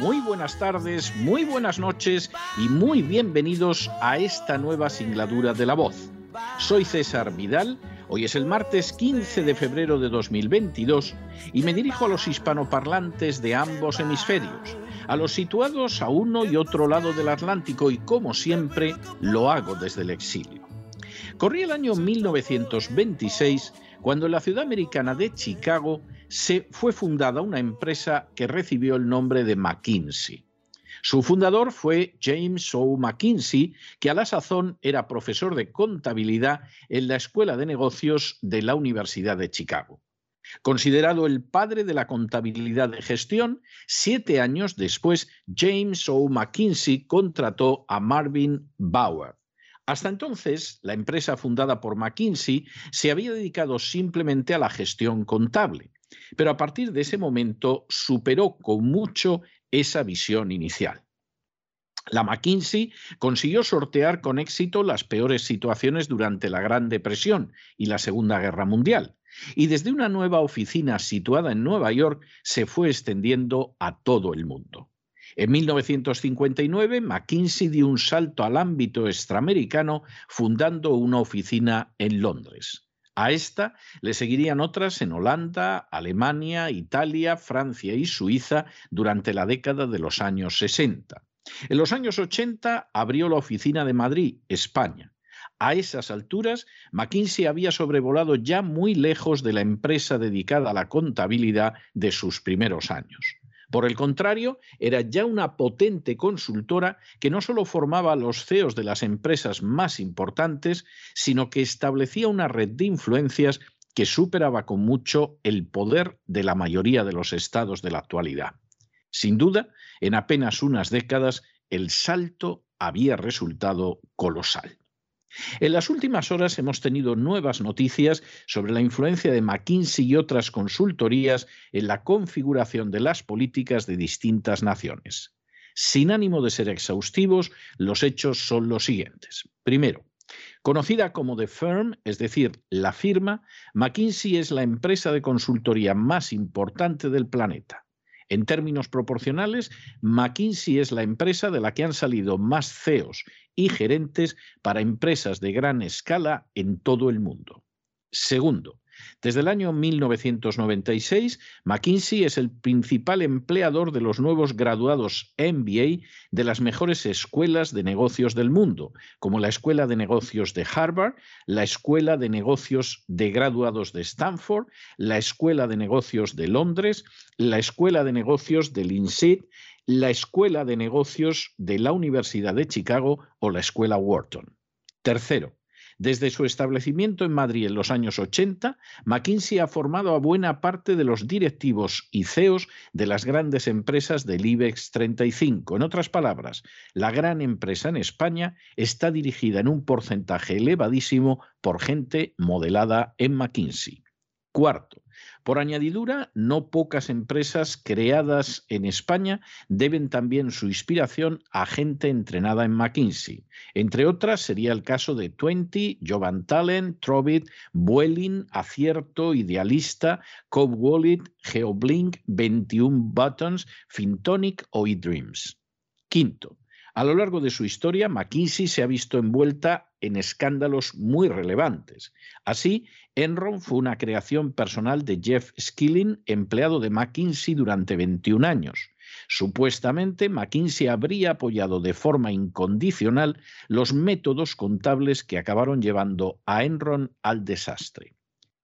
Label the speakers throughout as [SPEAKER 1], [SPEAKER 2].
[SPEAKER 1] muy buenas tardes, muy buenas noches y muy bienvenidos a esta nueva singladura de la voz. Soy César Vidal, hoy es el martes 15 de febrero de 2022 y me dirijo a los hispanoparlantes de ambos hemisferios, a los situados a uno y otro lado del Atlántico y como siempre lo hago desde el exilio. Corría el año 1926 cuando en la ciudad americana de Chicago se fue fundada una empresa que recibió el nombre de McKinsey. Su fundador fue James O. McKinsey, que a la sazón era profesor de contabilidad en la Escuela de Negocios de la Universidad de Chicago. Considerado el padre de la contabilidad de gestión, siete años después James O. McKinsey contrató a Marvin Bauer. Hasta entonces, la empresa fundada por McKinsey se había dedicado simplemente a la gestión contable pero a partir de ese momento superó con mucho esa visión inicial. La McKinsey consiguió sortear con éxito las peores situaciones durante la Gran Depresión y la Segunda Guerra Mundial, y desde una nueva oficina situada en Nueva York se fue extendiendo a todo el mundo. En 1959, McKinsey dio un salto al ámbito extraamericano fundando una oficina en Londres. A esta le seguirían otras en Holanda, Alemania, Italia, Francia y Suiza durante la década de los años 60. En los años 80 abrió la oficina de Madrid, España. A esas alturas, McKinsey había sobrevolado ya muy lejos de la empresa dedicada a la contabilidad de sus primeros años. Por el contrario, era ya una potente consultora que no solo formaba los CEOs de las empresas más importantes, sino que establecía una red de influencias que superaba con mucho el poder de la mayoría de los estados de la actualidad. Sin duda, en apenas unas décadas, el salto había resultado colosal. En las últimas horas hemos tenido nuevas noticias sobre la influencia de McKinsey y otras consultorías en la configuración de las políticas de distintas naciones. Sin ánimo de ser exhaustivos, los hechos son los siguientes. Primero, Conocida como The Firm, es decir, la firma, McKinsey es la empresa de consultoría más importante del planeta. En términos proporcionales, McKinsey es la empresa de la que han salido más CEOs y gerentes para empresas de gran escala en todo el mundo. Segundo, desde el año 1996, McKinsey es el principal empleador de los nuevos graduados MBA de las mejores escuelas de negocios del mundo, como la Escuela de Negocios de Harvard, la Escuela de Negocios de Graduados de Stanford, la Escuela de Negocios de Londres, la Escuela de Negocios de INSEAD, la Escuela de Negocios de la Universidad de Chicago o la Escuela Wharton. Tercero, desde su establecimiento en Madrid en los años 80, McKinsey ha formado a buena parte de los directivos y CEOs de las grandes empresas del IBEX 35. En otras palabras, la gran empresa en España está dirigida en un porcentaje elevadísimo por gente modelada en McKinsey. Cuarto, por añadidura, no pocas empresas creadas en España deben también su inspiración a gente entrenada en McKinsey. Entre otras sería el caso de Twenty, Jovan Talent, Trovit, Vueling, Acierto, Idealista, Cobb Wallet, Geoblink, 21 Buttons, Fintonic o eDreams. Quinto, a lo largo de su historia, McKinsey se ha visto envuelta en escándalos muy relevantes. Así, Enron fue una creación personal de Jeff Skilling, empleado de McKinsey durante 21 años. Supuestamente, McKinsey habría apoyado de forma incondicional los métodos contables que acabaron llevando a Enron al desastre.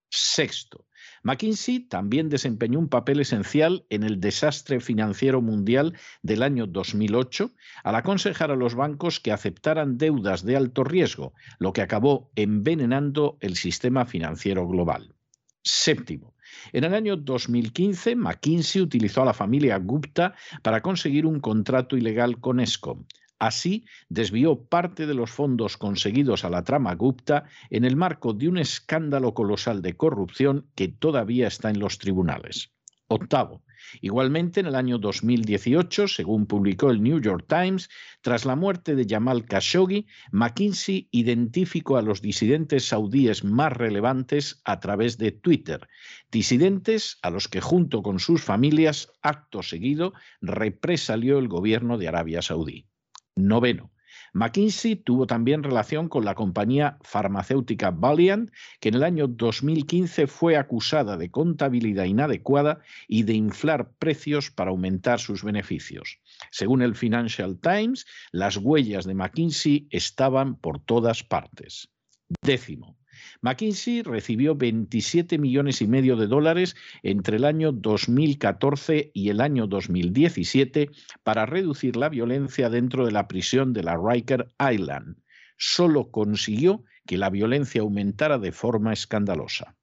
[SPEAKER 1] Sexto, McKinsey también desempeñó un papel esencial en el desastre financiero mundial del año 2008 al aconsejar a los bancos que aceptaran deudas de alto riesgo, lo que acabó envenenando el sistema financiero global. Séptimo, en el año 2015, McKinsey utilizó a la familia Gupta para conseguir un contrato ilegal con ESCOM. Así, desvió parte de los fondos conseguidos a la trama Gupta en el marco de un escándalo colosal de corrupción que todavía está en los tribunales. Octavo, Igualmente, en el año 2018, según publicó el New York Times, tras la muerte de Jamal Khashoggi, McKinsey identificó a los disidentes saudíes más relevantes a través de Twitter, disidentes a los que junto con sus familias, acto seguido, represalió el gobierno de Arabia Saudí. Noveno. McKinsey tuvo también relación con la compañía farmacéutica Valiant, que en el año 2015 fue acusada de contabilidad inadecuada y de inflar precios para aumentar sus beneficios. Según el Financial Times, las huellas de McKinsey estaban por todas partes. Décimo. McKinsey recibió 27 millones y medio de dólares entre el año 2014 y el año 2017 para reducir la violencia dentro de la prisión de la Riker Island. Solo consiguió que la violencia aumentara de forma escandalosa.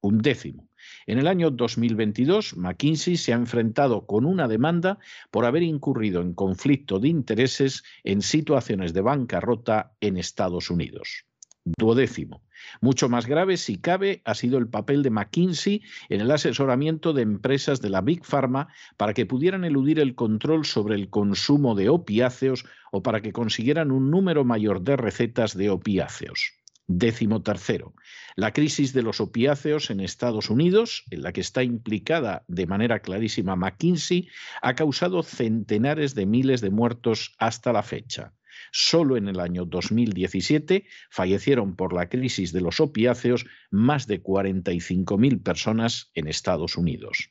[SPEAKER 1] Un décimo. En el año 2022, McKinsey se ha enfrentado con una demanda por haber incurrido en conflicto de intereses en situaciones de bancarrota en Estados Unidos. Duodécimo. Mucho más grave, si cabe, ha sido el papel de McKinsey en el asesoramiento de empresas de la Big Pharma para que pudieran eludir el control sobre el consumo de opiáceos o para que consiguieran un número mayor de recetas de opiáceos. Décimo tercero, la crisis de los opiáceos en Estados Unidos, en la que está implicada de manera clarísima McKinsey, ha causado centenares de miles de muertos hasta la fecha. Solo en el año 2017 fallecieron por la crisis de los opiáceos más de 45.000 personas en Estados Unidos.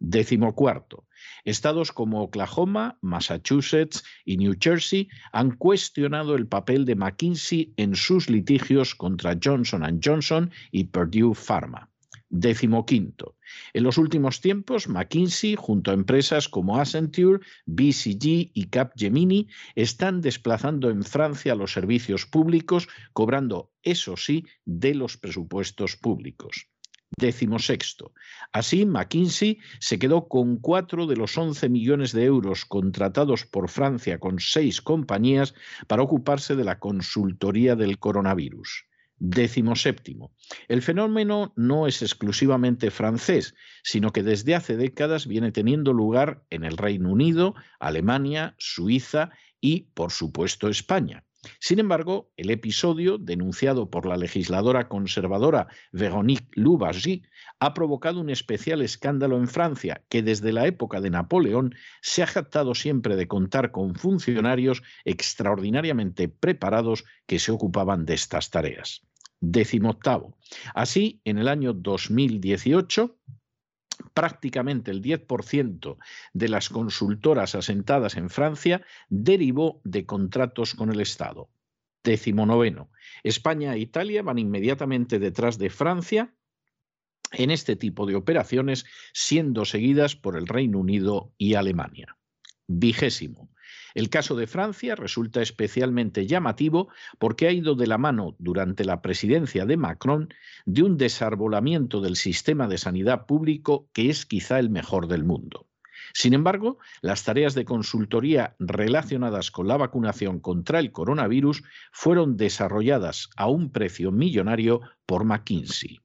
[SPEAKER 1] Décimo cuarto. Estados como Oklahoma, Massachusetts y New Jersey han cuestionado el papel de McKinsey en sus litigios contra Johnson Johnson y Purdue Pharma. Décimo quinto. En los últimos tiempos, McKinsey, junto a empresas como Accenture, BCG y Capgemini, están desplazando en Francia los servicios públicos, cobrando, eso sí, de los presupuestos públicos. Décimo sexto. Así, McKinsey se quedó con cuatro de los 11 millones de euros contratados por Francia con seis compañías para ocuparse de la consultoría del coronavirus. Décimo séptimo. El fenómeno no es exclusivamente francés, sino que desde hace décadas viene teniendo lugar en el Reino Unido, Alemania, Suiza y, por supuesto, España. Sin embargo, el episodio, denunciado por la legisladora conservadora Véronique Louvagie, ha provocado un especial escándalo en Francia, que desde la época de Napoleón se ha jactado siempre de contar con funcionarios extraordinariamente preparados que se ocupaban de estas tareas decimoctavo. Así, en el año 2018, prácticamente el 10% de las consultoras asentadas en Francia derivó de contratos con el Estado. Décimo noveno. España e Italia van inmediatamente detrás de Francia en este tipo de operaciones, siendo seguidas por el Reino Unido y Alemania. Vigésimo. El caso de Francia resulta especialmente llamativo porque ha ido de la mano durante la presidencia de Macron de un desarbolamiento del sistema de sanidad público que es quizá el mejor del mundo. Sin embargo, las tareas de consultoría relacionadas con la vacunación contra el coronavirus fueron desarrolladas a un precio millonario por McKinsey.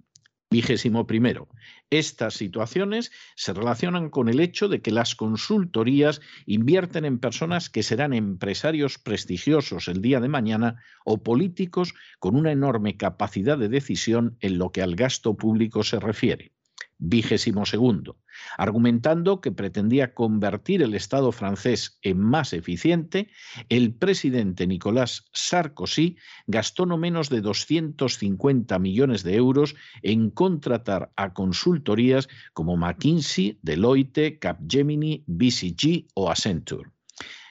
[SPEAKER 1] Vigésimo primero. Estas situaciones se relacionan con el hecho de que las consultorías invierten en personas que serán empresarios prestigiosos el día de mañana o políticos con una enorme capacidad de decisión en lo que al gasto público se refiere. Segundo, argumentando que pretendía convertir el Estado francés en más eficiente, el presidente Nicolas Sarkozy gastó no menos de 250 millones de euros en contratar a consultorías como McKinsey, Deloitte, Capgemini, BCG o Accenture.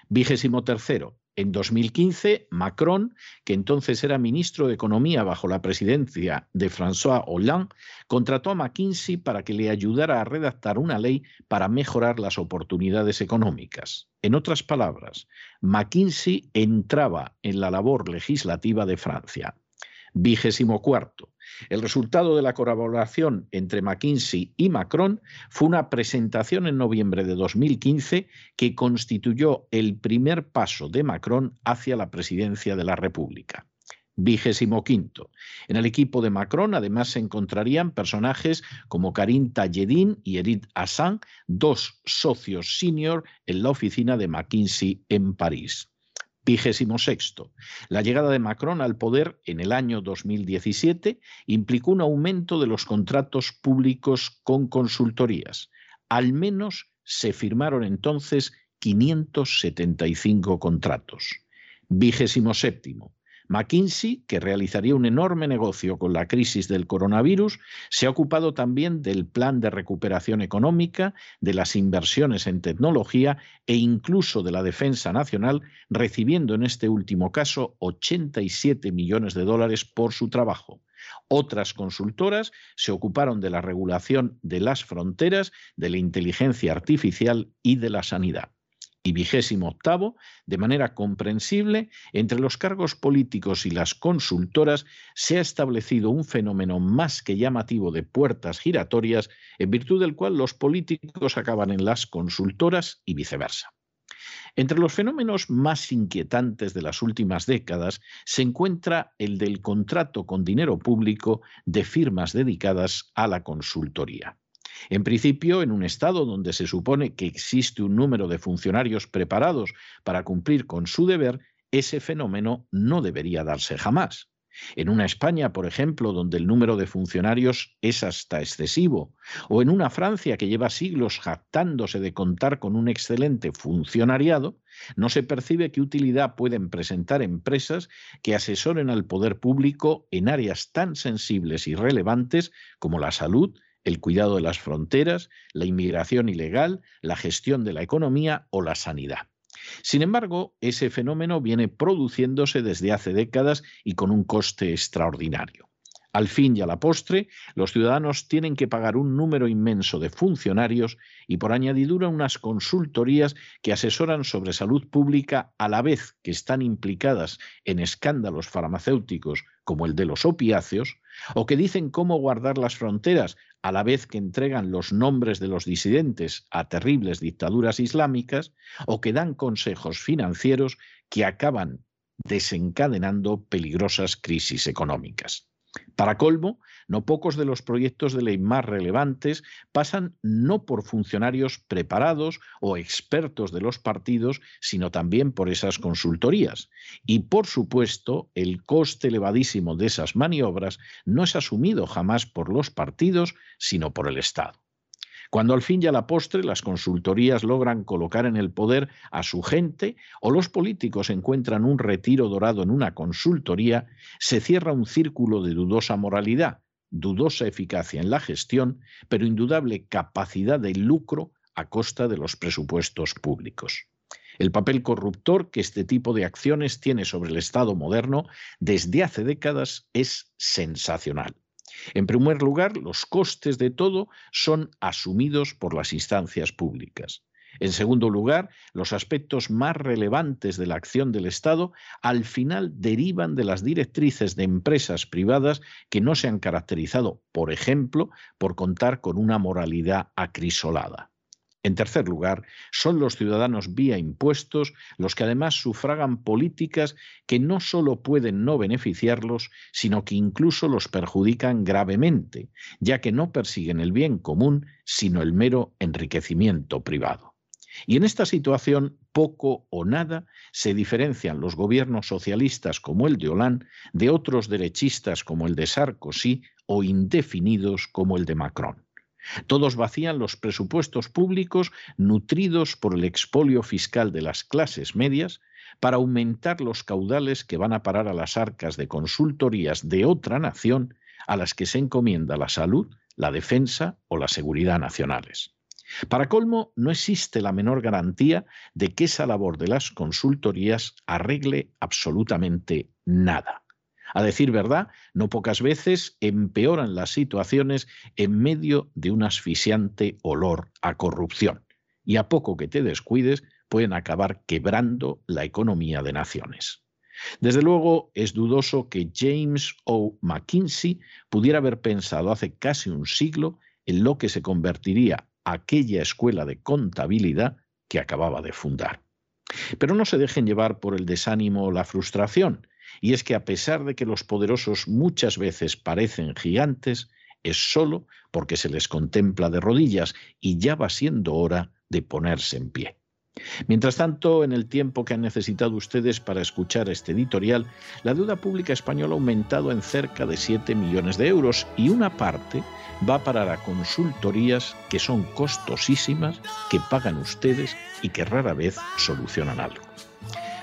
[SPEAKER 1] Vigésimo tercero, en 2015, Macron, que entonces era ministro de Economía bajo la presidencia de François Hollande, contrató a McKinsey para que le ayudara a redactar una ley para mejorar las oportunidades económicas. En otras palabras, McKinsey entraba en la labor legislativa de Francia. Vigésimo cuarto. El resultado de la colaboración entre McKinsey y Macron fue una presentación en noviembre de 2015 que constituyó el primer paso de Macron hacia la presidencia de la República. Vigésimo quinto. En el equipo de Macron además se encontrarían personajes como Karim Tayedin y Edith Hassan, dos socios senior en la oficina de McKinsey en París. Vigésimo sexto. La llegada de Macron al poder en el año 2017 implicó un aumento de los contratos públicos con consultorías. Al menos se firmaron entonces 575 contratos. Vigésimo séptimo. McKinsey, que realizaría un enorme negocio con la crisis del coronavirus, se ha ocupado también del plan de recuperación económica, de las inversiones en tecnología e incluso de la defensa nacional, recibiendo en este último caso 87 millones de dólares por su trabajo. Otras consultoras se ocuparon de la regulación de las fronteras, de la inteligencia artificial y de la sanidad y vigésimo octavo, de manera comprensible, entre los cargos políticos y las consultoras se ha establecido un fenómeno más que llamativo de puertas giratorias, en virtud del cual los políticos acaban en las consultoras y viceversa. Entre los fenómenos más inquietantes de las últimas décadas se encuentra el del contrato con dinero público de firmas dedicadas a la consultoría. En principio, en un Estado donde se supone que existe un número de funcionarios preparados para cumplir con su deber, ese fenómeno no debería darse jamás. En una España, por ejemplo, donde el número de funcionarios es hasta excesivo, o en una Francia que lleva siglos jactándose de contar con un excelente funcionariado, no se percibe qué utilidad pueden presentar empresas que asesoren al poder público en áreas tan sensibles y relevantes como la salud, el cuidado de las fronteras, la inmigración ilegal, la gestión de la economía o la sanidad. Sin embargo, ese fenómeno viene produciéndose desde hace décadas y con un coste extraordinario. Al fin y a la postre, los ciudadanos tienen que pagar un número inmenso de funcionarios y por añadidura unas consultorías que asesoran sobre salud pública a la vez que están implicadas en escándalos farmacéuticos como el de los opiáceos, o que dicen cómo guardar las fronteras a la vez que entregan los nombres de los disidentes a terribles dictaduras islámicas, o que dan consejos financieros que acaban desencadenando peligrosas crisis económicas. Para colmo, no pocos de los proyectos de ley más relevantes pasan no por funcionarios preparados o expertos de los partidos, sino también por esas consultorías. Y por supuesto, el coste elevadísimo de esas maniobras no es asumido jamás por los partidos, sino por el Estado. Cuando al fin y a la postre las consultorías logran colocar en el poder a su gente o los políticos encuentran un retiro dorado en una consultoría, se cierra un círculo de dudosa moralidad, dudosa eficacia en la gestión, pero indudable capacidad de lucro a costa de los presupuestos públicos. El papel corruptor que este tipo de acciones tiene sobre el Estado moderno desde hace décadas es sensacional. En primer lugar, los costes de todo son asumidos por las instancias públicas. En segundo lugar, los aspectos más relevantes de la acción del Estado al final derivan de las directrices de empresas privadas que no se han caracterizado, por ejemplo, por contar con una moralidad acrisolada. En tercer lugar, son los ciudadanos vía impuestos los que además sufragan políticas que no solo pueden no beneficiarlos, sino que incluso los perjudican gravemente, ya que no persiguen el bien común, sino el mero enriquecimiento privado. Y en esta situación, poco o nada se diferencian los gobiernos socialistas como el de Hollande de otros derechistas como el de Sarkozy o indefinidos como el de Macron. Todos vacían los presupuestos públicos nutridos por el expolio fiscal de las clases medias para aumentar los caudales que van a parar a las arcas de consultorías de otra nación a las que se encomienda la salud, la defensa o la seguridad nacionales. Para colmo, no existe la menor garantía de que esa labor de las consultorías arregle absolutamente nada. A decir verdad, no pocas veces empeoran las situaciones en medio de un asfixiante olor a corrupción. Y a poco que te descuides, pueden acabar quebrando la economía de naciones. Desde luego, es dudoso que James O. McKinsey pudiera haber pensado hace casi un siglo en lo que se convertiría aquella escuela de contabilidad que acababa de fundar. Pero no se dejen llevar por el desánimo o la frustración, y es que a pesar de que los poderosos muchas veces parecen gigantes, es solo porque se les contempla de rodillas y ya va siendo hora de ponerse en pie. Mientras tanto, en el tiempo que han necesitado ustedes para escuchar este editorial, la deuda pública española ha aumentado en cerca de 7 millones de euros y una parte va para a consultorías que son costosísimas, que pagan ustedes y que rara vez solucionan algo.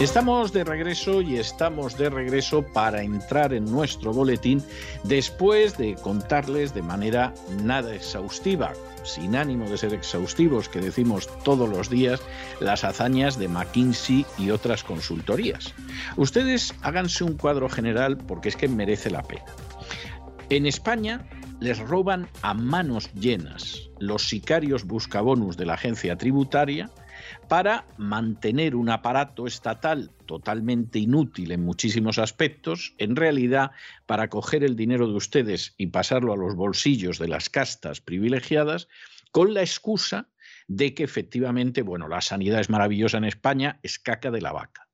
[SPEAKER 1] Estamos de regreso y estamos de regreso para entrar en nuestro boletín después de contarles de manera nada exhaustiva, sin ánimo de ser exhaustivos, que decimos todos los días, las hazañas de McKinsey y otras consultorías. Ustedes háganse un cuadro general porque es que merece la pena. En España les roban a manos llenas los sicarios buscabonus de la agencia tributaria, para mantener un aparato estatal totalmente inútil en muchísimos aspectos, en realidad para coger el dinero de ustedes y pasarlo a los bolsillos de las castas privilegiadas, con la excusa de que efectivamente, bueno, la sanidad es maravillosa en España, es caca de la vaca.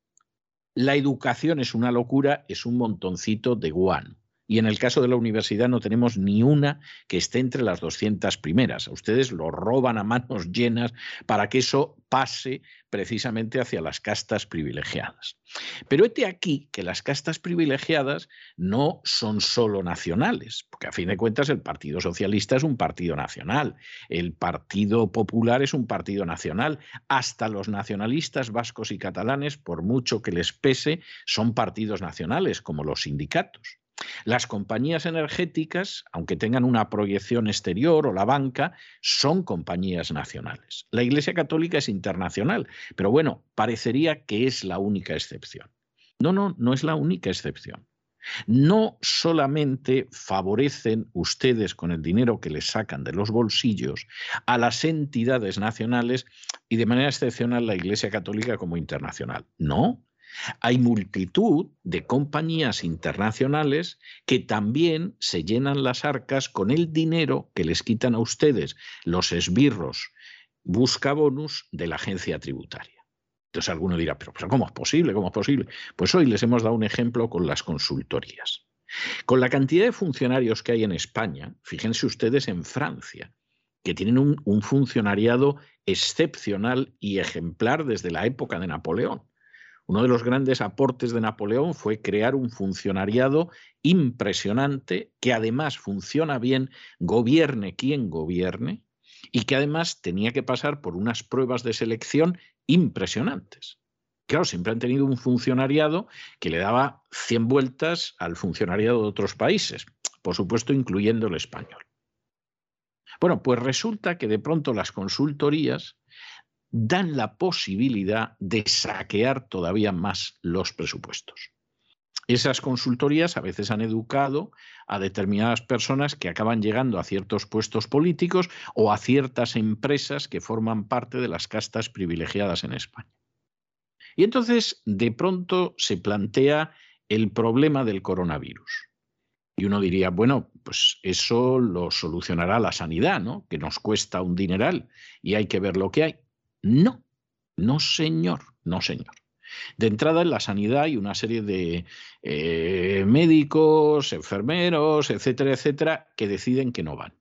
[SPEAKER 1] La educación es una locura, es un montoncito de guano. Y en el caso de la universidad no tenemos ni una que esté entre las 200 primeras. Ustedes lo roban a manos llenas para que eso pase precisamente hacia las castas privilegiadas. Pero este aquí que las castas privilegiadas no son solo nacionales, porque a fin de cuentas el Partido Socialista es un partido nacional, el Partido Popular es un partido nacional, hasta los nacionalistas vascos y catalanes, por mucho que les pese, son partidos nacionales, como los sindicatos. Las compañías energéticas, aunque tengan una proyección exterior o la banca, son compañías nacionales. La Iglesia Católica es internacional, pero bueno, parecería que es la única excepción. No, no, no es la única excepción. No solamente favorecen ustedes con el dinero que les sacan de los bolsillos a las entidades nacionales y de manera excepcional la Iglesia Católica como internacional. No, hay multitud de compañías internacionales que también se llenan las arcas con el dinero que les quitan a ustedes los esbirros busca bonus de la agencia tributaria. Entonces alguno dirá, pero, pero ¿cómo es posible? ¿Cómo es posible? Pues hoy les hemos dado un ejemplo con las consultorías. Con la cantidad de funcionarios que hay en España, fíjense ustedes en Francia, que tienen un, un funcionariado excepcional y ejemplar desde la época de Napoleón. Uno de los grandes aportes de Napoleón fue crear un funcionariado impresionante que además funciona bien, gobierne quien gobierne, y que además tenía que pasar por unas pruebas de selección impresionantes. Claro, siempre han tenido un funcionariado que le daba 100 vueltas al funcionariado de otros países, por supuesto incluyendo el español. Bueno, pues resulta que de pronto las consultorías dan la posibilidad de saquear todavía más los presupuestos. Esas consultorías a veces han educado a determinadas personas que acaban llegando a ciertos puestos políticos o a ciertas empresas que forman parte de las castas privilegiadas en España. Y entonces, de pronto, se plantea el problema del coronavirus. Y uno diría, bueno, pues eso lo solucionará la sanidad, ¿no? Que nos cuesta un dineral y hay que ver lo que hay. No, no señor, no señor. De entrada, en la sanidad hay una serie de eh, médicos, enfermeros, etcétera, etcétera, que deciden que no van.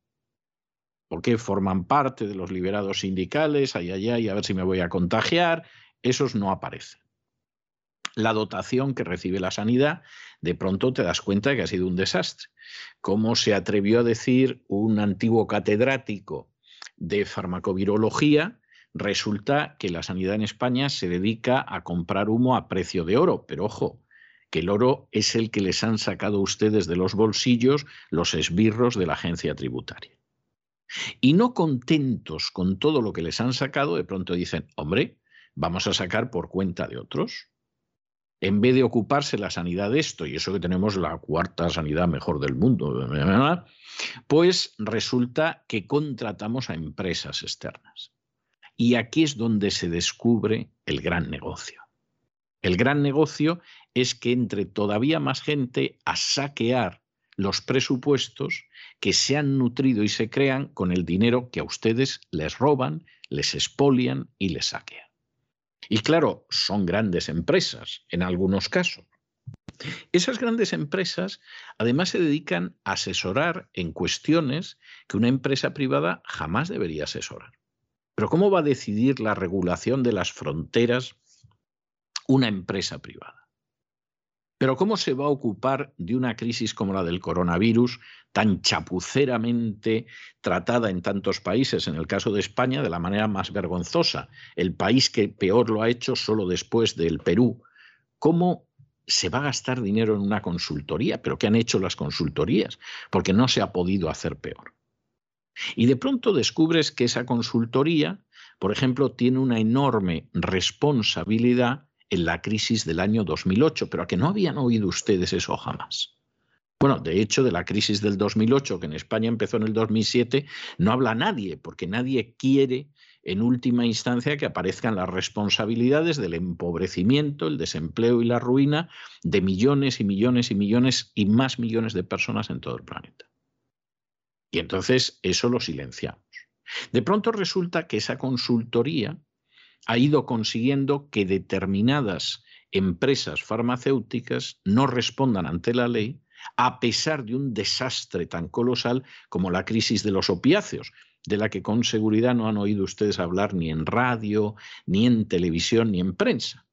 [SPEAKER 1] Porque forman parte de los liberados sindicales, ay, ay, ay, a ver si me voy a contagiar. Esos no aparecen. La dotación que recibe la sanidad, de pronto te das cuenta que ha sido un desastre. Como se atrevió a decir un antiguo catedrático de farmacovirología, Resulta que la sanidad en España se dedica a comprar humo a precio de oro, pero ojo, que el oro es el que les han sacado ustedes de los bolsillos los esbirros de la agencia tributaria. Y no contentos con todo lo que les han sacado, de pronto dicen, hombre, vamos a sacar por cuenta de otros. En vez de ocuparse la sanidad de esto, y eso que tenemos la cuarta sanidad mejor del mundo, pues resulta que contratamos a empresas externas. Y aquí es donde se descubre el gran negocio. El gran negocio es que entre todavía más gente a saquear los presupuestos que se han nutrido y se crean con el dinero que a ustedes les roban, les expolian y les saquean. Y claro, son grandes empresas en algunos casos. Esas grandes empresas además se dedican a asesorar en cuestiones que una empresa privada jamás debería asesorar. Pero ¿cómo va a decidir la regulación de las fronteras una empresa privada? Pero ¿cómo se va a ocupar de una crisis como la del coronavirus, tan chapuceramente tratada en tantos países, en el caso de España, de la manera más vergonzosa, el país que peor lo ha hecho solo después del Perú? ¿Cómo se va a gastar dinero en una consultoría? ¿Pero qué han hecho las consultorías? Porque no se ha podido hacer peor. Y de pronto descubres que esa consultoría, por ejemplo, tiene una enorme responsabilidad en la crisis del año 2008, pero a que no habían oído ustedes eso jamás. Bueno, de hecho, de la crisis del 2008, que en España empezó en el 2007, no habla nadie, porque nadie quiere, en última instancia, que aparezcan las responsabilidades del empobrecimiento, el desempleo y la ruina de millones y millones y millones y más millones de personas en todo el planeta. Y entonces eso lo silenciamos. De pronto resulta que esa consultoría ha ido consiguiendo que determinadas empresas farmacéuticas no respondan ante la ley a pesar de un desastre tan colosal como la crisis de los opiáceos, de la que con seguridad no han oído ustedes hablar ni en radio, ni en televisión, ni en prensa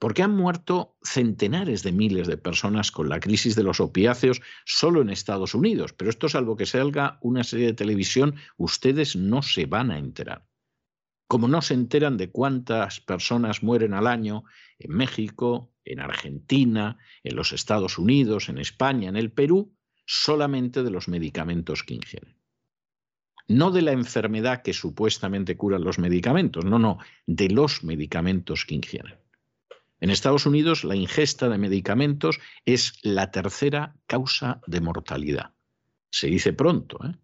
[SPEAKER 1] porque han muerto centenares de miles de personas con la crisis de los opiáceos solo en Estados Unidos. Pero esto, salvo que salga una serie de televisión, ustedes no se van a enterar. Como no se enteran de cuántas personas mueren al año en México, en Argentina, en los Estados Unidos, en España, en el Perú, solamente de los medicamentos que ingieren. No de la enfermedad que supuestamente curan los medicamentos, no, no, de los medicamentos que ingieren. En Estados Unidos, la ingesta de medicamentos es la tercera causa de mortalidad. Se dice pronto. ¿eh?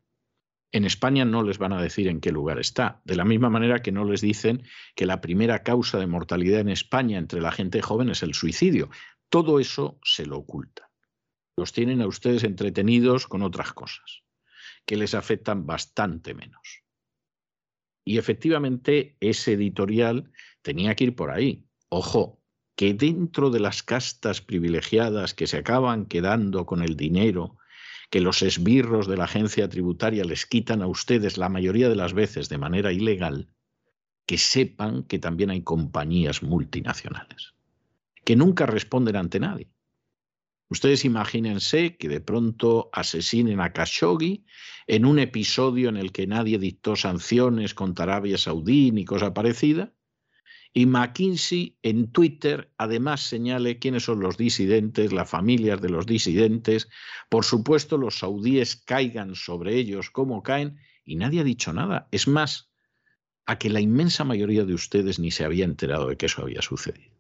[SPEAKER 1] En España no les van a decir en qué lugar está, de la misma manera que no les dicen que la primera causa de mortalidad en España entre la gente joven es el suicidio. Todo eso se lo oculta. Los tienen a ustedes entretenidos con otras cosas, que les afectan bastante menos. Y efectivamente ese editorial tenía que ir por ahí. Ojo, que dentro de las castas privilegiadas que se acaban quedando con el dinero que los esbirros de la agencia tributaria les quitan a ustedes la mayoría de las veces de manera ilegal, que sepan que también hay compañías multinacionales, que nunca responden ante nadie. Ustedes imagínense que de pronto asesinen a Khashoggi en un episodio en el que nadie dictó sanciones contra Arabia Saudí ni cosa parecida, y McKinsey en Twitter además señale quiénes son los disidentes, las familias de los disidentes. Por supuesto, los saudíes caigan sobre ellos como caen y nadie ha dicho nada. Es más, a que la inmensa mayoría de ustedes ni se había enterado de que eso había sucedido.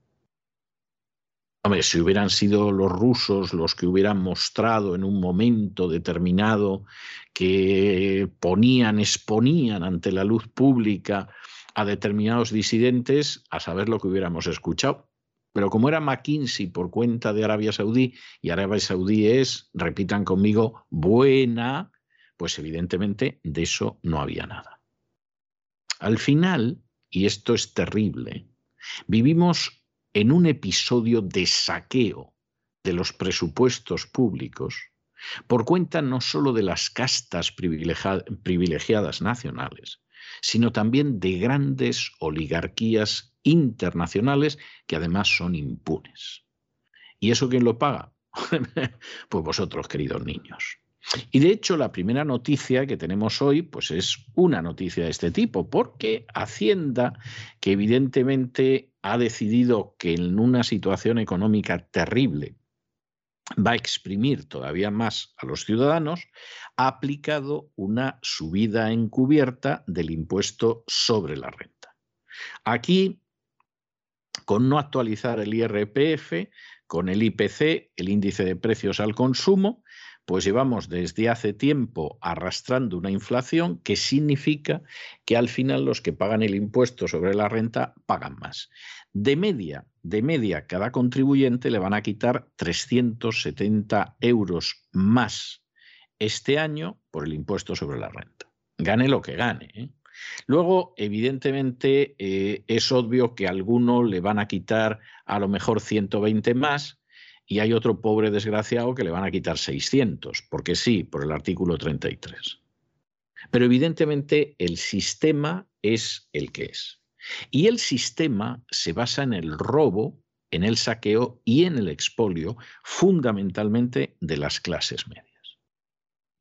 [SPEAKER 1] Hombre, si hubieran sido los rusos los que hubieran mostrado en un momento determinado que ponían, exponían ante la luz pública a determinados disidentes, a saber lo que hubiéramos escuchado. Pero como era McKinsey por cuenta de Arabia Saudí, y Arabia Saudí es, repitan conmigo, buena, pues evidentemente de eso no había nada. Al final, y esto es terrible, vivimos en un episodio de saqueo de los presupuestos públicos por cuenta no solo de las castas privilegiadas nacionales, sino también de grandes oligarquías internacionales que además son impunes. ¿Y eso quién lo paga? pues vosotros, queridos niños. Y de hecho, la primera noticia que tenemos hoy, pues es una noticia de este tipo, porque Hacienda, que evidentemente ha decidido que en una situación económica terrible va a exprimir todavía más a los ciudadanos, ha aplicado una subida encubierta del impuesto sobre la renta. Aquí, con no actualizar el IRPF, con el IPC, el índice de precios al consumo, pues llevamos desde hace tiempo arrastrando una inflación que significa que al final los que pagan el impuesto sobre la renta pagan más. De media, de media, cada contribuyente le van a quitar 370 euros más este año por el impuesto sobre la renta. Gane lo que gane. ¿eh? Luego, evidentemente, eh, es obvio que a alguno le van a quitar a lo mejor 120 más, y hay otro pobre desgraciado que le van a quitar 600, porque sí, por el artículo 33. Pero evidentemente el sistema es el que es. Y el sistema se basa en el robo, en el saqueo y en el expolio, fundamentalmente de las clases medias.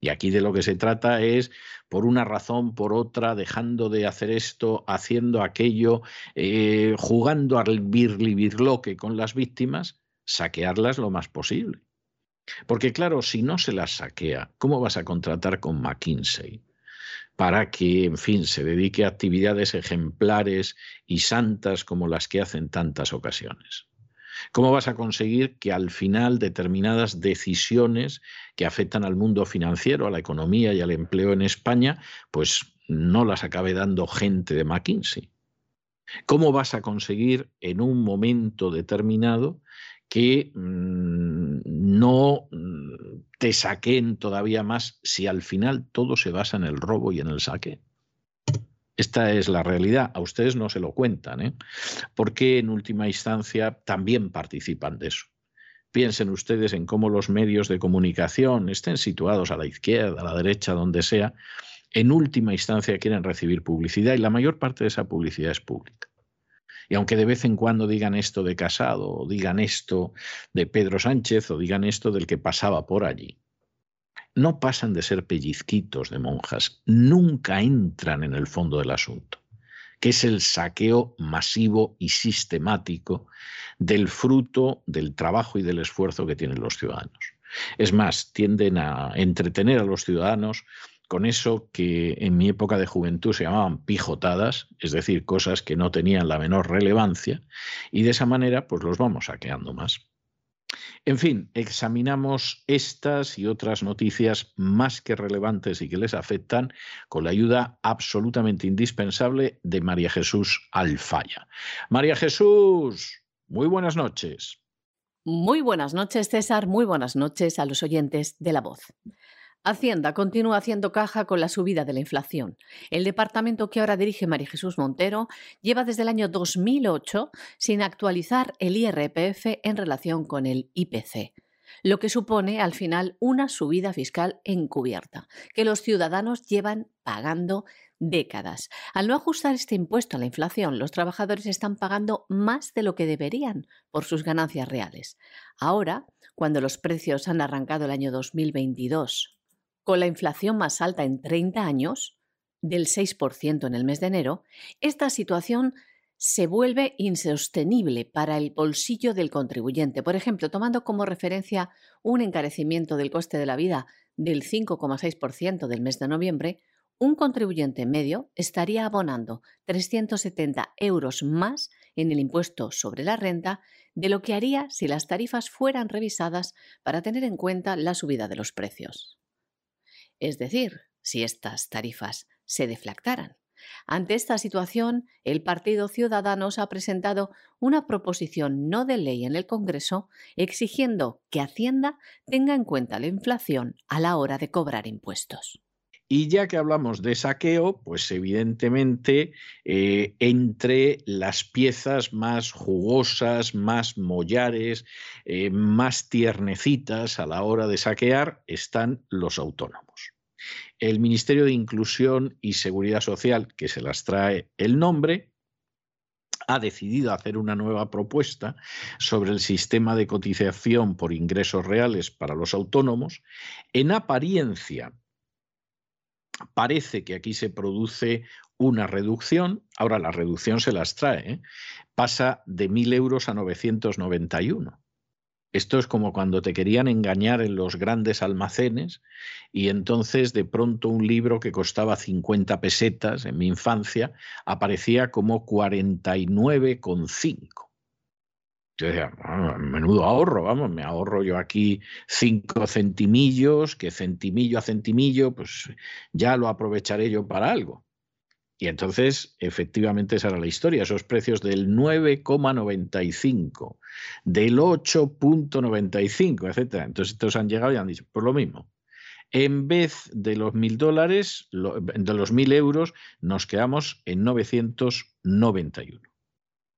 [SPEAKER 1] Y aquí de lo que se trata es, por una razón, por otra, dejando de hacer esto, haciendo aquello, eh, jugando al birli birloque con las víctimas, saquearlas lo más posible. Porque claro, si no se las saquea, ¿cómo vas a contratar con McKinsey? Para que, en fin, se dedique a actividades ejemplares y santas como las que hacen tantas ocasiones. ¿Cómo vas a conseguir que al final determinadas decisiones que afectan al mundo financiero, a la economía y al empleo en España, pues no las acabe dando gente de McKinsey? ¿Cómo vas a conseguir en un momento determinado que mm, no mm, te saquen todavía más si al final todo se basa en el robo y en el saque. Esta es la realidad. A ustedes no se lo cuentan, ¿eh? porque en última instancia también participan de eso. Piensen ustedes en cómo los medios de comunicación estén situados a la izquierda, a la derecha, donde sea, en última instancia quieren recibir publicidad y la mayor parte de esa publicidad es pública. Y aunque de vez en cuando digan esto de Casado, o digan esto de Pedro Sánchez, o digan esto del que pasaba por allí, no pasan de ser pellizquitos de monjas, nunca entran en el fondo del asunto, que es el saqueo masivo y sistemático del fruto del trabajo y del esfuerzo que tienen los ciudadanos. Es más, tienden a entretener a los ciudadanos con eso que en mi época de juventud se llamaban pijotadas, es decir, cosas que no tenían la menor relevancia, y de esa manera pues los vamos saqueando más. En fin, examinamos estas y otras noticias más que relevantes y que les afectan con la ayuda absolutamente indispensable de María Jesús Alfaya. María Jesús, muy buenas noches.
[SPEAKER 2] Muy buenas noches, César. Muy buenas noches a los oyentes de La Voz. Hacienda continúa haciendo caja con la subida de la inflación. El departamento que ahora dirige María Jesús Montero lleva desde el año 2008 sin actualizar el IRPF en relación con el IPC, lo que supone al final una subida fiscal encubierta que los ciudadanos llevan pagando décadas. Al no ajustar este impuesto a la inflación, los trabajadores están pagando más de lo que deberían por sus ganancias reales. Ahora, cuando los precios han arrancado el año 2022 con la inflación más alta en 30 años, del 6% en el mes de enero, esta situación se vuelve insostenible para el bolsillo del contribuyente. Por ejemplo, tomando como referencia un encarecimiento del coste de la vida del 5,6% del mes de noviembre, un contribuyente medio estaría abonando 370 euros más en el impuesto sobre la renta de lo que haría si las tarifas fueran revisadas para tener en cuenta la subida de los precios. Es decir, si estas tarifas se deflactaran. Ante esta situación, el Partido Ciudadanos ha presentado una proposición no de ley en el Congreso exigiendo que Hacienda tenga en cuenta la inflación a la hora de cobrar impuestos.
[SPEAKER 1] Y ya que hablamos de saqueo, pues evidentemente eh, entre las piezas más jugosas, más mollares, eh, más tiernecitas a la hora de saquear están los autónomos. El Ministerio de Inclusión y Seguridad Social, que se las trae el nombre, ha decidido hacer una nueva propuesta sobre el sistema de cotización por ingresos reales para los autónomos. En apariencia, parece que aquí se produce una reducción. Ahora, la reducción se las trae. ¿eh? Pasa de 1.000 euros a 991. Esto es como cuando te querían engañar en los grandes almacenes y entonces de pronto un libro que costaba 50 pesetas en mi infancia aparecía como 49,5. Yo decía, ah, menudo ahorro, vamos, me ahorro yo aquí cinco centimillos, que centimillo a centimillo, pues ya lo aprovecharé yo para algo. Y entonces, efectivamente, esa era la historia. Esos precios del 9,95, del 8,95, etc. Entonces, estos han llegado y han dicho, por lo mismo. En vez de los mil dólares, de los mil euros, nos quedamos en 991,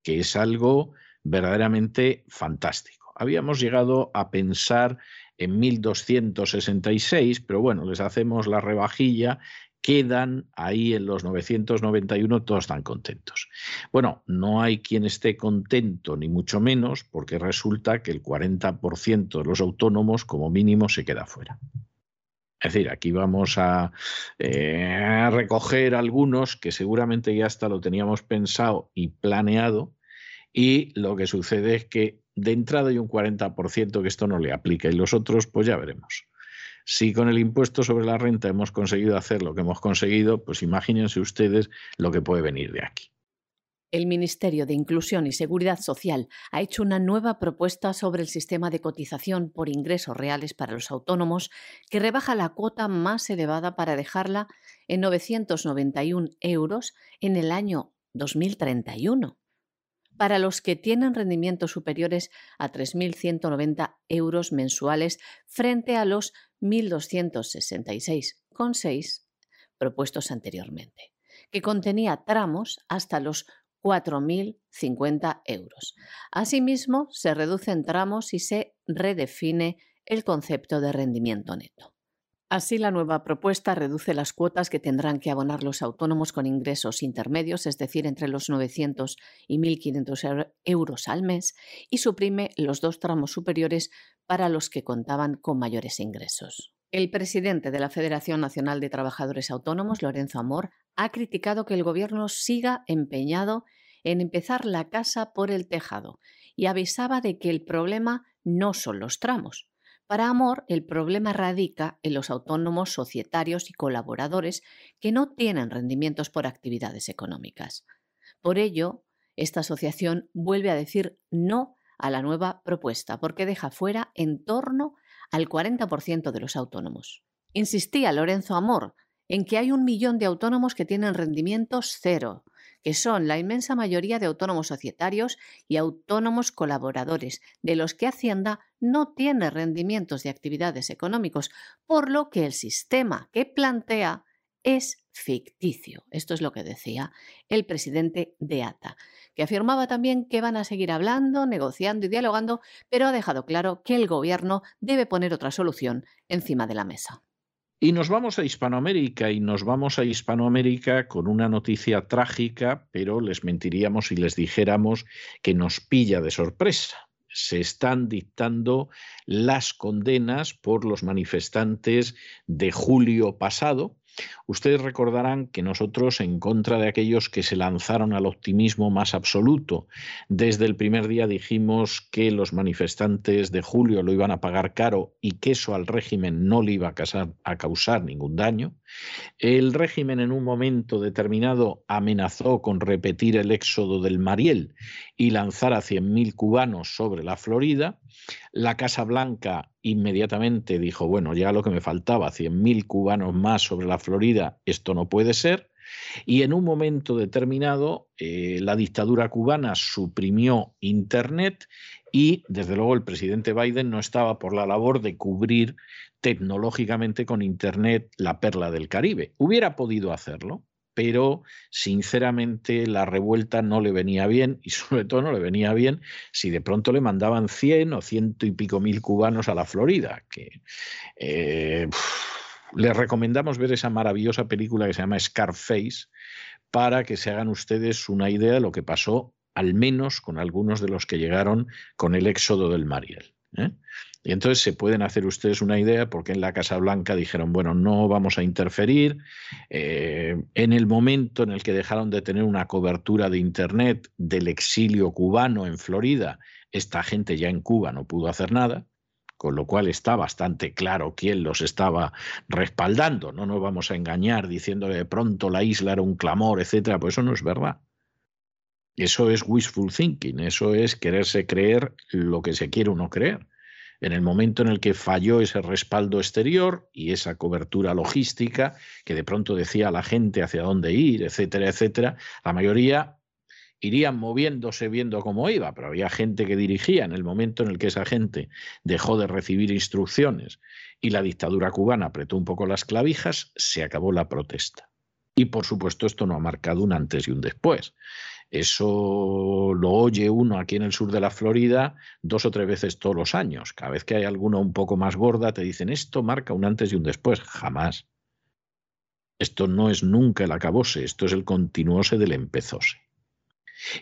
[SPEAKER 1] que es algo verdaderamente fantástico. Habíamos llegado a pensar en 1266, pero bueno, les hacemos la rebajilla quedan ahí en los 991, todos están contentos. Bueno, no hay quien esté contento, ni mucho menos, porque resulta que el 40% de los autónomos, como mínimo, se queda fuera. Es decir, aquí vamos a, eh, recoger algunos que seguramente ya hasta lo teníamos pensado y planeado, y lo que sucede es que de entrada hay un 40% que esto no le aplica y los otros, pues ya veremos. Si con el impuesto sobre la renta hemos conseguido hacer lo que hemos conseguido, pues imagínense ustedes lo que puede venir de aquí.
[SPEAKER 2] El Ministerio de Inclusión y Seguridad Social ha hecho una nueva propuesta sobre el sistema de cotización por ingresos reales para los autónomos que rebaja la cuota más elevada para dejarla en 991 euros en el año 2031 para los que tienen rendimientos superiores a 3.190 euros mensuales frente a los 1.266,6 propuestos anteriormente, que contenía tramos hasta los 4.050 euros. Asimismo, se reducen tramos y se redefine el concepto de rendimiento neto. Así, la nueva propuesta reduce las cuotas que tendrán que abonar los autónomos con ingresos intermedios, es decir, entre los 900 y 1.500 euros al mes, y suprime los dos tramos superiores para los que contaban con mayores ingresos. El presidente de la Federación Nacional de Trabajadores Autónomos, Lorenzo Amor, ha criticado que el Gobierno siga empeñado en empezar la casa por el tejado y avisaba de que el problema no son los tramos, para Amor, el problema radica en los autónomos societarios y colaboradores que no tienen rendimientos por actividades económicas. Por ello, esta asociación vuelve a decir no a la nueva propuesta porque deja fuera en torno al 40% de los autónomos. Insistía Lorenzo Amor en que hay un millón de autónomos que tienen rendimientos cero, que son la inmensa mayoría de autónomos societarios y autónomos colaboradores, de los que Hacienda no tiene rendimientos de actividades económicos, por lo que el sistema que plantea es ficticio. Esto es lo que decía el presidente de ATA, que afirmaba también que van a seguir hablando, negociando y dialogando, pero ha dejado claro que el gobierno debe poner otra solución encima de la mesa.
[SPEAKER 1] Y nos vamos a Hispanoamérica y nos vamos a Hispanoamérica con una noticia trágica, pero les mentiríamos si les dijéramos que nos pilla de sorpresa. Se están dictando las condenas por los manifestantes de julio pasado Ustedes recordarán que nosotros, en contra de aquellos que se lanzaron al optimismo más absoluto, desde el primer día dijimos que los manifestantes de julio lo iban a pagar caro y que eso al régimen no le iba a, causar ningún daño. El régimen en un momento determinado amenazó con repetir el éxodo del Mariel y lanzar a 100.000 cubanos sobre la Florida. La Casa Blanca inmediatamente dijo, bueno, ya lo que me faltaba, 100.000 cubanos más sobre la Florida, esto no puede ser. Y en un momento determinado, eh, la dictadura cubana suprimió Internet y, desde luego, el presidente Biden no estaba por la labor de cubrir tecnológicamente con Internet la perla del Caribe. Hubiera podido hacerlo, pero sinceramente la revuelta no le venía bien y sobre todo no le venía bien si de pronto le mandaban 100 o ciento y pico mil cubanos a la Florida, que eh, les recomendamos ver esa maravillosa película que se llama Scarface para que se hagan ustedes una idea de lo que pasó al menos con algunos de los que llegaron con el éxodo del Mariel. ¿eh? Y entonces se pueden hacer ustedes una idea porque en la Casa Blanca dijeron, bueno, no vamos a interferir. Eh, en el momento en el que dejaron de tener una cobertura de Internet del exilio cubano en Florida, esta gente ya en Cuba no pudo hacer nada, con lo cual está bastante claro quién los estaba respaldando. No nos vamos a engañar diciendo que de pronto la isla era un clamor, etcétera, pues eso no es verdad. Eso es wishful thinking, eso es quererse creer lo que se quiere uno creer. En el momento en el que falló ese respaldo exterior y esa cobertura logística que de pronto decía a la gente hacia dónde ir, etcétera, etcétera, la mayoría irían moviéndose viendo cómo iba, pero había gente que dirigía en el momento en el que esa gente dejó de recibir instrucciones y la dictadura cubana apretó un poco las clavijas, se acabó la protesta. Y por supuesto esto no ha marcado un antes y un después. Eso lo oye uno aquí en el sur de la Florida dos o tres veces todos los años. Cada vez que hay alguna un poco más gorda, te dicen esto marca un antes y un después. Jamás. Esto no es nunca el acabose, esto es el continuose del empezose.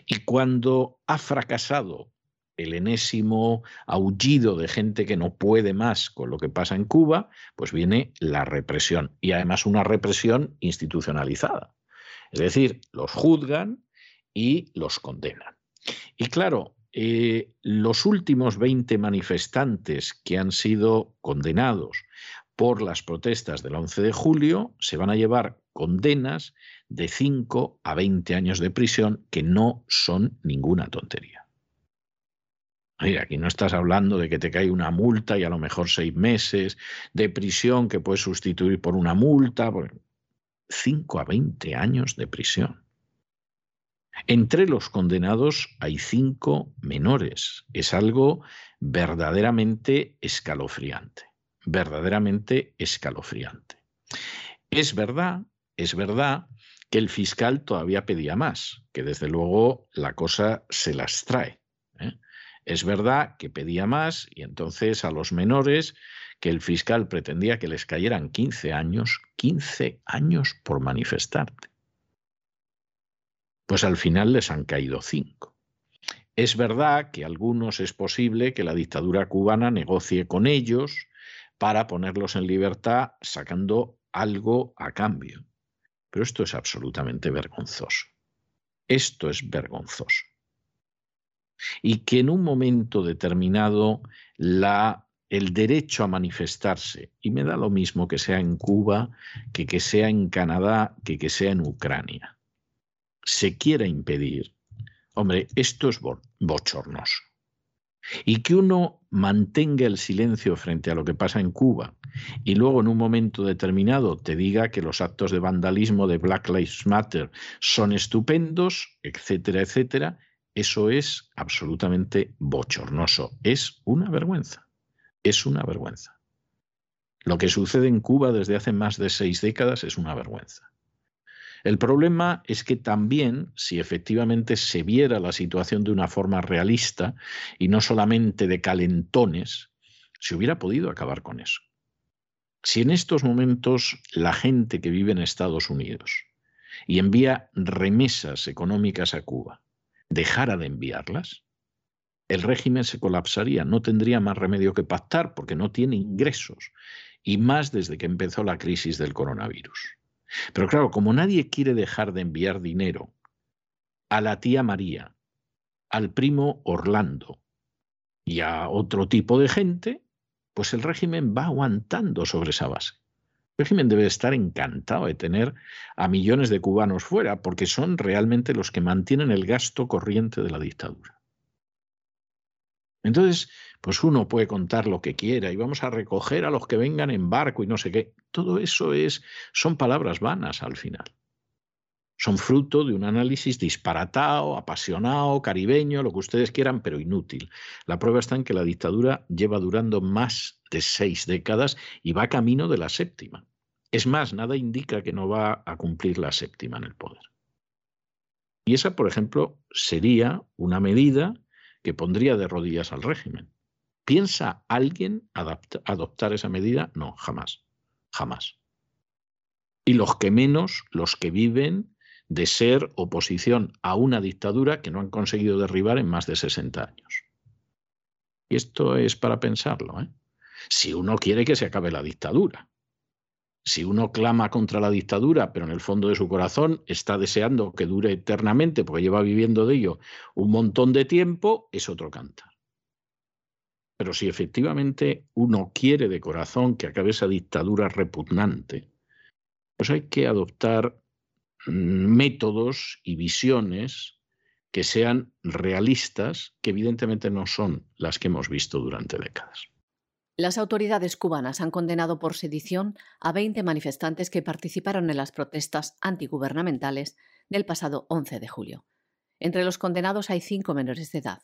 [SPEAKER 1] Y cuando ha fracasado el enésimo aullido de gente que no puede más con lo que pasa en Cuba, pues viene la represión. Y además una represión institucionalizada. Es decir, los juzgan, y los condenan. Y claro, eh, los últimos 20 manifestantes que han sido condenados por las protestas del 11 de julio se van a llevar condenas de 5 a 20 años de prisión que no son ninguna tontería. Mira, aquí no estás hablando de que te cae una multa y a lo mejor seis meses de prisión que puedes sustituir por una multa. 5 a 20 años de prisión. Entre los condenados hay cinco menores. Es algo verdaderamente escalofriante, verdaderamente escalofriante. Es verdad, es verdad que el fiscal todavía pedía más, que desde luego la cosa se las trae. ¿eh? Es verdad que pedía más y entonces a los menores que el fiscal pretendía que les cayeran 15 años, 15 años por manifestarte pues al final les han caído cinco. Es verdad que algunos es posible que la dictadura cubana negocie con ellos para ponerlos en libertad sacando algo a cambio. Pero esto es absolutamente vergonzoso. Esto es vergonzoso. Y que en un momento determinado el derecho a manifestarse, y me da lo mismo que sea en Cuba, que que sea en Canadá, que que sea en Ucrania, se quiera impedir, hombre, esto es bochornoso. Y que uno mantenga el silencio frente a lo que pasa en Cuba y luego en un momento determinado te diga que los actos de vandalismo de Black Lives Matter son estupendos, etcétera, etcétera, eso es absolutamente bochornoso. Es una vergüenza. Es una vergüenza. Lo que sucede en Cuba desde hace más de seis décadas es una vergüenza. El problema es que también, si efectivamente se viera la situación de una forma realista y no solamente de calentones, se hubiera podido acabar con eso. Si en estos momentos la gente que vive en Estados Unidos y envía remesas económicas a Cuba dejara de enviarlas, el régimen se colapsaría, no tendría más remedio que pactar porque no tiene ingresos, y más desde que empezó la crisis del coronavirus. Pero claro, como nadie quiere dejar de enviar dinero a la tía María, al primo Orlando y a otro tipo de gente, pues el régimen va aguantando sobre esa base. El régimen debe estar encantado de tener a millones de cubanos fuera, porque son realmente los que mantienen el gasto corriente de la dictadura. Entonces, pues uno puede contar lo que quiera y vamos a recoger a los que vengan en barco y no sé qué. Todo eso es, son palabras vanas al final. Son fruto de un análisis disparatado, apasionado, caribeño, lo que ustedes quieran, pero inútil. La prueba está en que la dictadura lleva durando más de seis décadas y va camino de la séptima. Es más, nada indica que no va a cumplir la séptima en el poder. Y esa, por ejemplo, sería una medida que pondría de rodillas al régimen. ¿Piensa alguien adoptar esa medida? No, jamás, jamás. Y los que menos, los que viven de ser oposición a una dictadura que no han conseguido derribar en más de 60 años. Y esto es para pensarlo. ¿eh? Si uno quiere que se acabe la dictadura, si uno clama contra la dictadura, pero en el fondo de su corazón está deseando que dure eternamente porque lleva viviendo de ello un montón de tiempo, es otro cantar. Pero si efectivamente uno quiere de corazón que acabe esa dictadura repugnante, pues hay que adoptar mm, métodos y visiones que sean realistas, que evidentemente no son las que hemos visto durante décadas.
[SPEAKER 2] Las autoridades cubanas han condenado por sedición a 20 manifestantes que participaron en las protestas antigubernamentales del pasado 11 de julio. Entre los condenados hay cinco menores de edad.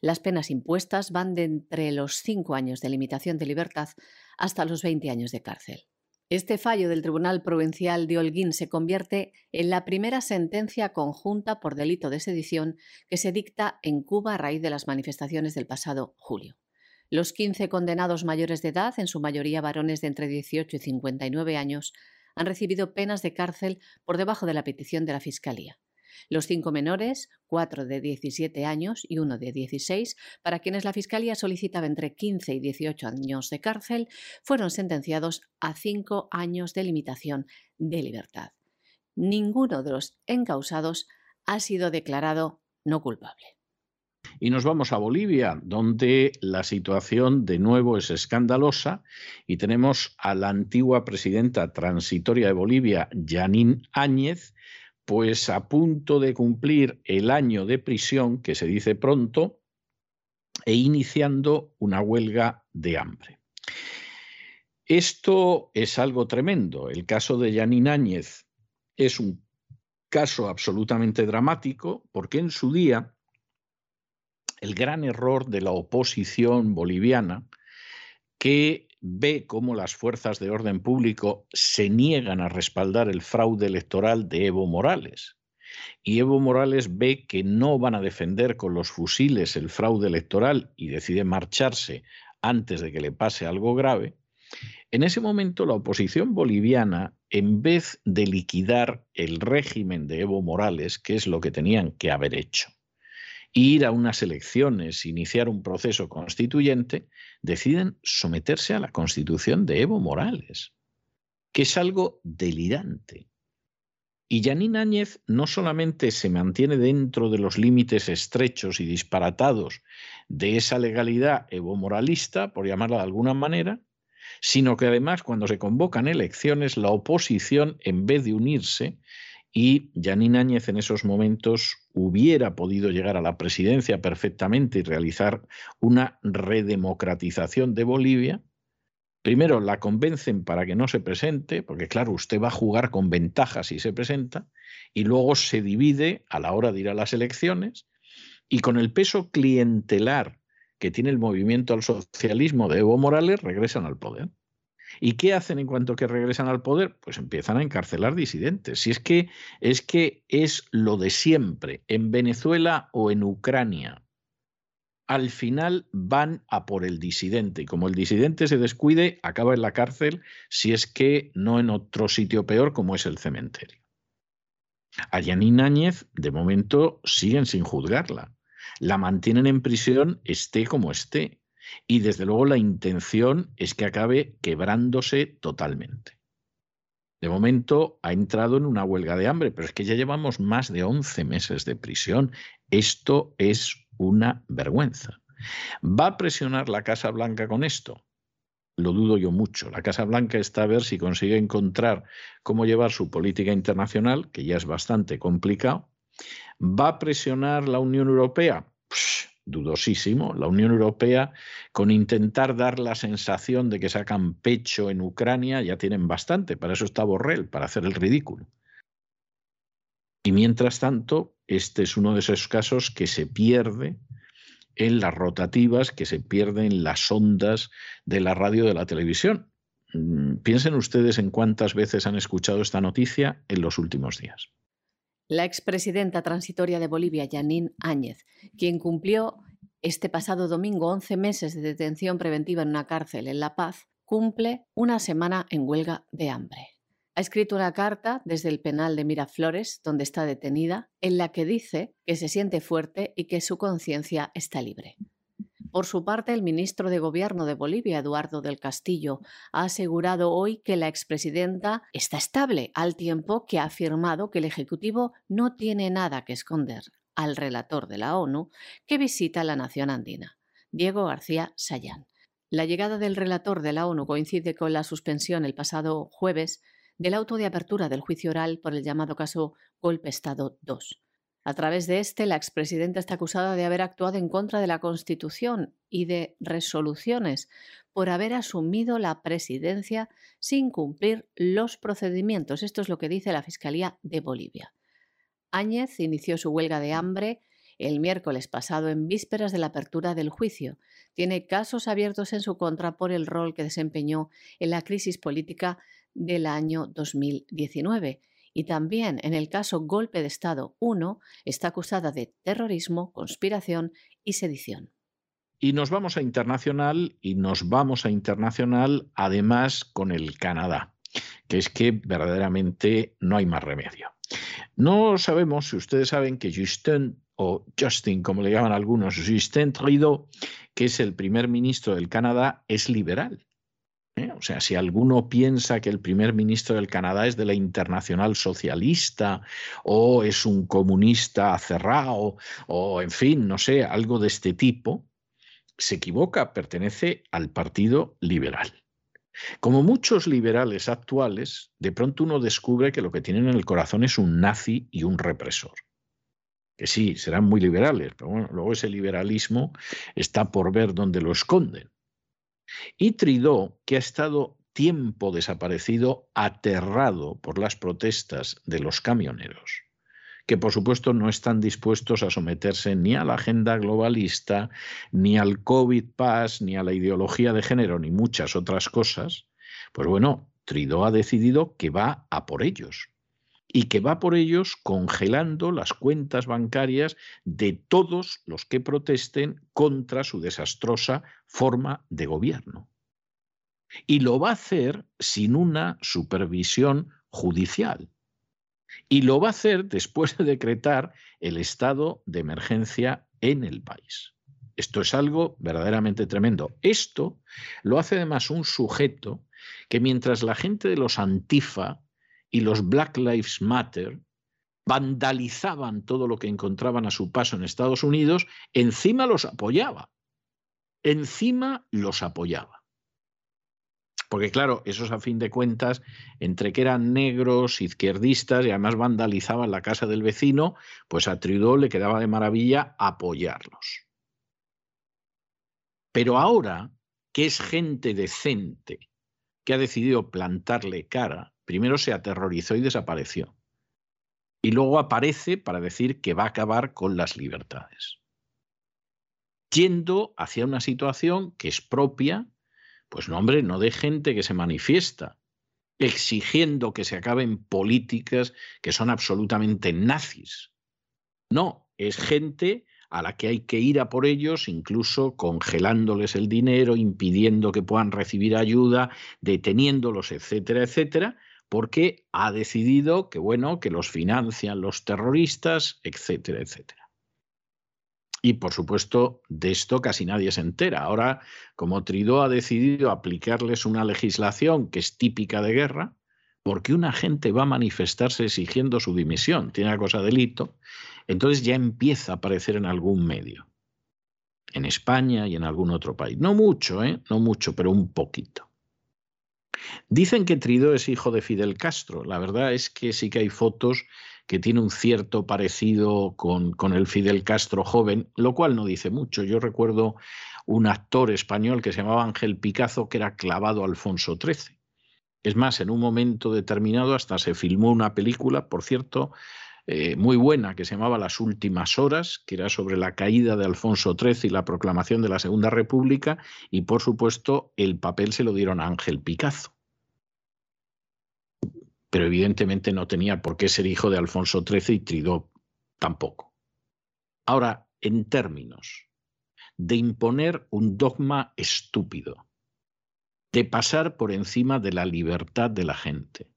[SPEAKER 2] Las penas impuestas van de entre los cinco años de limitación de libertad hasta los 20 años de cárcel. Este fallo del Tribunal Provincial de Holguín se convierte en la primera sentencia conjunta por delito de sedición que se dicta en Cuba a raíz de las manifestaciones del pasado julio. Los 15 condenados mayores de edad, en su mayoría varones de entre 18 y 59 años, han recibido penas de cárcel por debajo de la petición de la Fiscalía. Los cinco menores, cuatro de 17 años y uno de 16, para quienes la Fiscalía solicitaba entre 15 y 18 años de cárcel, fueron sentenciados a cinco años de limitación de libertad. Ninguno de los encausados ha sido declarado no culpable.
[SPEAKER 1] Y nos vamos a Bolivia, donde la situación de nuevo es escandalosa y tenemos a la antigua presidenta transitoria de Bolivia, Janine Áñez, pues a punto de cumplir el año de prisión, que se dice pronto, e iniciando una huelga de hambre. Esto es algo tremendo. El caso de Janine Áñez es un caso absolutamente dramático porque en su día el gran error de la oposición boliviana que ve cómo las fuerzas de orden público se niegan a respaldar el fraude electoral de Evo Morales. Y Evo Morales ve que no van a defender con los fusiles el fraude electoral y decide marcharse antes de que le pase algo grave. En ese momento la oposición boliviana, en vez de liquidar el régimen de Evo Morales, que es lo que tenían que haber hecho, ir a unas elecciones, iniciar un proceso constituyente, deciden someterse a la constitución de Evo Morales, que es algo delirante. Y Yanín Áñez no solamente se mantiene dentro de los límites estrechos y disparatados de esa legalidad evo moralista, por llamarla de alguna manera, sino que además cuando se convocan elecciones, la oposición, en vez de unirse, y Yanín Áñez en esos momentos hubiera podido llegar a la presidencia perfectamente y realizar una redemocratización de Bolivia. Primero la convencen para que no se presente, porque claro, usted va a jugar con ventajas si se presenta, y luego se divide a la hora de ir a las elecciones, y con el peso clientelar que tiene el movimiento al socialismo de Evo Morales, regresan al poder. ¿Y qué hacen en cuanto que regresan al poder? Pues empiezan a encarcelar disidentes. Si es que es que es lo de siempre, en Venezuela o en Ucrania. Al final van a por el disidente y como el disidente se descuide, acaba en la cárcel si es que no en otro sitio peor como es el cementerio. A Yanine Áñez, de momento, siguen sin juzgarla. La mantienen en prisión, esté como esté y desde luego la intención es que acabe quebrándose totalmente. De momento ha entrado en una huelga de hambre, pero es que ya llevamos más de 11 meses de prisión. Esto es una vergüenza. ¿Va a presionar la Casa Blanca con esto? Lo dudo yo mucho. La Casa Blanca está a ver si consigue encontrar cómo llevar su política internacional, que ya es bastante complicado. ¿Va a presionar la Unión Europea? Dudosísimo. La Unión Europea, con intentar dar la sensación de que sacan pecho en Ucrania, ya tienen bastante. Para eso está Borrell, para hacer el ridículo. Y mientras tanto, este es uno de esos casos que se pierde en las rotativas que se pierden en las ondas de la radio de la televisión. Mm, piensen ustedes en cuántas veces han escuchado esta noticia en los últimos días.
[SPEAKER 2] La expresidenta transitoria de Bolivia, Janine Áñez, quien cumplió este pasado domingo 11 meses de detención preventiva en una cárcel en La Paz, cumple una semana en huelga de hambre ha escrito una carta desde el penal de Miraflores, donde está detenida, en la que dice que se siente fuerte y que su conciencia está libre. Por su parte, el ministro de Gobierno de Bolivia, Eduardo del Castillo, ha asegurado hoy que la expresidenta está estable, al tiempo que ha afirmado que el Ejecutivo no tiene nada que esconder al relator de la ONU que visita la nación andina, Diego García Sayán. La llegada del relator de la ONU coincide con la suspensión el pasado jueves del auto de apertura del juicio oral por el llamado caso Golpe Estado II. A través de este, la expresidenta está acusada de haber actuado en contra de la Constitución y de resoluciones por haber asumido la presidencia sin cumplir los procedimientos. Esto es lo que dice la Fiscalía de Bolivia. Áñez inició su huelga de hambre el miércoles pasado en vísperas de la apertura del juicio. Tiene casos abiertos en su contra por el rol que desempeñó en la crisis política del año 2019. Y también en el caso Golpe de Estado 1 está acusada de terrorismo, conspiración y sedición.
[SPEAKER 1] Y nos vamos a internacional y nos vamos a internacional además con el Canadá, que es que verdaderamente no hay más remedio. No sabemos si ustedes saben que Justin o Justin, como le llaman algunos, Justin Trudeau, que es el primer ministro del Canadá, es liberal. ¿Eh? O sea, si alguno piensa que el primer ministro del Canadá es de la internacional socialista o es un comunista cerrado o, en fin, no sé, algo de este tipo, se equivoca, pertenece al Partido Liberal. Como muchos liberales actuales, de pronto uno descubre que lo que tienen en el corazón es un nazi y un represor. Que sí, serán muy liberales, pero bueno, luego ese liberalismo está por ver dónde lo esconden. Y Tridó, que ha estado tiempo desaparecido, aterrado por las protestas de los camioneros, que por supuesto no están dispuestos a someterse ni a la agenda globalista, ni al COVID Pass, ni a la ideología de género, ni muchas otras cosas, pues bueno, Tridó ha decidido que va a por ellos y que va por ellos congelando las cuentas bancarias de todos los que protesten contra su desastrosa forma de gobierno. Y lo va a hacer sin una supervisión judicial. Y lo va a hacer después de decretar el estado de emergencia en el país. Esto es algo verdaderamente tremendo. Esto lo hace además un sujeto que mientras la gente de los antifa y los Black Lives Matter vandalizaban todo lo que encontraban a su paso en Estados Unidos, encima los apoyaba. Encima los apoyaba. Porque claro, esos a fin de cuentas, entre que eran negros, izquierdistas y además vandalizaban la casa del vecino, pues a Trudeau le quedaba de maravilla apoyarlos. Pero ahora, que es gente decente, que ha decidido plantarle cara, Primero se aterrorizó y desapareció. Y luego aparece para decir que va a acabar con las libertades. Yendo hacia una situación que es propia, pues no, hombre, no de gente que se manifiesta, exigiendo que se acaben políticas que son absolutamente nazis. No, es gente a la que hay que ir a por ellos, incluso congelándoles el dinero, impidiendo que puedan recibir ayuda, deteniéndolos, etcétera, etcétera, porque ha decidido que, bueno, que los financian los terroristas, etcétera, etcétera. Y por supuesto, de esto casi nadie se entera. Ahora, como Tridó ha decidido aplicarles una legislación que es típica de guerra, porque una gente va a manifestarse exigiendo su dimisión, tiene la cosa delito, entonces ya empieza a aparecer en algún medio, en España y en algún otro país. No mucho, ¿eh? No mucho, pero un poquito. Dicen que Tridó es hijo de Fidel Castro. La verdad es que sí que hay fotos que tiene un cierto parecido con, con el Fidel Castro joven, lo cual no dice mucho. Yo recuerdo un actor español que se llamaba Ángel Picazo, que era clavado Alfonso XIII. Es más, en un momento determinado hasta se filmó una película, por cierto, eh, muy buena, que se llamaba Las Últimas Horas, que era sobre la caída de Alfonso XIII y la proclamación de la Segunda República, y por supuesto el papel se lo dieron a Ángel Picazo. Pero evidentemente no tenía por qué ser hijo de Alfonso XIII y Tridó tampoco. Ahora, en términos de imponer un dogma estúpido, de pasar por encima de la libertad de la gente,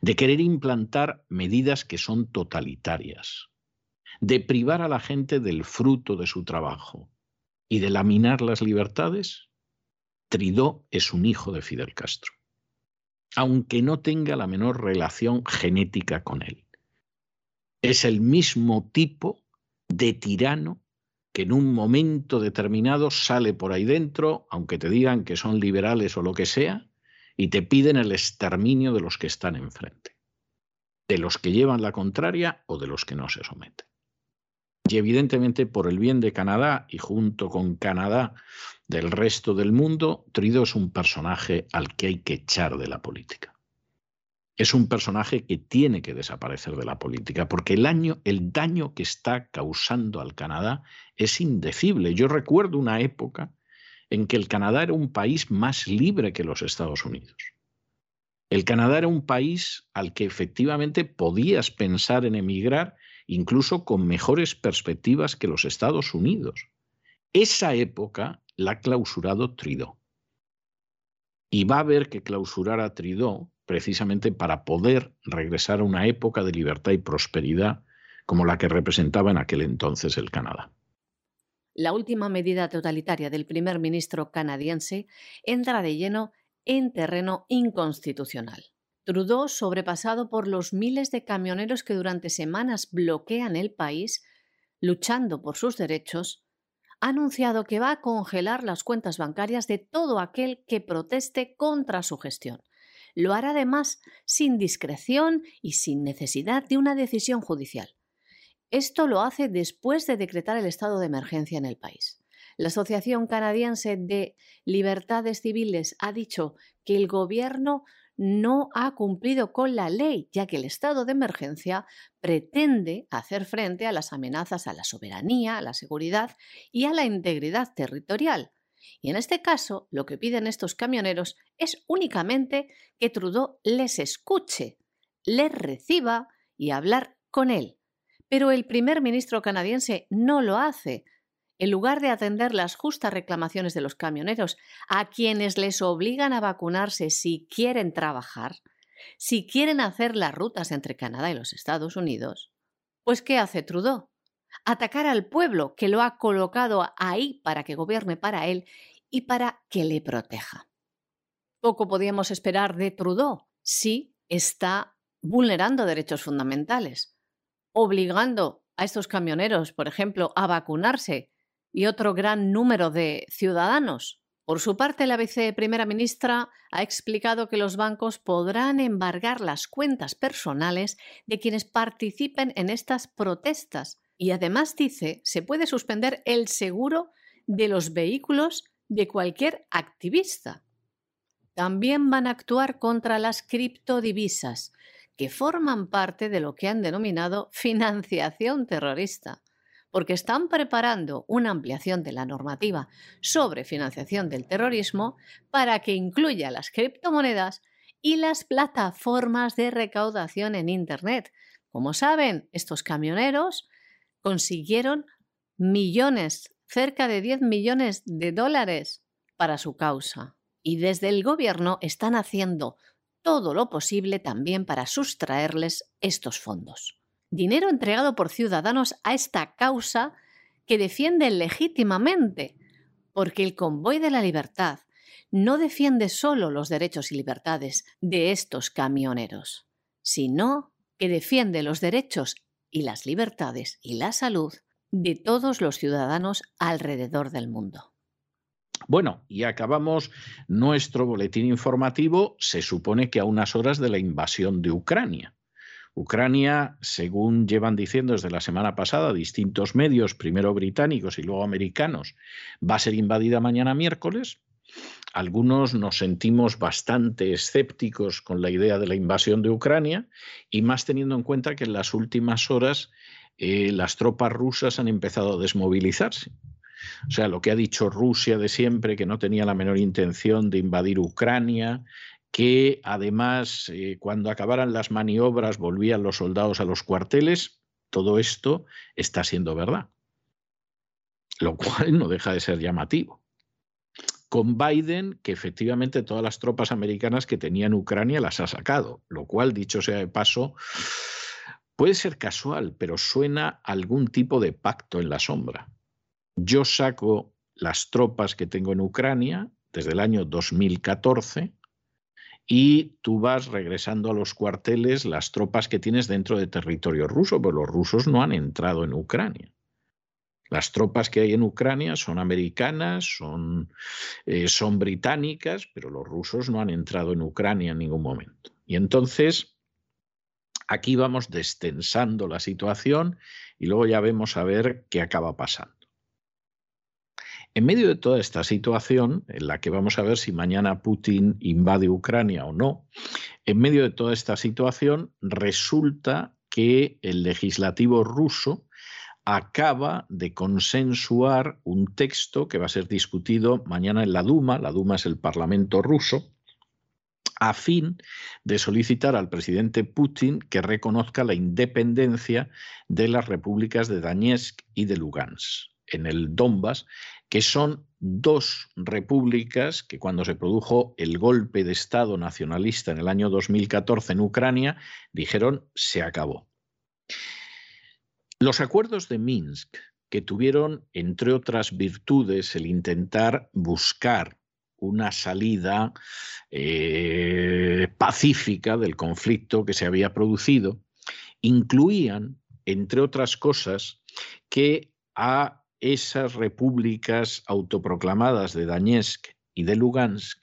[SPEAKER 1] de querer implantar medidas que son totalitarias, de privar a la gente del fruto de su trabajo y de laminar las libertades, Tridó es un hijo de Fidel Castro, aunque no tenga la menor relación genética con él. Es el mismo tipo de tirano que en un momento determinado sale por ahí dentro, aunque te digan que son liberales o lo que sea, y te piden el exterminio de los que están enfrente, de los que llevan la contraria o de los que no se someten. Y evidentemente por el bien de Canadá y junto con Canadá del resto del mundo, Trudeau es un personaje al que hay que echar de la política es un personaje que tiene que desaparecer de la política, porque el, año, el daño que está causando al Canadá es indecible. Yo recuerdo una época en que el Canadá era un país más libre que los Estados Unidos. El Canadá era un país al que efectivamente podías pensar en emigrar incluso con mejores perspectivas que los Estados Unidos. Esa época la ha clausurado Trudeau. Y va a haber que clausurar a Trudeau precisamente para poder regresar a una época de libertad y prosperidad como la que representaba en aquel entonces el Canadá.
[SPEAKER 2] La última medida totalitaria del primer ministro canadiense entra de lleno en terreno inconstitucional. Trudeau, sobrepasado por los miles de camioneros que durante semanas bloquean el país, luchando por sus derechos, ha anunciado que va a congelar las cuentas bancarias de todo aquel que proteste contra su gestión, lo hará además sin discreción y sin necesidad de una decisión judicial. Esto lo hace después de decretar el estado de emergencia en el país. La Asociación Canadiense de Libertades Civiles ha dicho que el gobierno no ha cumplido con la ley, ya que el estado de emergencia pretende hacer frente a las amenazas a la soberanía, a la seguridad y a la integridad territorial. Y en este caso, lo que piden estos camioneros es únicamente que Trudeau les escuche, les reciba y hablar con él. Pero el primer ministro canadiense no lo hace. En lugar de atender las justas reclamaciones de los camioneros, a quienes les obligan a vacunarse si quieren trabajar, si quieren hacer las rutas entre Canadá y los Estados Unidos, pues ¿qué hace Trudeau? atacar al pueblo que lo ha colocado ahí para que gobierne para él y para que le proteja. Poco podíamos esperar de Trudeau si está vulnerando derechos fundamentales, obligando a estos camioneros, por ejemplo, a vacunarse y otro gran número de ciudadanos. Por su parte, la viceprimera ministra ha explicado que los bancos podrán embargar las cuentas personales de quienes participen en estas protestas y además dice, se puede suspender el seguro de los vehículos de cualquier activista. También van a actuar contra las criptodivisas, que forman parte de lo que han denominado financiación terrorista, porque están preparando una ampliación de la normativa sobre financiación del terrorismo para que incluya las criptomonedas y las plataformas de recaudación en Internet. Como saben, estos camioneros consiguieron millones, cerca de 10 millones de dólares para su causa. Y desde el gobierno están haciendo todo lo posible también para sustraerles estos fondos. Dinero entregado por ciudadanos a esta causa que defienden legítimamente, porque el convoy de la libertad, no defiende solo los derechos y libertades de estos camioneros, sino que defiende los derechos y las libertades y la salud de todos los ciudadanos alrededor del mundo.
[SPEAKER 1] Bueno, y acabamos nuestro boletín informativo, se supone que a unas horas de la invasión de Ucrania. Ucrania, según llevan diciendo desde la semana pasada distintos medios, primero británicos y luego americanos, va a ser invadida mañana miércoles. Algunos nos sentimos bastante escépticos con la idea de la invasión de Ucrania y más teniendo en cuenta que en las últimas horas eh, las tropas rusas han empezado a desmovilizarse. O sea, lo que ha dicho Rusia de siempre, que no tenía la menor intención de invadir Ucrania, que además eh, cuando acabaran las maniobras volvían los soldados a los cuarteles, todo esto está siendo verdad. Lo cual no deja de ser llamativo. Con Biden, que efectivamente todas las tropas americanas que tenía en Ucrania las ha sacado, lo cual, dicho sea de paso, puede ser casual, pero suena algún tipo de pacto en la sombra. Yo saco las tropas que tengo en Ucrania desde el año 2014 y tú vas regresando a los cuarteles las tropas que tienes dentro de territorio ruso, pero los rusos no han entrado en Ucrania. Las tropas que hay en Ucrania son americanas, son, eh, son británicas, pero los rusos no han entrado en Ucrania en ningún momento. Y entonces, aquí vamos destensando la situación y luego ya vemos a ver qué acaba pasando. En medio de toda esta situación, en la que vamos a ver si mañana Putin invade Ucrania o no, en medio de toda esta situación resulta que el legislativo ruso acaba de consensuar un texto que va a ser discutido mañana en la Duma, la Duma es el Parlamento ruso, a fin de solicitar al presidente Putin que reconozca la independencia de las repúblicas de Donetsk y de Lugansk. En el Donbass, que son dos repúblicas que cuando se produjo el golpe de Estado nacionalista en el año 2014 en Ucrania, dijeron se acabó. Los acuerdos de Minsk, que tuvieron, entre otras virtudes, el intentar buscar una salida eh, pacífica del conflicto que se había producido, incluían, entre otras cosas, que a esas repúblicas autoproclamadas de Donetsk y de Lugansk,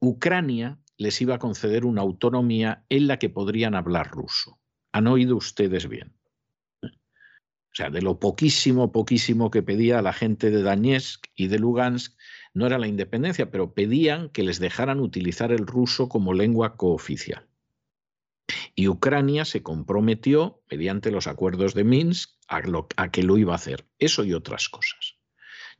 [SPEAKER 1] Ucrania les iba a conceder una autonomía en la que podrían hablar ruso. ¿Han oído ustedes bien? O sea, de lo poquísimo, poquísimo que pedía la gente de Donetsk y de Lugansk, no era la independencia, pero pedían que les dejaran utilizar el ruso como lengua cooficial. Y Ucrania se comprometió, mediante los acuerdos de Minsk, a, que lo iba a hacer. Eso y otras cosas.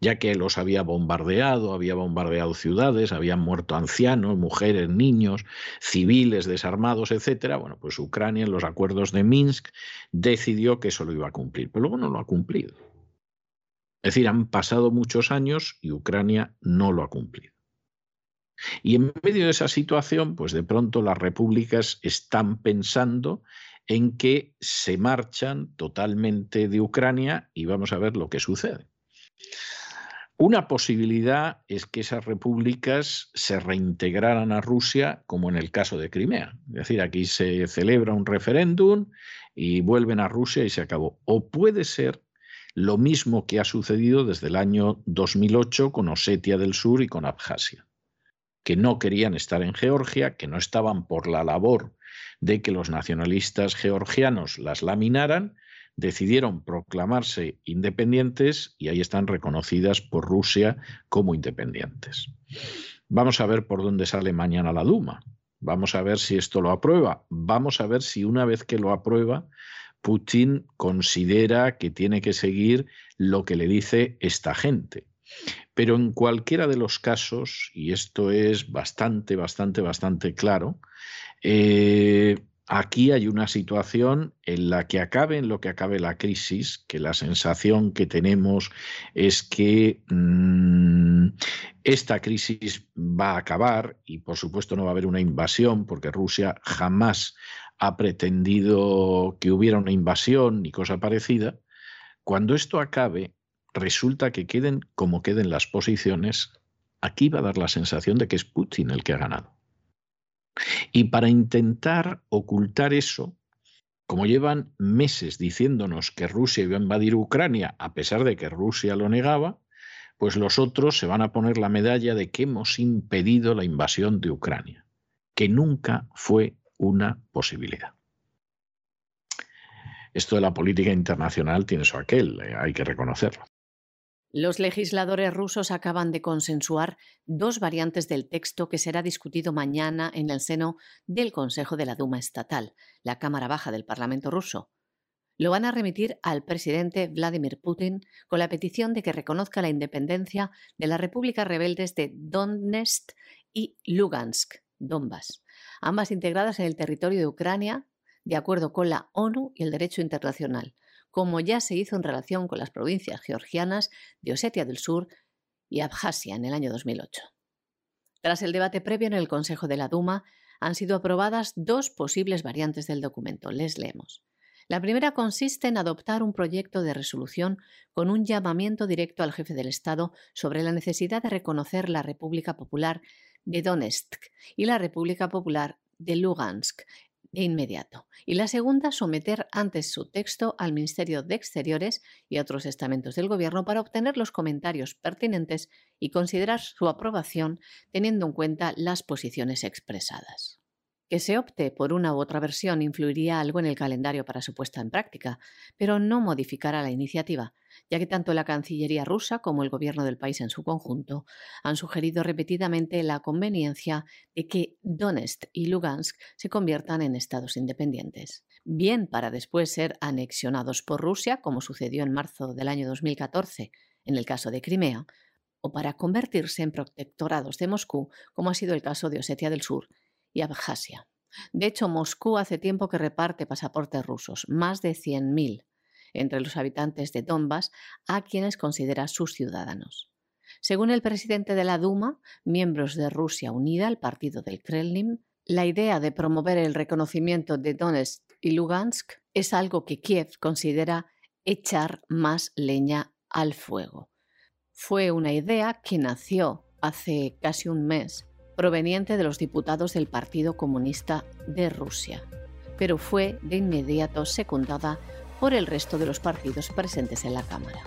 [SPEAKER 1] Ya que los había bombardeado, había bombardeado ciudades, habían muerto ancianos, mujeres, niños, civiles desarmados, etcétera. Bueno, pues Ucrania en los acuerdos de Minsk decidió que eso lo iba a cumplir, pero luego no lo ha cumplido. Es decir, han pasado muchos años y Ucrania no lo ha cumplido. Y en medio de esa situación, pues de pronto las repúblicas están pensando en que se marchan totalmente de Ucrania y vamos a ver lo que sucede. Una posibilidad es que esas repúblicas se reintegraran a Rusia como en el caso de Crimea. Es decir, aquí se celebra un referéndum y vuelven a Rusia y se acabó. O puede ser lo mismo que ha sucedido desde el año 2008 con Osetia del Sur y con Abjasia que no querían estar en Georgia, que no estaban por la labor de que los nacionalistas georgianos las laminaran, decidieron proclamarse independientes y ahí están reconocidas por Rusia como independientes. Vamos a ver por dónde sale mañana la Duma. Vamos a ver si esto lo aprueba. Vamos a ver si una vez que lo aprueba, Putin considera que tiene que seguir lo que le dice esta gente. Pero en cualquiera de los casos, y esto es bastante, bastante, bastante claro, eh, aquí hay una situación en la que acabe en lo que acabe la crisis, que la sensación que tenemos es que mm, esta crisis va a acabar y por supuesto no va a haber una invasión porque Rusia jamás ha pretendido que hubiera una invasión ni cosa parecida. Cuando esto acabe, resulta que queden como queden las posiciones, aquí va a dar la sensación de que es Putin el que ha ganado. Y para intentar ocultar eso, como llevan meses diciéndonos que Rusia iba a invadir Ucrania, a pesar de que Rusia lo negaba, pues los otros se van a poner la medalla de que hemos impedido la invasión de Ucrania, que nunca fue una posibilidad. Esto de la política internacional tiene su aquel, eh, hay que reconocerlo.
[SPEAKER 2] Los legisladores rusos acaban de consensuar dos variantes del texto que será discutido mañana en el seno del Consejo de la Duma Estatal, la Cámara Baja del Parlamento ruso. Lo van a remitir al presidente Vladimir Putin con la petición de que reconozca la independencia de las repúblicas rebeldes de Donetsk y Lugansk, Donbass, ambas integradas en el territorio de Ucrania, de acuerdo con la ONU y el derecho internacional, como ya se hizo en relación con las provincias georgianas de Osetia del Sur y Abjasia en el año 2008. Tras el debate previo en el Consejo de la Duma, han sido aprobadas dos posibles variantes del documento. Les leemos. La primera consiste en adoptar un proyecto de resolución con un llamamiento directo al jefe del Estado sobre la necesidad de reconocer la República Popular de Donetsk y la República Popular de Lugansk de inmediato. Y la segunda, someter antes su texto al Ministerio de Exteriores y a otros estamentos del Gobierno para obtener los comentarios pertinentes y considerar su aprobación teniendo en cuenta las posiciones expresadas. Que se opte por una u otra versión influiría algo en el calendario para su puesta en práctica, pero no modificará la iniciativa, ya que tanto la Cancillería rusa como el gobierno del país en su conjunto han sugerido repetidamente la conveniencia de que Donetsk y Lugansk se conviertan en estados independientes, bien para después ser anexionados por Rusia, como sucedió en marzo del año 2014 en el caso de Crimea, o para convertirse en protectorados de Moscú, como ha sido el caso de Osetia del Sur y Abjasia. De hecho, Moscú hace tiempo que reparte pasaportes rusos, más de 100.000, entre los habitantes de Donbass, a quienes considera sus ciudadanos. Según el presidente de la Duma, miembros de Rusia Unida, el partido del Kremlin, la idea de promover el reconocimiento de Donetsk y Lugansk es algo que Kiev considera echar más leña al fuego. Fue una idea que nació hace casi un mes proveniente de los diputados del Partido Comunista de Rusia, pero fue de inmediato secundada por el resto de los partidos presentes en la Cámara.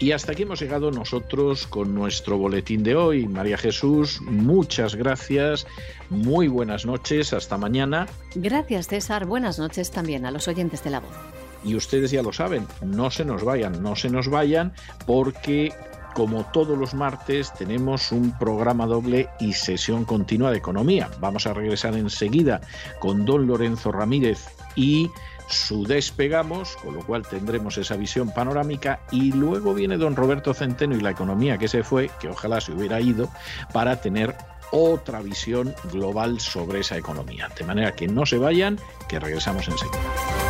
[SPEAKER 1] Y hasta aquí hemos llegado nosotros con nuestro boletín de hoy. María Jesús, muchas gracias, muy buenas noches, hasta mañana.
[SPEAKER 2] Gracias César, buenas noches también a los oyentes de la voz.
[SPEAKER 1] Y ustedes ya lo saben, no se nos vayan, no se nos vayan porque como todos los martes, tenemos un programa doble y sesión continua de economía. Vamos a regresar enseguida con don Lorenzo Ramírez y su despegamos, con lo cual tendremos esa visión panorámica y luego viene don Roberto Centeno y la economía que se fue, que ojalá se hubiera ido, para tener otra visión global sobre esa economía. De manera que no se vayan, que regresamos enseguida.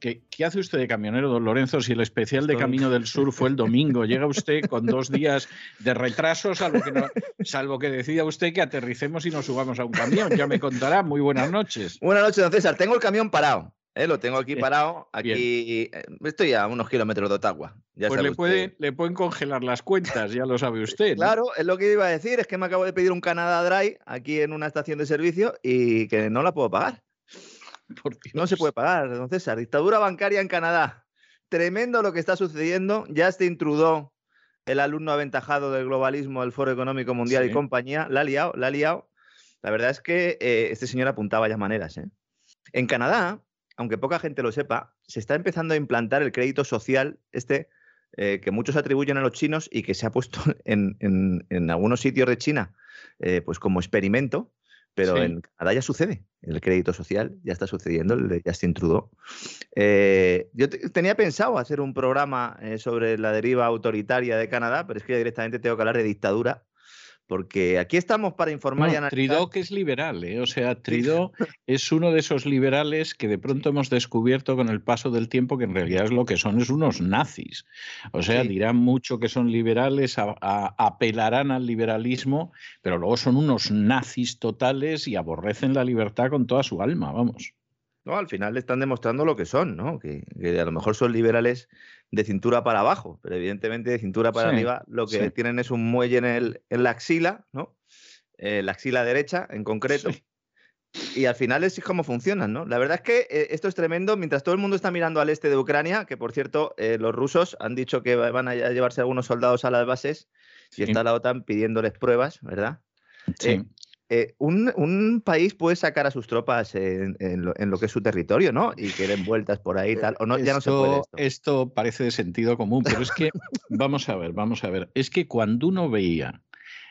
[SPEAKER 1] ¿Qué, hace usted de camionero, don Lorenzo, si el especial de Camino del Sur fue el domingo? Llega usted con dos días de retraso, salvo que, salvo que decida usted que aterricemos y nos subamos a un camión. Ya me contará. Muy buenas noches.
[SPEAKER 3] Buenas noches, don César. Tengo el camión parado. ¿eh? Lo tengo aquí parado. Aquí eh, estoy a unos kilómetros de Ottawa.
[SPEAKER 1] pues le, puede, le pueden congelar las cuentas, ya lo sabe usted.
[SPEAKER 3] Claro, es lo que iba a decir. Es que me acabo de pedir un Canada Dry aquí en una estación de servicio y que no la puedo pagar. No se puede pagar, don César. Dictadura bancaria en Canadá. tremendo lo que está sucediendo. Ya este intrudó el alumno aventajado del globalismo del Foro Económico Mundial y compañía. La ha liado, la ha liado. La verdad es que eh, este señor apuntaba ya maneras. ¿eh? En Canadá, aunque poca gente lo sepa, se está empezando a implantar el crédito social, este eh, que muchos atribuyen a los chinos y que se ha puesto en, algunos sitios de China eh, pues como experimento, pero en Canadá ya sucede. El crédito social ya está sucediendo, el de Justin Trudeau. Eh, yo tenía pensado hacer un programa sobre la deriva autoritaria de Canadá, pero es que directamente tengo que hablar de dictadura porque aquí estamos para informar y
[SPEAKER 1] analizar. que es liberal, ¿eh? o sea, Tridó es uno de esos liberales que de pronto hemos descubierto con el paso del tiempo que en realidad es lo que son, es unos nazis. O sea, dirán mucho que son liberales, apelarán al liberalismo, pero luego son unos nazis totales y aborrecen la libertad con toda su alma, vamos.
[SPEAKER 3] No, al final le están demostrando lo que son, ¿no? Que, a lo mejor son liberales de cintura para abajo, pero evidentemente de cintura para arriba lo que tienen es un muelle en, el, en la axila, ¿no? Eh, la axila derecha en concreto. Y al final es como funcionan, ¿no? La verdad es que eh, esto es tremendo. Mientras todo el mundo está mirando al este de Ucrania, que por cierto, eh, los rusos han dicho que van a llevarse algunos soldados a las bases y está la OTAN pidiéndoles pruebas, ¿verdad? Sí. Eh, un, país puede sacar a sus tropas en, lo, que es su territorio, ¿no? Y que den vueltas por ahí y tal. O no, ya no se puede
[SPEAKER 1] esto. esto parece de sentido común, pero es que, vamos a ver, vamos a ver. Es que cuando uno veía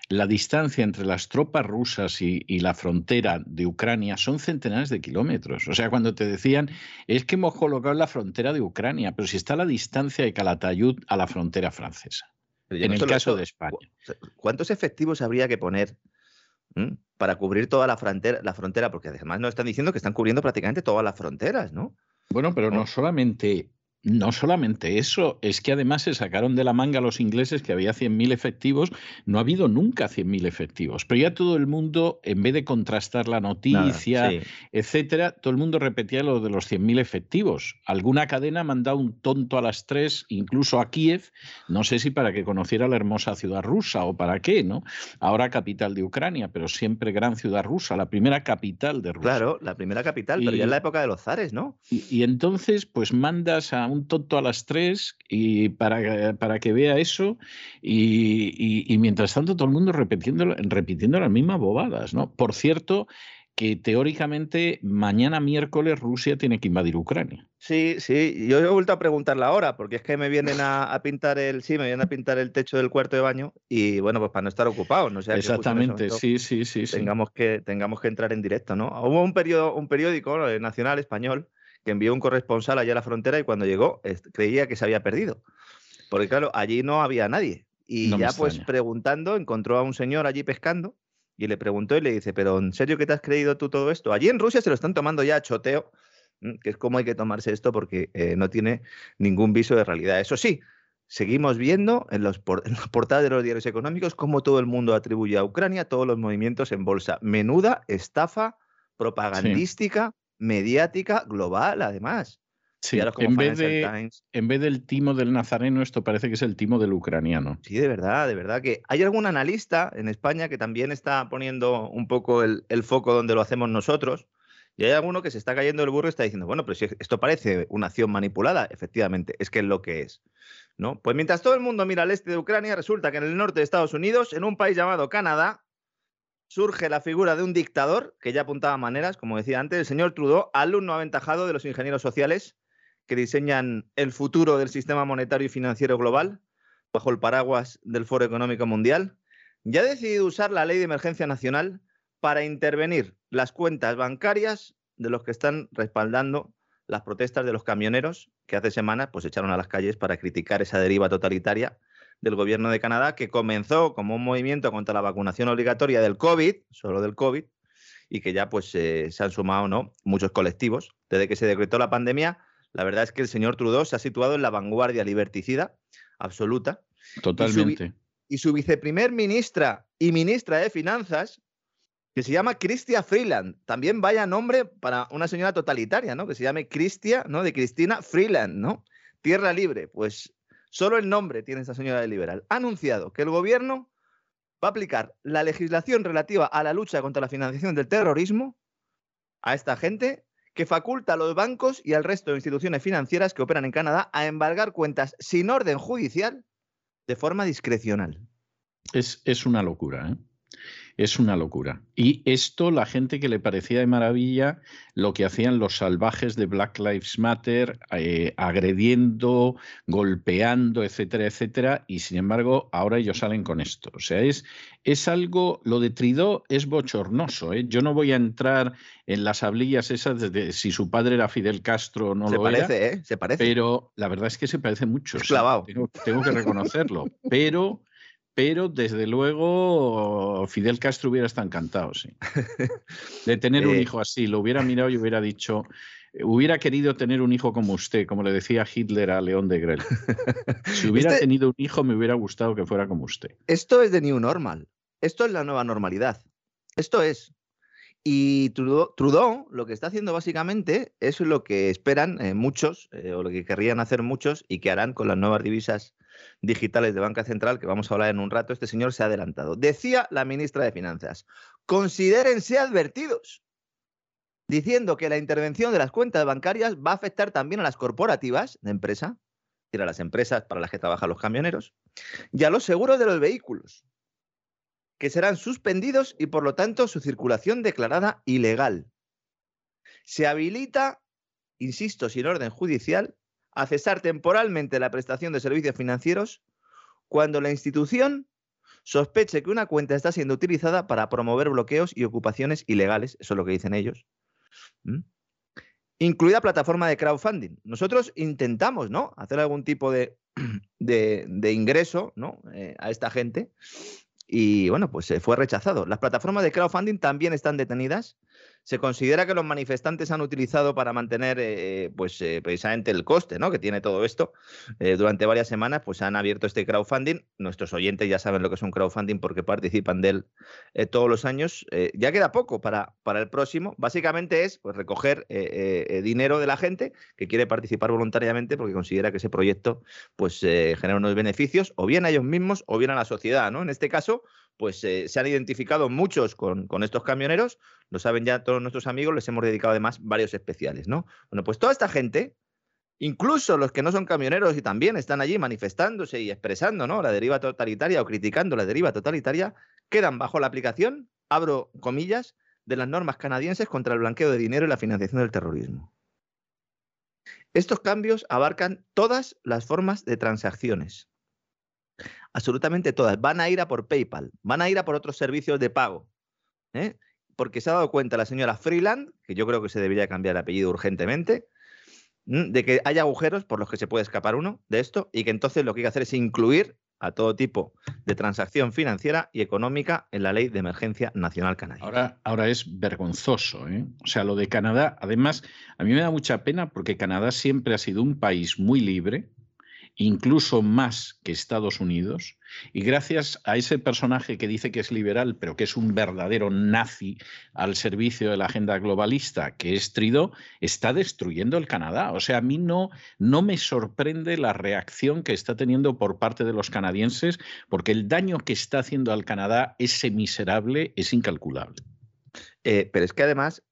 [SPEAKER 1] la distancia entre las tropas rusas y, la frontera de Ucrania son centenares de kilómetros. O sea, cuando te decían, es que hemos colocado la frontera de Ucrania, pero si está la distancia de Calatayud a la frontera francesa. En el caso de España.
[SPEAKER 3] ¿Cuántos efectivos habría que poner para cubrir toda la frontera, la frontera, porque además nos están diciendo que están cubriendo prácticamente todas las fronteras, ¿no?
[SPEAKER 1] Bueno, pero no solamente no solamente eso, es que además se sacaron de la manga los ingleses que había 100.000 efectivos. No ha habido nunca 100.000 efectivos, pero ya todo el mundo, en vez de contrastar la noticia, etcétera, todo el mundo repetía lo de los 100.000 efectivos. Alguna cadena ha mandado un tonto a las tres, incluso a Kiev, no sé si para que conociera la hermosa ciudad rusa o para qué, ¿no? Ahora capital de Ucrania, pero siempre gran ciudad rusa, la primera capital de Rusia.
[SPEAKER 3] Claro, la primera capital, pero ya en la época de los zares, ¿no?
[SPEAKER 1] Y, y entonces, pues mandas a un tonto a las tres y para, para que vea eso y, mientras tanto todo el mundo repitiendo, repitiendo las mismas bobadas, ¿no? Por cierto, que teóricamente mañana miércoles Rusia tiene que invadir Ucrania.
[SPEAKER 3] Sí, sí, yo he vuelto a preguntarla ahora, porque es que me vienen a, pintar el, sí, me vienen a pintar el techo del cuarto de baño y bueno, pues para no estar ocupados, no sé.
[SPEAKER 1] Exactamente, sí, sí, sí,
[SPEAKER 3] tengamos que tengamos que entrar en directo, ¿no? Hubo un periódico, un periódico eh, nacional español que envió un corresponsal allá a la frontera y cuando llegó creía que se había perdido. Porque claro, allí no había nadie. Y ya pues preguntando, encontró a un señor allí pescando y le preguntó y le dice, pero ¿en serio que te has creído tú todo esto? Allí en Rusia se lo están tomando ya a choteo, que es como hay que tomarse esto porque eh, no tiene ningún viso de realidad. Eso sí, seguimos viendo en, los en las portadas de los diarios económicos cómo todo el mundo atribuye a Ucrania todos los movimientos en bolsa. Menuda estafa propagandística mediática global, además.
[SPEAKER 1] Sí, en vez, de, en vez del timo del nazareno, esto parece que es el timo del ucraniano.
[SPEAKER 3] Sí, de verdad, de verdad que hay algún analista en España que también está poniendo un poco el, foco donde lo hacemos nosotros. Y hay alguno que se está cayendo el burro y está diciendo, bueno, pero si esto parece una acción manipulada, efectivamente, es que es lo que es. ¿no? Pues mientras todo el mundo mira al este de Ucrania, resulta que en el norte de Estados Unidos, en un país llamado Canadá, surge la figura de un dictador que ya apuntaba maneras, como decía antes, el señor Trudeau, alumno aventajado de los ingenieros sociales que diseñan el futuro del sistema monetario y financiero global bajo el paraguas del Foro Económico Mundial, ya ha decidido usar la ley de emergencia nacional para intervenir las cuentas bancarias de los que están respaldando las protestas de los camioneros que hace semanas pues echaron a las calles para criticar esa deriva totalitaria del gobierno de Canadá que comenzó como un movimiento contra la vacunación obligatoria del COVID, solo del COVID, y que ya pues se han sumado ¿no? muchos colectivos. Desde que se decretó la pandemia, la verdad es que el señor Trudeau se ha situado en la vanguardia liberticida absoluta.
[SPEAKER 1] Totalmente.
[SPEAKER 3] Y su, viceprimer ministra y ministra de Finanzas, que se llama Cristia Freeland. También vaya nombre para una señora totalitaria, ¿no? Que se llame Cristia, ¿no? De Cristina Freeland, ¿no? Tierra libre. Pues solo el nombre tiene esta señora de liberal, ha anunciado que el gobierno va a aplicar la legislación relativa a la lucha contra la financiación del terrorismo a esta gente que faculta a los bancos y al resto de instituciones financieras que operan en Canadá a embargar cuentas sin orden judicial de forma discrecional.
[SPEAKER 1] Es, es una locura, ¿eh? Es una locura. Y esto, la gente que le parecía de maravilla lo que hacían los salvajes de Black Lives Matter, eh, agrediendo, golpeando, etcétera, etcétera, y sin embargo, ahora ellos salen con esto. O sea, es, es algo, lo de Tridó es bochornoso. ¿eh? Yo no voy a entrar en las hablillas esas de si su padre era Fidel Castro o no
[SPEAKER 3] se
[SPEAKER 1] lo
[SPEAKER 3] parece,
[SPEAKER 1] era.
[SPEAKER 3] ¿eh? Se parece.
[SPEAKER 1] Pero la verdad es que se parece mucho.
[SPEAKER 3] Es clavado.
[SPEAKER 1] Tengo, tengo que reconocerlo. pero pero desde luego Fidel Castro hubiera estado encantado, sí. De tener un
[SPEAKER 3] Eh.
[SPEAKER 1] hijo así, lo hubiera mirado y hubiera dicho, eh, hubiera querido tener un hijo como usted, como le decía Hitler a León de Grel. Si hubiera
[SPEAKER 3] Este-
[SPEAKER 1] tenido un hijo, me hubiera gustado que fuera como usted.
[SPEAKER 3] Esto es de New Normal. Esto es la nueva normalidad. Esto es. Y Trudeau, Trudeau lo que está haciendo básicamente es lo que esperan eh, muchos, eh, o lo que querrían hacer muchos, y que harán con las nuevas divisas digitales de Banca Central, que vamos a hablar en un rato. Este señor se ha adelantado. Decía la ministra de Finanzas, considérense advertidos, diciendo que la intervención de las cuentas bancarias va a afectar también a las corporativas de empresa, es decir, a las empresas para las que trabajan los camioneros, y a los seguros de los vehículos que serán suspendidos y por lo tanto su circulación declarada ilegal. Se habilita, insisto, sin orden judicial, a cesar temporalmente la prestación de servicios financieros cuando la institución sospeche que una cuenta está siendo utilizada para promover bloqueos y ocupaciones ilegales, eso es lo que dicen ellos. ¿Mm? Incluida plataforma de crowdfunding. Nosotros intentamos ¿no? hacer algún tipo de, de, ingreso ¿no? Eh, a esta gente y bueno, pues se fue rechazado. Las plataformas de crowdfunding también están detenidas. Se considera que los manifestantes han utilizado para mantener eh, pues, eh, precisamente el coste ¿no? que tiene todo esto. Eh, durante varias semanas pues, han abierto este crowdfunding. Nuestros oyentes ya saben lo que es un crowdfunding porque participan de él eh, todos los años. Eh, ya queda poco para, para el próximo. Básicamente es pues, recoger dinero de la gente que quiere participar voluntariamente porque considera que ese proyecto pues, genera unos beneficios o bien a ellos mismos o bien a la sociedad. ¿no? En este caso, pues se han identificado muchos con, con, estos camioneros, lo saben ya todos nuestros amigos, les hemos dedicado además varios especiales, ¿no? Bueno, pues toda esta gente, incluso los que no son camioneros y también están allí manifestándose y expresando, ¿no? La deriva totalitaria o criticando la deriva totalitaria, quedan bajo la aplicación, abro comillas, de las normas canadienses contra el blanqueo de dinero y la financiación del terrorismo. Estos cambios abarcan todas las formas de transacciones, absolutamente todas. Van a ir a por PayPal, van a ir a por otros servicios de pago. ¿eh? Porque se ha dado cuenta la señora Freeland, que yo creo que se debería cambiar el apellido urgentemente, de que hay agujeros por los que se puede escapar uno de esto y que entonces lo que hay que hacer es incluir a todo tipo de transacción financiera y económica en la ley de emergencia nacional canadiense.
[SPEAKER 1] Ahora, ahora es vergonzoso. ¿eh? O sea, lo de Canadá, además, a mí me da mucha pena porque Canadá siempre ha sido un país muy libre, incluso más que Estados Unidos, y gracias a ese personaje que dice que es liberal, pero que es un verdadero nazi al servicio de la agenda globalista, que es Trudeau, está destruyendo el Canadá. O sea, a mí no, no me sorprende la reacción que está teniendo por parte de los canadienses, porque el daño que está haciendo al Canadá, ese miserable, es incalculable.
[SPEAKER 3] Eh, pero es que además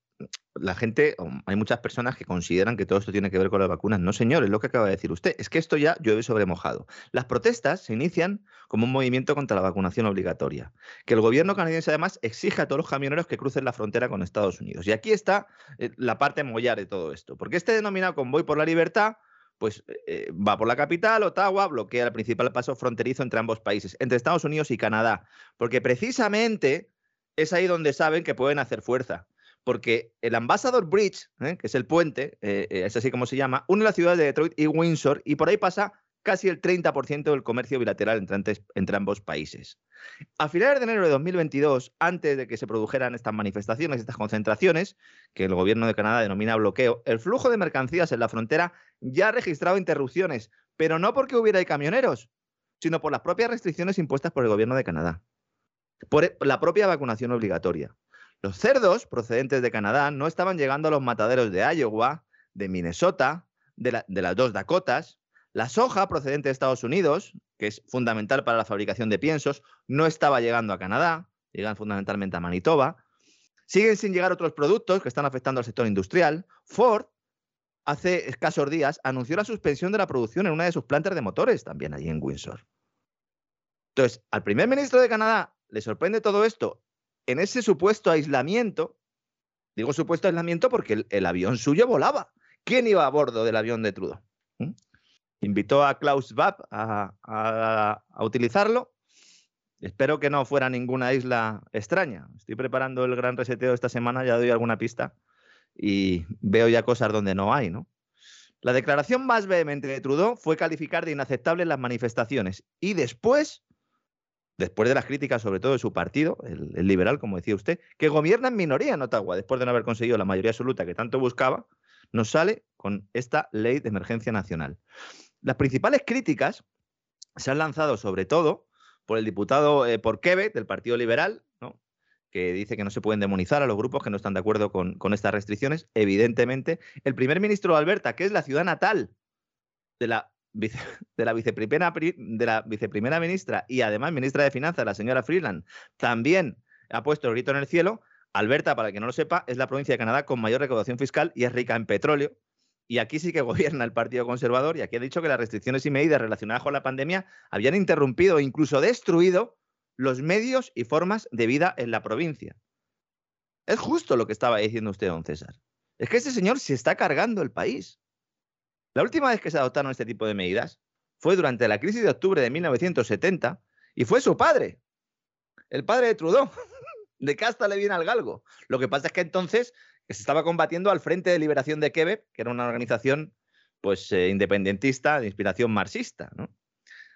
[SPEAKER 3] la gente, hay muchas personas que consideran que todo esto tiene que ver con las vacunas. No, señor, es lo que acaba de decir usted. Es que esto ya llueve sobre mojado. Las protestas se inician como un movimiento contra la vacunación obligatoria, que el gobierno canadiense además exige a todos los camioneros que crucen la frontera con Estados Unidos. Y aquí está eh, la parte mollar de todo esto, porque este denominado convoy por la libertad pues eh, va por la capital, Ottawa, bloquea el principal paso fronterizo entre ambos países, entre Estados Unidos y Canadá, porque precisamente es ahí donde saben que pueden hacer fuerza porque el Ambassador Bridge, ¿eh? que es el puente, eh, es así como se llama, une las ciudades de Detroit y Windsor y por ahí pasa casi el 30% del comercio bilateral entre, entre, ambos países. A finales de enero de 2022, antes de que se produjeran estas manifestaciones, estas concentraciones, que el gobierno de Canadá denomina bloqueo, el flujo de mercancías en la frontera ya ha registrado interrupciones, pero no porque hubiera camioneros, sino por las propias restricciones impuestas por el gobierno de Canadá, por la propia vacunación obligatoria. Los cerdos procedentes de Canadá no estaban llegando a los mataderos de Iowa, de Minnesota, de, la, de, las dos Dakotas. La soja procedente de Estados Unidos, que es fundamental para la fabricación de piensos, no estaba llegando a Canadá, llegan fundamentalmente a Manitoba. Siguen sin llegar otros productos que están afectando al sector industrial. Ford, hace escasos días, anunció la suspensión de la producción en una de sus plantas de motores, también allí en Windsor. Entonces, al primer ministro de Canadá le sorprende todo esto en ese supuesto aislamiento. Digo supuesto aislamiento porque el, avión suyo volaba. ¿Quién iba a bordo del avión de Trudeau? ¿Mm? Invitó a Klaus a- a utilizarlo. Espero que no fuera ninguna isla extraña. Estoy preparando el gran reseteo esta semana, ya doy alguna pista y veo ya cosas donde no hay, ¿no? La declaración más vehemente de Trudeau fue calificar de inaceptables las manifestaciones y después, después de las críticas sobre todo de su partido, el, liberal, como decía usted, que gobierna en minoría en Ottawa, después de no haber conseguido la mayoría absoluta que tanto buscaba, nos sale con esta ley de emergencia nacional. Las principales críticas se han lanzado sobre todo por el diputado eh, por Quebec del Partido Liberal, ¿no? que dice que no se pueden demonizar a los grupos que no están de acuerdo con, con estas restricciones. Evidentemente, el primer ministro de Alberta, que es la ciudad natal de la, vice- de la, viceprimera, pri- de la viceprimera ministra y además ministra de Finanzas, la señora Freeland, también ha puesto el grito en el cielo. Alberta, para el que no lo sepa, es la provincia de Canadá con mayor recaudación fiscal y es rica en petróleo. Y aquí sí que gobierna el Partido Conservador y aquí ha dicho que las restricciones y medidas relacionadas con la pandemia habían interrumpido e incluso destruido los medios y formas de vida en la provincia. Es justo lo que estaba diciendo usted, don César. Es que ese señor se está cargando el país. La última vez que se adoptaron este tipo de medidas fue durante la crisis de octubre de 1970 y fue su padre, el padre de Trudeau. De casta le viene al galgo. Lo que pasa es que entonces se estaba combatiendo al Frente de Liberación de Quebec, que era una organización pues, eh, independentista de inspiración marxista.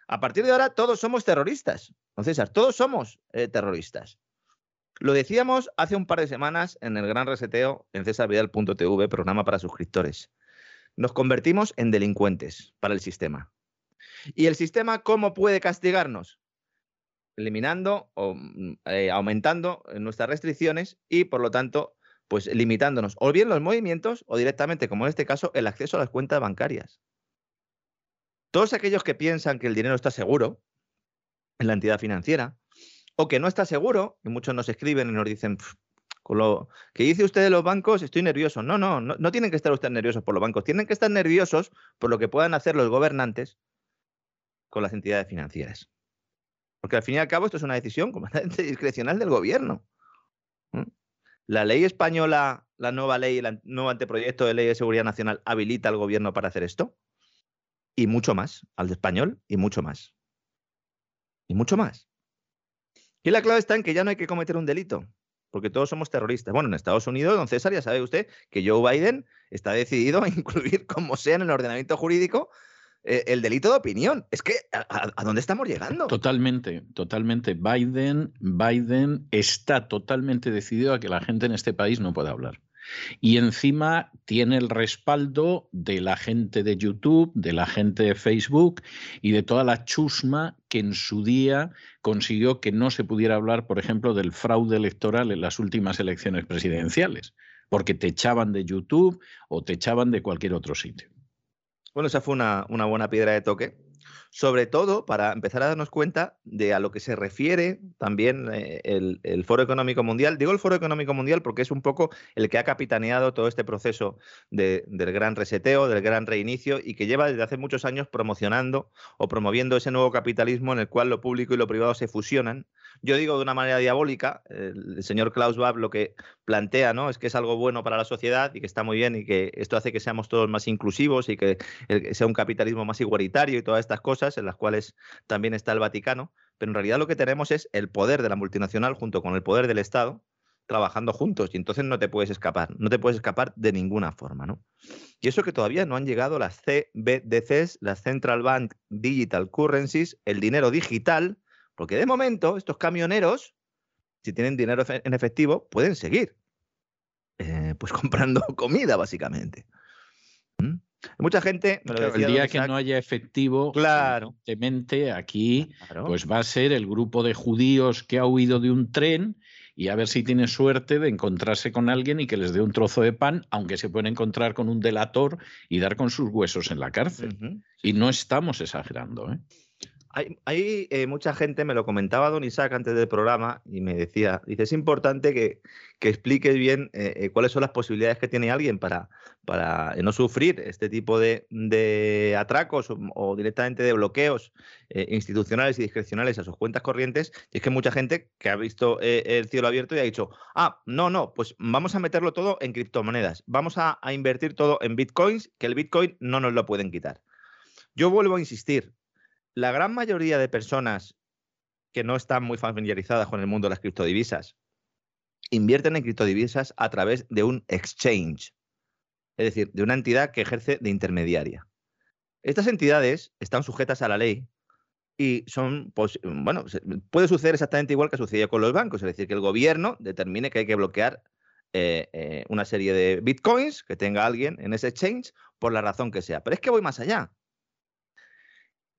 [SPEAKER 3] A partir de ahora todos somos terroristas. Don César, todos somos eh, terroristas. Lo decíamos hace un par de semanas en el gran reseteo en cesarvidal.tv, programa para suscriptores. Nos convertimos en delincuentes para el sistema. ¿Y el sistema cómo puede castigarnos? Eliminando o mm, eh, aumentando nuestras restricciones y, por lo tanto, pues limitándonos o bien los movimientos o directamente, como en este caso, el acceso a las cuentas bancarias. Todos aquellos que piensan que el dinero está seguro en la entidad financiera o que no está seguro, y muchos nos escriben y nos dicen, "Pf, con lo que dice usted de los bancos, estoy nervioso. No, no, no, tienen que estar ustedes nerviosos por los bancos, tienen que estar nerviosos por lo que puedan hacer los gobernantes con las entidades financieras. Porque al fin y al cabo esto es una decisión completamente discrecional del gobierno. ¿Mm? La ley española, la nueva ley, el nuevo anteproyecto de ley de seguridad nacional habilita al gobierno para hacer esto. Y mucho más, al español y mucho más. Y mucho más. Y la clave está en que ya no hay que cometer un delito, porque todos somos terroristas. Bueno, en Estados Unidos, don César, ya sabe usted que Joe Biden está decidido a incluir, como sea en el ordenamiento jurídico, eh, el delito de opinión. Es que, ¿a, a- a dónde estamos llegando?
[SPEAKER 1] Totalmente, totalmente. Biden, Biden está totalmente decidido a que la gente en este país no pueda hablar. Y encima tiene el respaldo de la gente de YouTube, de la gente de Facebook y de toda la chusma que en su día consiguió que no se pudiera hablar, por ejemplo, del fraude electoral en las últimas elecciones presidenciales, porque te echaban de YouTube o te echaban de cualquier otro sitio.
[SPEAKER 3] Bueno, esa fue una, una buena piedra de toque. Sobre todo para empezar a darnos cuenta de a lo que se refiere también eh, el, el Foro Económico Mundial. Digo el Foro Económico Mundial porque es un poco el que ha capitaneado todo este proceso de- del gran reseteo, del gran reinicio y que lleva desde hace muchos años promocionando o promoviendo ese nuevo capitalismo en el cual lo público y lo privado se fusionan. Yo digo de una manera diabólica, el señor Klaus Schwab lo que plantea ¿no? es que es algo bueno para la sociedad y que está muy bien y que esto hace que seamos todos más inclusivos y que que sea un capitalismo más igualitario y todas estas cosas en las cuales también está el Vaticano, pero en realidad lo que tenemos es el poder de la multinacional junto con el poder del Estado trabajando juntos y entonces no te puedes escapar, no te puedes escapar de ninguna forma, ¿no? Y eso que todavía no han llegado las CBDCs, las Central Bank Digital Currencies, el dinero digital, porque de momento estos camioneros, si tienen dinero en efectivo, pueden seguir eh, pues comprando comida, básicamente. ¿Mm? Mucha gente, me lo
[SPEAKER 1] Claro,
[SPEAKER 3] decía
[SPEAKER 1] el día que no haya efectivo,
[SPEAKER 3] Claro.
[SPEAKER 1] evidentemente aquí
[SPEAKER 3] claro,
[SPEAKER 1] pues va a ser el grupo de judíos que ha huido de un tren y a ver si tiene suerte de encontrarse con alguien y que les dé un trozo de pan, aunque se pueden encontrar con un delator y dar con sus huesos en la cárcel. Y no estamos exagerando. ¿eh?
[SPEAKER 3] Hay, eh, mucha gente, me lo comentaba Don Isaac antes del programa y me decía, dice, es importante que, que expliques bien eh, eh, cuáles son las posibilidades que tiene alguien para, para no sufrir este tipo de, atracos o, directamente de bloqueos institucionales y discrecionales a sus cuentas corrientes. Y es que mucha gente que ha visto el cielo abierto y ha dicho, ah, no, no, pues vamos a meterlo todo en criptomonedas, vamos a invertir todo en bitcoins, que el bitcoin no nos lo pueden quitar. Yo vuelvo a insistir, la gran mayoría de personas que no están muy familiarizadas con el mundo de las criptodivisas invierten en criptodivisas a través de un exchange, es decir, de una entidad que ejerce de intermediaria. Estas entidades están sujetas a la ley y son, bueno, puede suceder exactamente igual que sucedió con los bancos, es decir, que el gobierno determine que hay que bloquear eh, eh, una serie de bitcoins que tenga alguien en ese exchange por la razón que sea. Pero es que voy más allá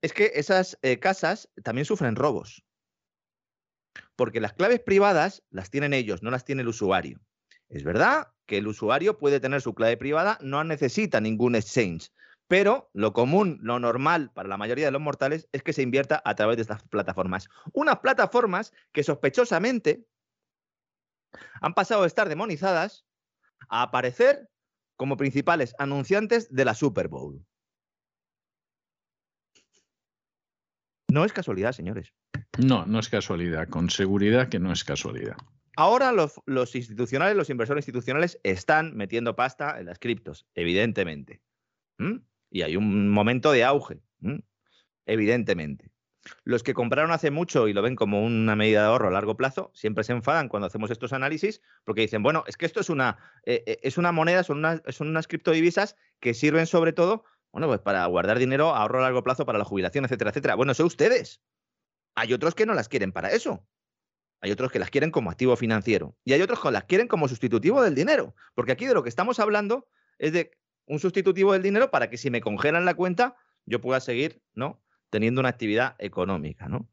[SPEAKER 3] es que esas eh, casas también sufren robos. Porque las claves privadas las tienen ellos, no las tiene el usuario. Es verdad que el usuario puede tener su clave privada, no necesita ningún exchange, pero lo común, lo normal para la mayoría de los mortales es que se invierta a través de estas plataformas. Unas plataformas que sospechosamente han pasado de estar demonizadas a aparecer como principales anunciantes de la Super Bowl. No es casualidad, señores.
[SPEAKER 1] No, no es casualidad. Con seguridad que no es casualidad.
[SPEAKER 3] Ahora los, institucionales, los inversores institucionales están metiendo pasta en las criptos, evidentemente. Y hay un momento de auge, evidentemente. Los que compraron hace mucho y lo ven como una medida de ahorro a largo plazo, siempre se enfadan cuando hacemos estos análisis porque dicen, bueno, es que esto es una, eh, eh, es una moneda, son unas, son unas criptodivisas que sirven sobre todo bueno, pues para guardar dinero, ahorro a largo plazo para la jubilación, etcétera, etcétera. Bueno, son ustedes. Hay otros que no las quieren para eso. Hay otros que las quieren como activo financiero. Y hay otros que las quieren como sustitutivo del dinero. Porque aquí de lo que estamos hablando es de un sustitutivo del dinero para que si me congelan la cuenta, yo pueda seguir, ¿no? Teniendo una actividad económica, ¿no?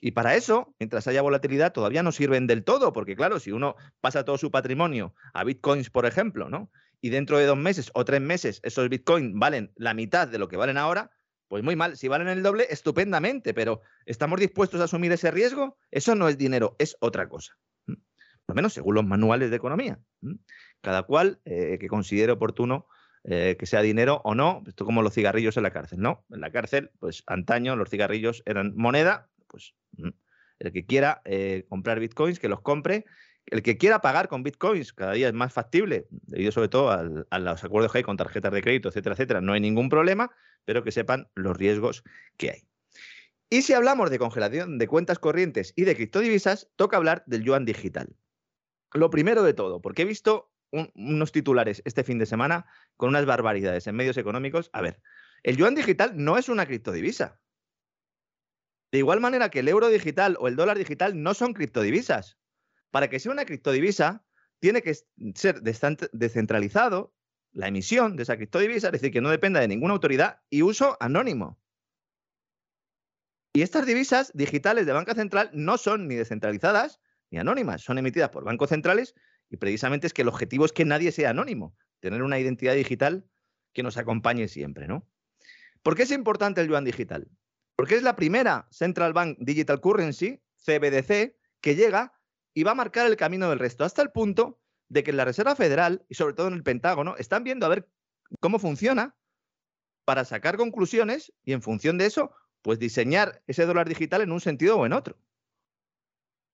[SPEAKER 3] Y para eso, mientras haya volatilidad, todavía no sirven del todo, porque claro, si uno pasa todo su patrimonio a bitcoins, por ejemplo, ¿no? Y dentro de dos meses o tres meses esos Bitcoin valen la mitad de lo que valen ahora, pues muy mal. Si valen el doble, estupendamente, pero ¿estamos dispuestos a asumir ese riesgo? Eso no es dinero, es otra cosa. Por lo menos según los manuales de economía. Cada cual eh, que considere oportuno eh, que sea dinero o no, esto como los cigarrillos en la cárcel, ¿no? En la cárcel, pues antaño los cigarrillos eran moneda, pues el que quiera eh, comprar bitcoins, que los compre el que quiera pagar con bitcoins cada día es más factible, debido sobre todo a los acuerdos que hay con tarjetas de crédito, etcétera, etcétera. No hay ningún problema, pero que sepan los riesgos que hay. Y si hablamos de congelación de cuentas corrientes y de criptodivisas, toca hablar del yuan digital. Lo primero de todo, porque he visto unos titulares este fin de semana con unas barbaridades en medios económicos. A ver, el yuan digital no es una criptodivisa. De igual manera que el euro digital o el dólar digital no son criptodivisas para que sea una criptodivisa, tiene que ser descentralizado la emisión de esa criptodivisa, es decir, que no dependa de ninguna autoridad y uso anónimo. Y estas divisas digitales de banca central no son ni descentralizadas ni anónimas, son emitidas por bancos centrales y precisamente es que el objetivo es que nadie sea anónimo, tener una identidad digital que nos acompañe siempre, ¿no? ¿Por qué es importante el yuan digital? Porque es la primera Central Bank Digital Currency, CBDC, que llega y va a marcar el camino del resto, hasta el punto de que en la Reserva Federal y sobre todo en el Pentágono están viendo a ver cómo funciona para sacar conclusiones y en función de eso, pues diseñar ese dólar digital en un sentido o en otro.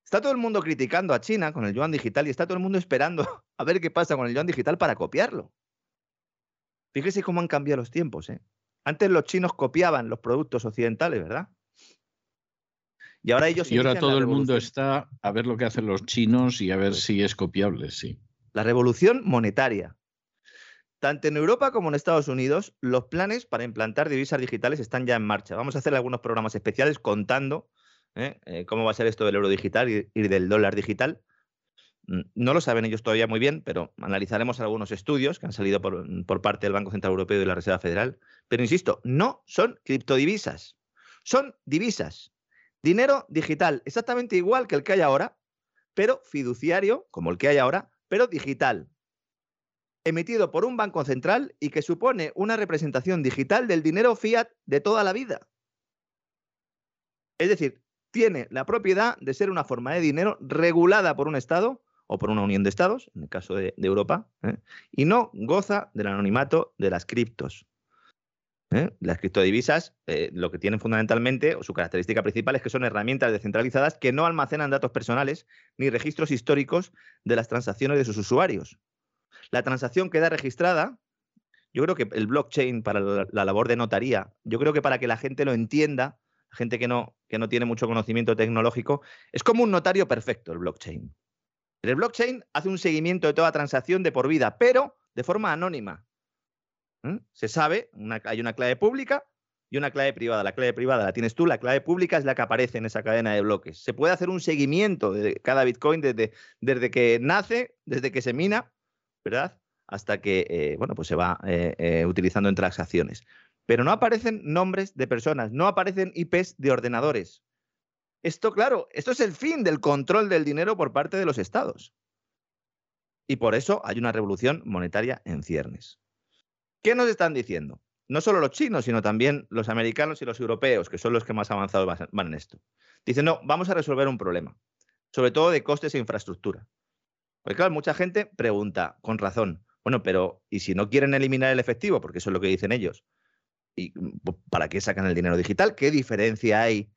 [SPEAKER 3] Está todo el mundo criticando a China con el yuan digital y está todo el mundo esperando a ver qué pasa con el yuan digital para copiarlo. Fíjese cómo han cambiado los tiempos. ¿eh? Antes los chinos copiaban los productos occidentales, ¿verdad?
[SPEAKER 1] Y ahora ellos. Y ahora todo el mundo está a ver lo que hacen los chinos y a ver si es copiable, sí.
[SPEAKER 3] La revolución monetaria. Tanto en Europa como en Estados Unidos, los planes para implantar divisas digitales están ya en marcha. Vamos a hacer algunos programas especiales contando ¿eh? Eh, cómo va a ser esto del euro digital y, del dólar digital. Mm, no lo saben ellos todavía muy bien, pero analizaremos algunos estudios que han salido por, por parte del Banco Central Europeo y de la Reserva Federal. Pero insisto, no son criptodivisas, son divisas. Dinero digital, exactamente igual que el que hay ahora, pero fiduciario, como el que hay ahora, pero digital. Emitido por un banco central y que supone una representación digital del dinero fiat de toda la vida. Es decir, tiene la propiedad de ser una forma de dinero regulada por un Estado o por una unión de Estados, en el caso de, Europa, ¿eh? y no goza del anonimato de las criptos. ¿Eh? Las criptodivisas eh, lo que tienen fundamentalmente, o su característica principal, es que son herramientas descentralizadas que no almacenan datos personales ni registros históricos de las transacciones de sus usuarios. La transacción queda registrada, yo creo que el blockchain para la, labor de notaría, yo creo que para que la gente lo entienda, gente que no, que no tiene mucho conocimiento tecnológico, es como un notario perfecto el blockchain. El blockchain hace un seguimiento de toda transacción de por vida, pero de forma anónima. Se sabe, hay una clave pública y una clave privada. La clave privada la tienes tú, la clave pública es la que aparece en esa cadena de bloques. Se puede hacer un seguimiento de cada Bitcoin desde, desde que nace, desde que se mina, ¿verdad? Hasta que eh, bueno, pues se va eh, eh, utilizando en transacciones. Pero no aparecen nombres de personas, no aparecen IPs de ordenadores. Esto, claro, esto es el fin del control del dinero por parte de los estados. Y por eso hay una revolución monetaria en ciernes. ¿Qué nos están diciendo? No solo los chinos, sino también los americanos y los europeos, que son los que más avanzados van en esto. Dicen, no, vamos a resolver un problema, sobre todo de costes e infraestructura. Porque claro, mucha gente pregunta, con razón, bueno, pero ¿y si no quieren eliminar el efectivo? Porque eso es lo que dicen ellos. ¿Y para qué sacan el dinero digital? ¿Qué diferencia hay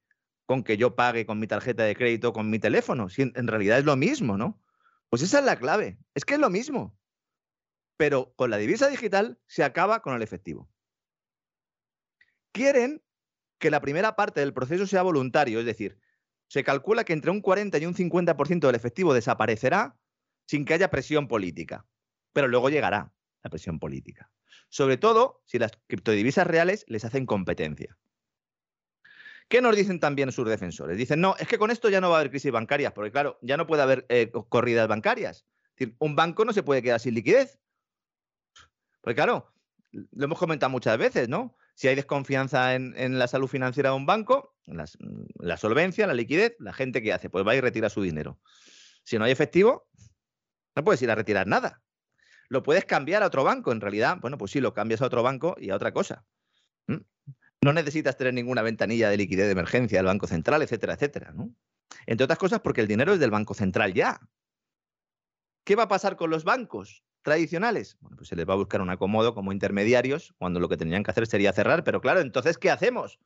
[SPEAKER 3] con que yo pague con mi tarjeta de crédito, con mi teléfono? Si en realidad es lo mismo, ¿no? Pues esa es la clave. Es que es lo mismo pero con la divisa digital se acaba con el efectivo. Quieren que la primera parte del proceso sea voluntario, es decir, se calcula que entre un 40 y un 50% del efectivo desaparecerá sin que haya presión política, pero luego llegará la presión política. Sobre todo si las criptodivisas reales les hacen competencia. ¿Qué nos dicen también sus defensores? Dicen, no, es que con esto ya no va a haber crisis bancarias, porque claro, ya no puede haber eh, corridas bancarias. Es decir, un banco no se puede quedar sin liquidez. Porque claro, lo hemos comentado muchas veces, ¿no? Si hay desconfianza en, la salud financiera de un banco, la solvencia, la liquidez, la gente que hace, pues va y retira su dinero. Si no hay efectivo, no puedes ir a retirar nada. Lo puedes cambiar a otro banco, en realidad, bueno, pues sí, lo cambias a otro banco y a otra cosa. No necesitas tener ninguna ventanilla de liquidez de emergencia del Banco Central, etcétera, etcétera. Entre otras cosas porque el dinero es del Banco Central ya. ¿Qué va a pasar con los bancos? Tradicionales? Bueno, pues se les va a buscar un acomodo como intermediarios, cuando lo que tendrían que hacer sería cerrar. Pero claro, entonces, ¿qué hacemos?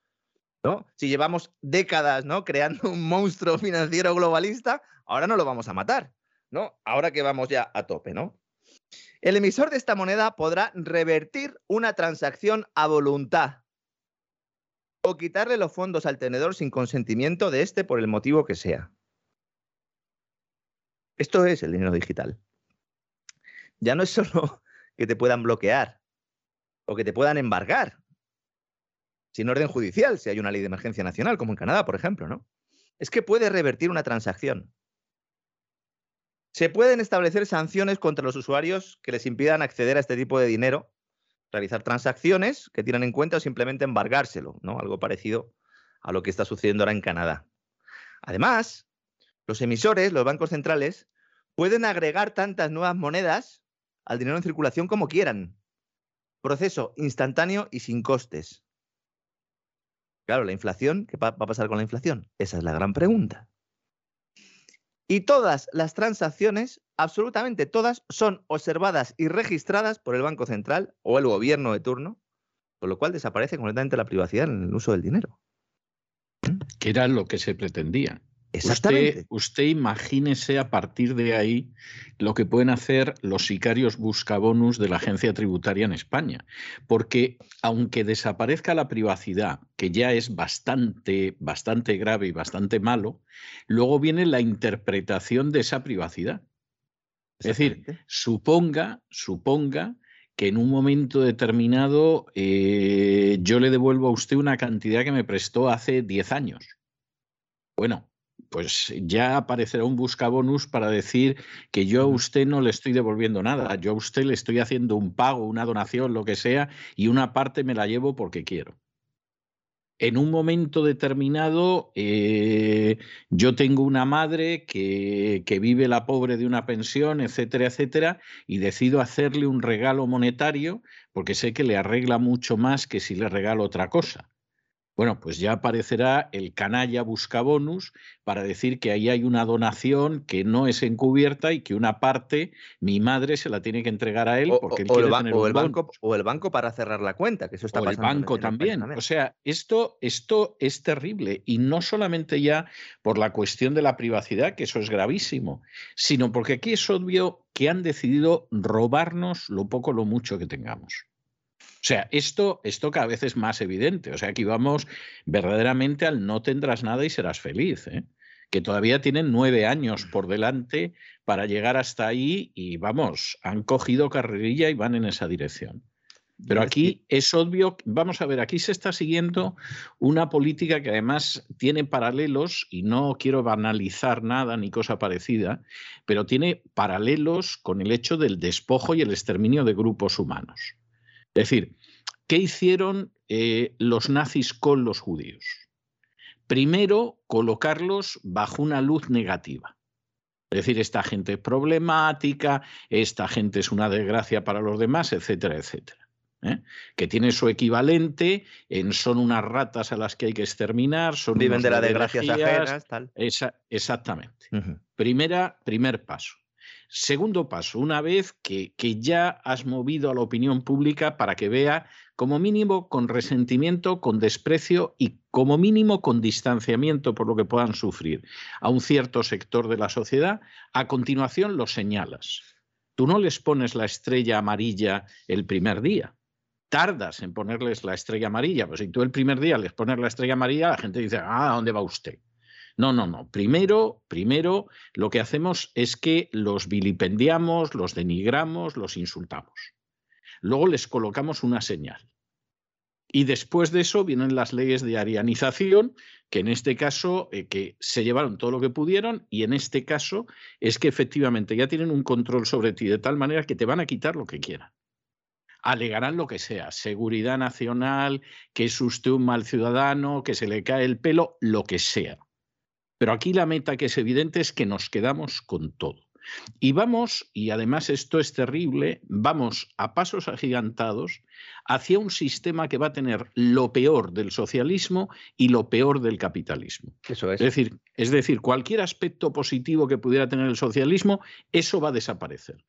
[SPEAKER 3] ¿No? Si llevamos décadas ¿no? creando un monstruo financiero globalista, ahora no lo vamos a matar. ¿no? Ahora que vamos ya a tope, ¿no? El emisor de esta moneda podrá revertir una transacción a voluntad o quitarle los fondos al tenedor sin consentimiento de este por el motivo que sea. Esto es el dinero digital ya no es solo que te puedan bloquear o que te puedan embargar, sin orden judicial, si hay una ley de emergencia nacional, como en Canadá, por ejemplo, ¿no? Es que puede revertir una transacción. Se pueden establecer sanciones contra los usuarios que les impidan acceder a este tipo de dinero, realizar transacciones que tienen en cuenta o simplemente embargárselo, ¿no? Algo parecido a lo que está sucediendo ahora en Canadá. Además, los emisores, los bancos centrales, pueden agregar tantas nuevas monedas al dinero en circulación como quieran. Proceso instantáneo y sin costes. Claro, la inflación, ¿qué va a pasar con la inflación? Esa es la gran pregunta. Y todas las transacciones, absolutamente todas, son observadas y registradas por el Banco Central o el gobierno de turno, con lo cual desaparece completamente la privacidad en el uso del dinero.
[SPEAKER 1] Que era lo que se pretendía. Usted, usted, imagínese a partir de ahí lo que pueden hacer los sicarios buscabonus de la agencia tributaria en España. Porque aunque desaparezca la privacidad, que ya es bastante, bastante grave y bastante malo, luego viene la interpretación de esa privacidad. Es decir, suponga, suponga que en un momento determinado eh, yo le devuelvo a usted una cantidad que me prestó hace 10 años. Bueno, pues ya aparecerá un buscabonus para decir que yo a usted no le estoy devolviendo nada, yo a usted le estoy haciendo un pago, una donación, lo que sea, y una parte me la llevo porque quiero. En un momento determinado, eh, yo tengo una madre que, que vive la pobre de una pensión, etcétera, etcétera, y decido hacerle un regalo monetario porque sé que le arregla mucho más que si le regalo otra cosa. Bueno, pues ya aparecerá el canalla buscabonus para decir que ahí hay una donación que no es encubierta y que una parte mi madre se la tiene que entregar a él porque él quiere
[SPEAKER 3] el,
[SPEAKER 1] tener
[SPEAKER 3] o
[SPEAKER 1] un
[SPEAKER 3] el banco
[SPEAKER 1] bonus.
[SPEAKER 3] o el banco para cerrar la cuenta, que eso está
[SPEAKER 1] O el
[SPEAKER 3] pasando
[SPEAKER 1] banco
[SPEAKER 3] el país
[SPEAKER 1] también. O sea, esto, esto es terrible y no solamente ya por la cuestión de la privacidad, que eso es gravísimo, sino porque aquí es obvio que han decidido robarnos lo poco o lo mucho que tengamos. O sea, esto, esto cada vez es más evidente. O sea, aquí vamos verdaderamente al no tendrás nada y serás feliz. ¿eh? Que todavía tienen nueve años por delante para llegar hasta ahí y vamos, han cogido carrerilla y van en esa dirección. Pero aquí es obvio, vamos a ver, aquí se está siguiendo una política que además tiene paralelos, y no quiero banalizar nada ni cosa parecida, pero tiene paralelos con el hecho del despojo y el exterminio de grupos humanos. Es decir, ¿qué hicieron eh, los nazis con los judíos? Primero, colocarlos bajo una luz negativa. Es decir, esta gente es problemática, esta gente es una desgracia para los demás, etcétera, etcétera. ¿eh? Que tiene su equivalente en son unas ratas a las que hay que exterminar, son
[SPEAKER 3] Viven de las desgracias ajenas, tal.
[SPEAKER 1] esa- exactamente. Primera, primer paso. Segundo paso, una vez que, ya has movido a la opinión pública para que vea, como mínimo, con resentimiento, con desprecio y como mínimo con distanciamiento por lo que puedan sufrir a un cierto sector de la sociedad, a continuación los señalas. Tú no les pones la estrella amarilla el primer día. Tardas en ponerles la estrella amarilla. Pues si tú el primer día les pones la estrella amarilla, la gente dice, ah, ¿a dónde va usted? No, no, no. Primero, primero lo que hacemos es que los vilipendiamos, los denigramos, los insultamos. Luego les colocamos una señal. Y después de eso vienen las leyes de arianización, que en este caso eh, que se llevaron todo lo que pudieron y en este caso es que efectivamente ya tienen un control sobre ti de tal manera que te van a quitar lo que quieran. Alegarán lo que sea, seguridad nacional, que es usted un mal ciudadano, que se le cae el pelo, lo que sea. Pero aquí la meta que es evidente es que nos quedamos con todo. Y vamos, y además esto es terrible, vamos a pasos agigantados hacia un sistema que va a tener lo peor del socialismo y lo peor del capitalismo.
[SPEAKER 3] Eso es.
[SPEAKER 1] Es decir, es decir, cualquier aspecto positivo que pudiera tener el socialismo, eso va a desaparecer.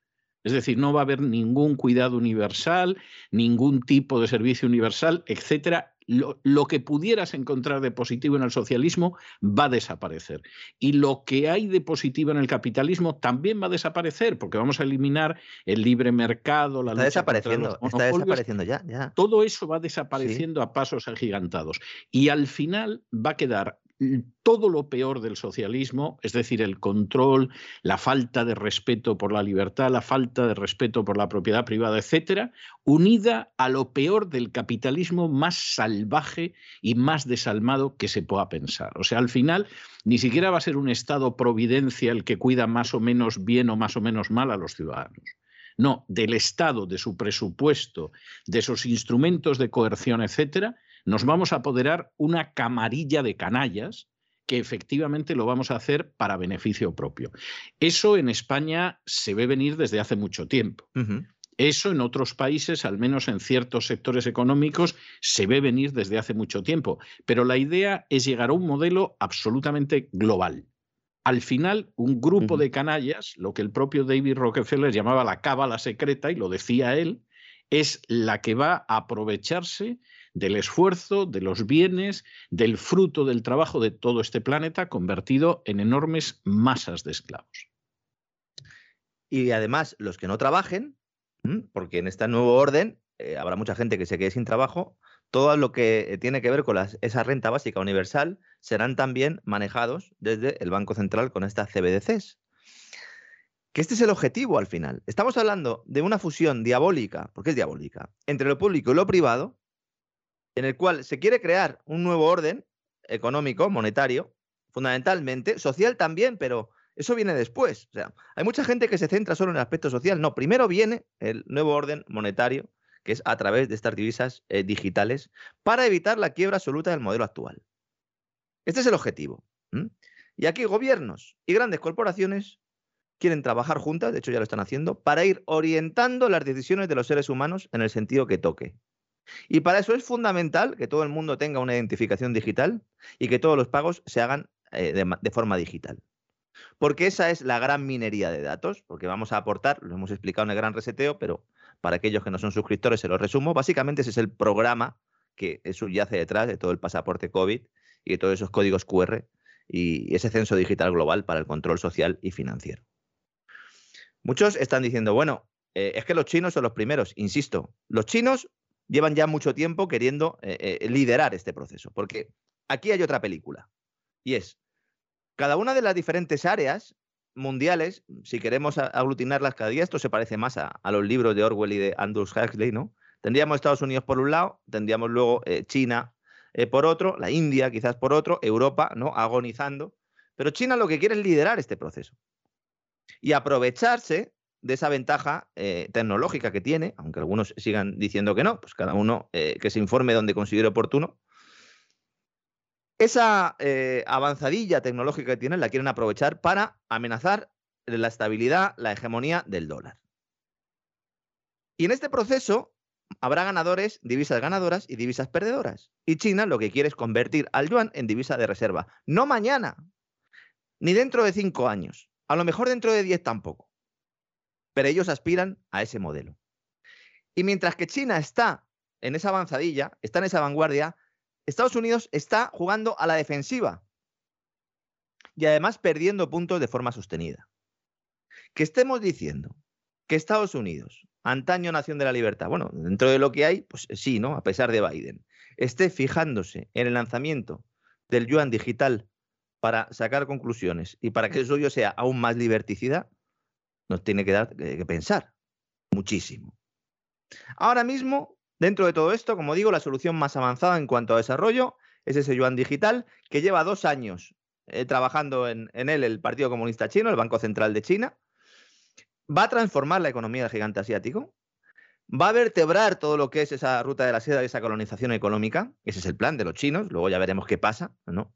[SPEAKER 1] Es decir, no va a haber ningún cuidado universal, ningún tipo de servicio universal, etcétera. Lo, lo, que pudieras encontrar de positivo en el socialismo va a desaparecer. Y lo que hay de positivo en el capitalismo también va a desaparecer, porque vamos a eliminar el libre mercado, la
[SPEAKER 3] está
[SPEAKER 1] lucha
[SPEAKER 3] desapareciendo,
[SPEAKER 1] contra los
[SPEAKER 3] está desapareciendo ya, ya.
[SPEAKER 1] Todo eso va desapareciendo sí. a pasos agigantados. Y al final va a quedar todo lo peor del socialismo, es decir, el control, la falta de respeto por la libertad, la falta de respeto por la propiedad privada, etcétera, unida a lo peor del capitalismo más salvaje y más desalmado que se pueda pensar. O sea, al final ni siquiera va a ser un Estado providencia el que cuida más o menos bien o más o menos mal a los ciudadanos. No, del Estado, de su presupuesto, de sus instrumentos de coerción, etcétera, nos vamos a apoderar una camarilla de canallas que efectivamente lo vamos a hacer para beneficio propio. Eso en España se ve venir desde hace mucho tiempo. Uh -huh. Eso en otros países, al menos en ciertos sectores económicos, se ve venir desde hace mucho tiempo. Pero la idea es llegar a un modelo absolutamente global. Al final, un grupo uh -huh. de canallas, lo que el propio David Rockefeller llamaba la cábala secreta, y lo decía él, es la que va a aprovecharse del esfuerzo, de los bienes, del fruto del trabajo de todo este planeta convertido en enormes masas de esclavos.
[SPEAKER 3] Y además, los que no trabajen, porque en este nuevo orden eh, habrá mucha gente que se quede sin trabajo, todo lo que tiene que ver con esa renta básica universal serán también manejados desde el Banco Central con estas CBDCs. Que este es el objetivo al final. Estamos hablando de una fusión diabólica, porque es diabólica, entre lo público y lo privado, en el cual se quiere crear un nuevo orden económico, monetario, fundamentalmente, social también, pero eso viene después. O sea, hay mucha gente que se centra solo en el aspecto social. No, primero viene el nuevo orden monetario, que es a través de estas divisas eh, digitales, para evitar la quiebra absoluta del modelo actual. Este es el objetivo. Y aquí gobiernos y grandes corporaciones quieren trabajar juntas, de hecho ya lo están haciendo, para ir orientando las decisiones de los seres humanos en el sentido que toque. Y para eso es fundamental que todo el mundo tenga una identificación digital y que todos los pagos se hagan eh, de, forma digital. Porque esa es la gran minería de datos, porque vamos a aportar, lo hemos explicado en el gran reseteo, pero para aquellos que no son suscriptores se lo resumo, básicamente ese es el programa que subyace detrás de todo el pasaporte COVID y de todos esos códigos QR y ese censo digital global para el control social y financiero. Muchos están diciendo, bueno, eh, es que los chinos son los primeros. Insisto, los chinos llevan ya mucho tiempo queriendo eh, eh, liderar este proceso, porque aquí hay otra película, y es, cada una de las diferentes áreas mundiales, si queremos aglutinarlas cada día, esto se parece más a, los libros de Orwell y de Andrews Huxley, ¿no? Tendríamos Estados Unidos por un lado, tendríamos luego China por otro, la India quizás por otro, Europa, ¿no? Agonizando. Pero China lo que quiere es liderar este proceso y aprovecharse de esa ventaja eh, tecnológica que tiene, aunque algunos sigan diciendo que no, pues cada uno eh, que se informe donde considere oportuno. Esa eh, avanzadilla tecnológica que tienen la quieren aprovechar para amenazar la estabilidad, la hegemonía del dólar. Y en este proceso habrá ganadores, divisas ganadoras y divisas perdedoras. Y China lo que quiere es convertir al yuan en divisa de reserva. No mañana, ni dentro de cinco años. A lo mejor dentro de diez tampoco pero ellos aspiran a ese modelo. Y mientras que China está en esa avanzadilla, está en esa vanguardia, Estados Unidos está jugando a la defensiva y además perdiendo puntos de forma sostenida. Que estemos diciendo que Estados Unidos, antaño nación de la libertad, bueno, dentro de lo que hay, pues sí, ¿no? A pesar de Biden, esté fijándose en el lanzamiento del yuan digital para sacar conclusiones y para que el suyo sea aún más liberticida, nos tiene que dar que pensar muchísimo. Ahora mismo, dentro de todo esto, como digo, la solución más avanzada en cuanto a desarrollo es ese yuan digital que lleva dos años eh, trabajando en, él el Partido Comunista Chino, el Banco Central de China. Va a transformar la economía del gigante asiático. Va a vertebrar todo lo que es esa ruta de la seda y esa colonización económica. Ese es el plan de los chinos. Luego ya veremos qué pasa, ¿no?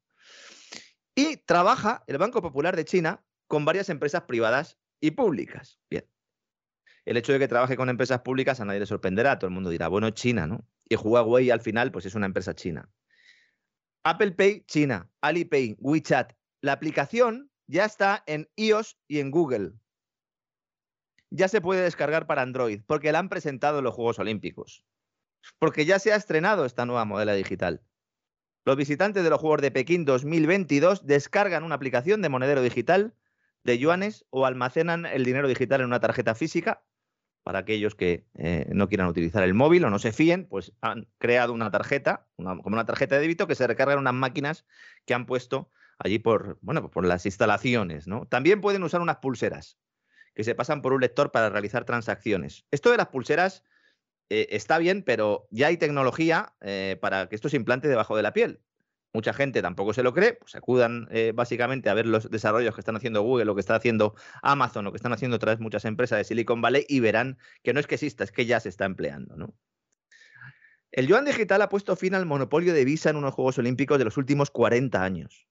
[SPEAKER 3] Y trabaja el Banco Popular de China con varias empresas privadas y públicas. Bien. El hecho de que trabaje con empresas públicas a nadie le sorprenderá. Todo el mundo dirá, bueno, China, ¿no? Y Huawei al final, pues es una empresa china. Apple Pay, China. Alipay, WeChat. La aplicación ya está en iOS y en Google. Ya se puede descargar para Android, porque la han presentado en los Juegos Olímpicos. Porque ya se ha estrenado esta nueva modela digital. Los visitantes de los Juegos de Pekín 2022 descargan una aplicación de monedero digital de yuanes o almacenan el dinero digital en una tarjeta física. Para aquellos que eh, no quieran utilizar el móvil o no se fíen, pues han creado una tarjeta, como una tarjeta de débito que se recarga en unas máquinas que han puesto allí por, bueno, por las instalaciones. ¿no? También pueden usar unas pulseras que se pasan por un lector para realizar transacciones. Esto de las pulseras eh, está bien, pero ya hay tecnología eh, para que esto se implante debajo de la piel mucha gente tampoco se lo cree, pues acudan eh, básicamente a ver los desarrollos que están haciendo Google, lo que está haciendo Amazon, lo que están haciendo otras muchas empresas de Silicon Valley y verán que no es que exista, es que ya se está empleando. ¿no? El yuan digital ha puesto fin al monopolio de Visa en unos Juegos Olímpicos de los últimos 40 años.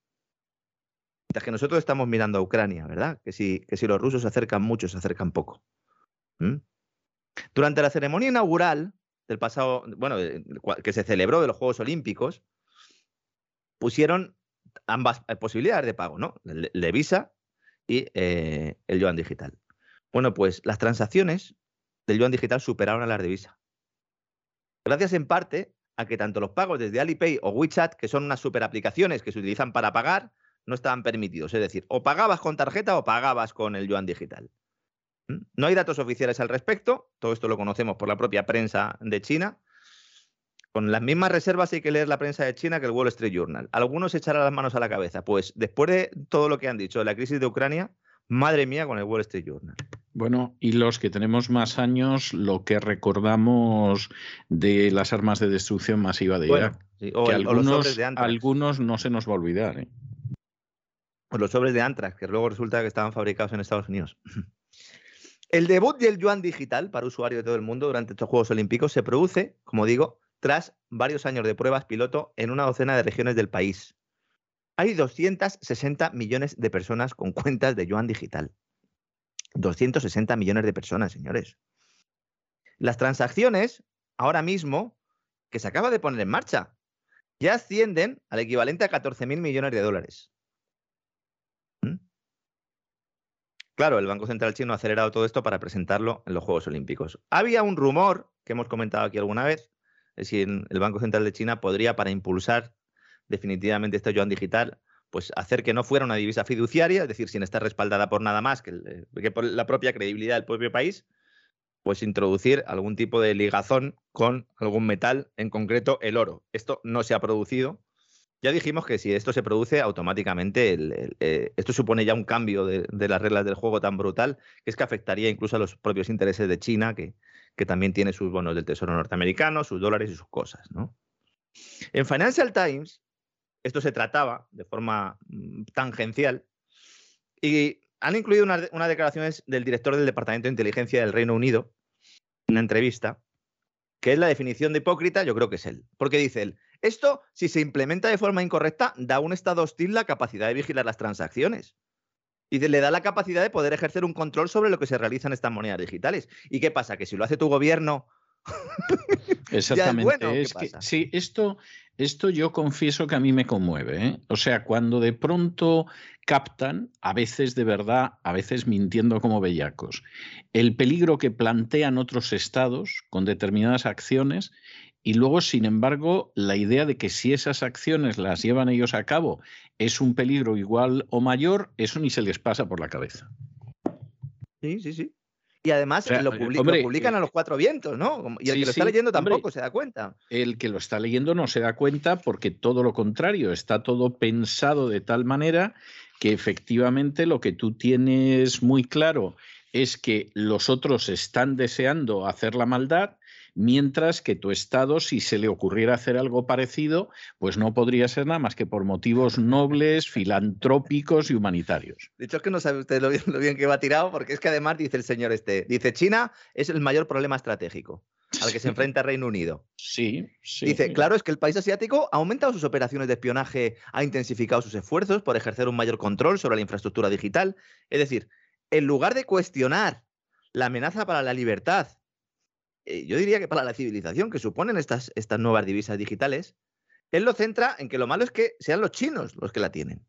[SPEAKER 3] Mientras que nosotros estamos mirando a Ucrania, ¿verdad? Que si, que si los rusos se acercan mucho, se acercan poco. Durante la ceremonia inaugural del pasado, bueno, que se celebró de los Juegos Olímpicos, pusieron ambas eh, posibilidades de pago, ¿no? El de Visa y eh, el yuan digital. Bueno, pues las transacciones del yuan digital superaron a las de Visa. Gracias en parte a que tanto los pagos desde Alipay o WeChat, que son unas super aplicaciones que se utilizan para pagar, no estaban permitidos. Es decir, o pagabas con tarjeta o pagabas con el yuan digital. ¿Mm? No hay datos oficiales al respecto, todo esto lo conocemos por la propia prensa de China, con las mismas reservas hay que leer la prensa de China que el Wall Street Journal. Algunos echarán las manos a la cabeza. Pues después de todo lo que han dicho de la crisis de Ucrania, madre mía con el Wall Street Journal.
[SPEAKER 1] Bueno, y los que tenemos más años, lo que recordamos de las armas de destrucción masiva de Irak. o, algunos, algunos no se nos va a olvidar. ¿eh?
[SPEAKER 3] O los sobres de Antrax, que luego resulta que estaban fabricados en Estados Unidos. El debut del yuan digital para usuario de todo el mundo durante estos Juegos Olímpicos se produce, como digo, tras varios años de pruebas piloto en una docena de regiones del país. Hay 260 millones de personas con cuentas de yuan digital. 260 millones de personas, señores. Las transacciones, ahora mismo, que se acaba de poner en marcha. Ya ascienden al equivalente a 14.000 millones de dólares. ¿Mm? Claro, el Banco Central Chino ha acelerado todo esto para presentarlo en los Juegos Olímpicos. Había un rumor que hemos comentado aquí alguna vez, es el Banco Central de China podría, para impulsar definitivamente este yuan digital, pues hacer que no fuera una divisa fiduciaria, es decir, sin estar respaldada por nada más que, que por la propia credibilidad del propio país, pues introducir algún tipo de ligazón con algún metal, en concreto el oro. Esto no se ha producido. Ya dijimos que si esto se produce, automáticamente eh, esto supone ya un cambio de, las reglas del juego tan brutal que es que afectaría incluso a los propios intereses de China, que, que también tiene sus bonos del Tesoro norteamericano, sus dólares y sus cosas. ¿no? En Financial Times, esto se trataba de forma mm, tangencial y han incluido unas declaraciones del director del Departamento de Inteligencia del Reino Unido, una entrevista, que es la definición de hipócrita, yo creo que es él. Porque dice él, esto, si se implementa de forma incorrecta, da a un Estado hostil la capacidad de vigilar las transacciones. Y le da la capacidad de poder ejercer un control sobre lo que se realiza en estas monedas digitales. ¿Y qué pasa? Que si lo hace tu gobierno
[SPEAKER 1] Exactamente. es que, sí, esto, esto yo confieso que a mí me conmueve. ¿eh? O sea, cuando de pronto captan, a veces de verdad, a veces mintiendo como bellacos, el peligro que plantean otros estados con determinadas acciones y luego, sin embargo, la idea de que si esas acciones las llevan ellos a cabo es un peligro igual o mayor, eso ni se les pasa por la cabeza.
[SPEAKER 3] Sí, sí, sí. Y además lo, publican eh, a los cuatro vientos, ¿no? Y el que lo está leyendo tampoco se da cuenta.
[SPEAKER 1] El que lo está leyendo no se da cuenta porque todo lo contrario, está todo pensado de tal manera que efectivamente lo que tú tienes muy claro es que los otros están deseando hacer la maldad mientras que tu Estado, si se le ocurriera hacer algo parecido, pues no podría ser nada más que por motivos nobles, filantrópicos y humanitarios.
[SPEAKER 3] De hecho, es que no sabe usted lo bien, que va tirado, porque es que además dice el señor este, dice China es el mayor problema estratégico al que se enfrenta Reino Unido.
[SPEAKER 1] Sí, sí.
[SPEAKER 3] Dice, claro, es que el país asiático ha aumentado sus operaciones de espionaje, ha intensificado sus esfuerzos por ejercer un mayor control sobre la infraestructura digital. Es decir, en lugar de cuestionar la amenaza para la libertad eh, yo diría que para la civilización que suponen estas, estas nuevas divisas digitales, él lo centra en que lo malo es que sean los chinos los que la tienen.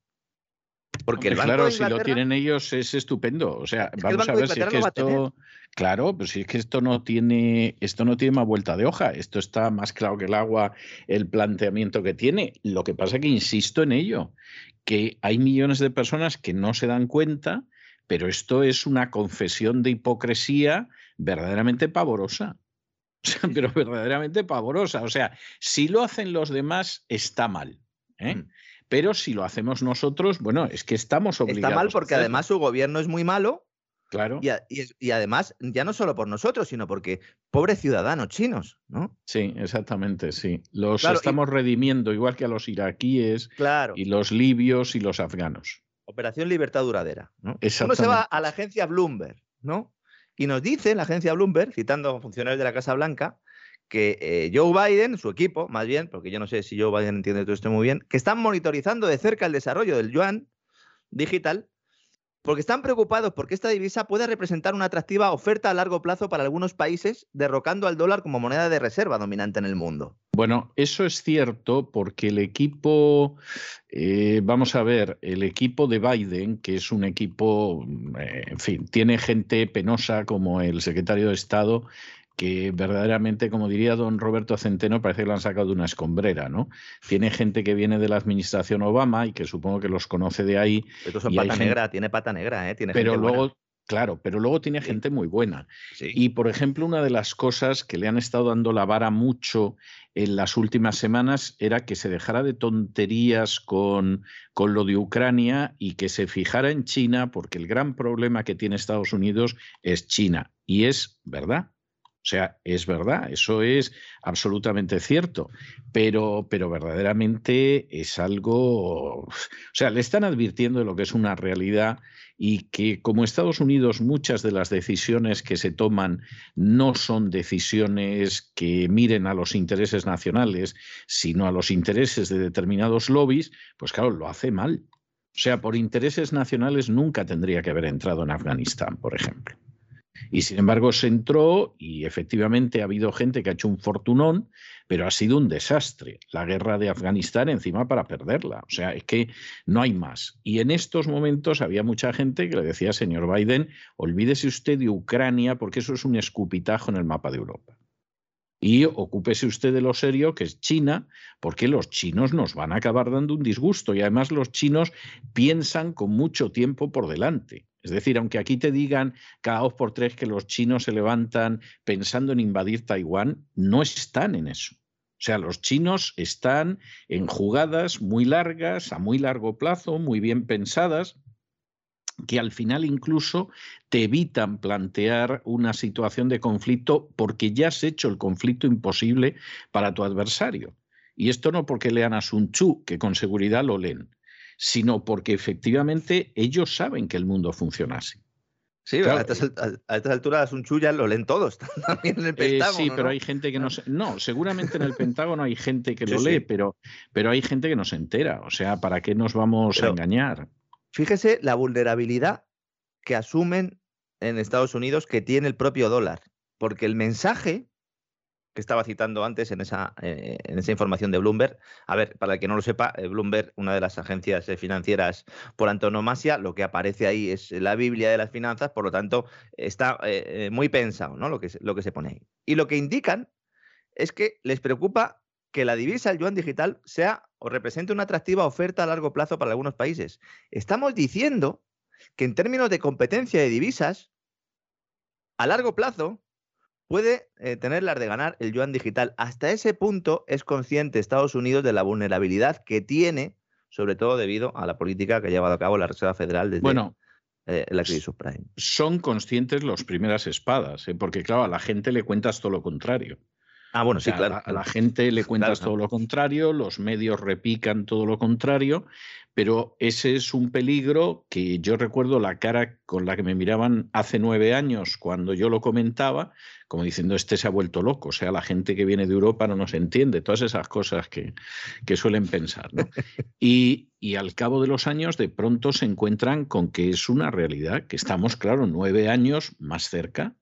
[SPEAKER 1] Porque el claro, si lo tienen ellos es estupendo. O sea, vamos a ver si es que esto. Claro, pero si es que esto no tiene, esto no tiene más vuelta de hoja. Esto está más claro que el agua, el planteamiento que tiene. Lo que pasa es que insisto en ello, que hay millones de personas que no se dan cuenta, pero esto es una confesión de hipocresía verdaderamente pavorosa. pero verdaderamente pavorosa. O sea, si lo hacen los demás, está mal. ¿eh? Mm. Pero si lo hacemos nosotros, bueno, es que estamos obligados.
[SPEAKER 3] Está mal porque además su gobierno es muy malo.
[SPEAKER 1] Claro.
[SPEAKER 3] Y, además, ya no solo por nosotros, sino porque pobres ciudadanos chinos, ¿no?
[SPEAKER 1] Sí, exactamente, sí. Los estamos redimiendo, igual que a los iraquíes, claro. y los libios y los afganos.
[SPEAKER 3] Operación Libertad Duradera. ¿no? Uno se va a la agencia Bloomberg, ¿no? Y nos dice la agencia Bloomberg, citando a funcionarios de la Casa Blanca, que eh, Joe Biden, su equipo, más bien, porque yo no sé si Joe Biden entiende todo esto muy bien, que están monitorizando de cerca el desarrollo del yuan digital porque están preocupados porque esta divisa puede representar una atractiva oferta a largo plazo para algunos países, derrocando al dólar como moneda de reserva dominante en el mundo.
[SPEAKER 1] Bueno, eso es cierto porque el equipo, eh, vamos a ver, el equipo de Biden, que es un equipo, eh, en fin, tiene gente penosa como el secretario de Estado que verdaderamente, como diría don Roberto Centeno, parece que lo han sacado de una escombrera, ¿no? Tiene gente que viene de la administración Obama y que supongo que los conoce de ahí.
[SPEAKER 3] Esto son pata negra, tiene pata negra, ¿eh? Tiene
[SPEAKER 1] pero luego, claro, pero luego tiene gente muy buena. Y, por ejemplo, una de las cosas que le han estado dando la vara mucho en las últimas semanas era que se dejara de tonterías con, con lo de Ucrania y que se fijara en China, porque el gran problema que tiene Estados Unidos es China. Y es verdad. O sea, es verdad, eso es absolutamente cierto, pero, pero verdaderamente es algo, o sea, le están advirtiendo de lo que es una realidad y que como Estados Unidos muchas de las decisiones que se toman no son decisiones que miren a los intereses nacionales, sino a los intereses de determinados lobbies, pues claro, lo hace mal. O sea, por intereses nacionales nunca tendría que haber entrado en Afganistán, por ejemplo. Y sin embargo se entró y efectivamente ha habido gente que ha hecho un fortunón, pero ha sido un desastre. La guerra de Afganistán encima para perderla. O sea, es que no hay más. Y en estos momentos había mucha gente que le decía, señor Biden, olvídese usted de Ucrania porque eso es un escupitajo en el mapa de Europa. Y ocúpese usted de lo serio que es China, porque los chinos nos van a acabar dando un disgusto y además los chinos piensan con mucho tiempo por delante. Es decir, aunque aquí te digan cada dos por tres que los chinos se levantan pensando en invadir Taiwán, no están en eso. O sea, los chinos están en jugadas muy largas, a muy largo plazo, muy bien pensadas, que al final incluso te evitan plantear una situación de conflicto porque ya has hecho el conflicto imposible para tu adversario. Y esto no porque lean a Sun Tzu, que con seguridad lo leen, sino porque efectivamente ellos saben que el mundo funciona así.
[SPEAKER 3] Sí, a, estas, alturas Tzu ya lo leen todos, también en el eh, Pentágono.
[SPEAKER 1] sí, pero hay gente que no se, No, seguramente en el Pentágono hay gente que lo lee, Pero, pero hay gente que no se entera. O sea, ¿para qué nos vamos a engañar?
[SPEAKER 3] Fíjese la vulnerabilidad que asumen en Estados Unidos que tiene el propio dólar. Porque el mensaje que estaba citando antes en esa, eh, en esa información de Bloomberg. A ver, para el que no lo sepa, eh, Bloomberg, una de las agencias eh, financieras por antonomasia, lo que aparece ahí es la Biblia de las finanzas, por lo tanto, está muy pensado ¿no? lo, que, lo que se pone ahí. Y lo que indican es que les preocupa que la divisa, el yuan digital, sea o represente una atractiva oferta a largo plazo para algunos países. Estamos diciendo que en términos de competencia de divisas, a largo plazo, puede eh, tener las de ganar el yuan digital. Hasta ese punto es consciente Estados Unidos de la vulnerabilidad que tiene, sobre todo debido a la política que ha llevado a cabo la Reserva Federal desde bueno, eh, la crisis subprime.
[SPEAKER 1] Son conscientes los primeras espadas, ¿eh? porque claro, a la gente le cuentas todo lo contrario.
[SPEAKER 3] Ah, bueno, sí, claro.
[SPEAKER 1] A la, gente le cuentas todo lo contrario, los medios repican todo lo contrario, pero ese es un peligro que yo recuerdo la cara con la que me miraban hace nueve años cuando yo lo comentaba, como diciendo, este se ha vuelto loco, o sea, la gente que viene de Europa no nos entiende, todas esas cosas que, suelen pensar. Y, y al cabo de los años, de pronto se encuentran con que es una realidad, que estamos, claro, nueve años más cerca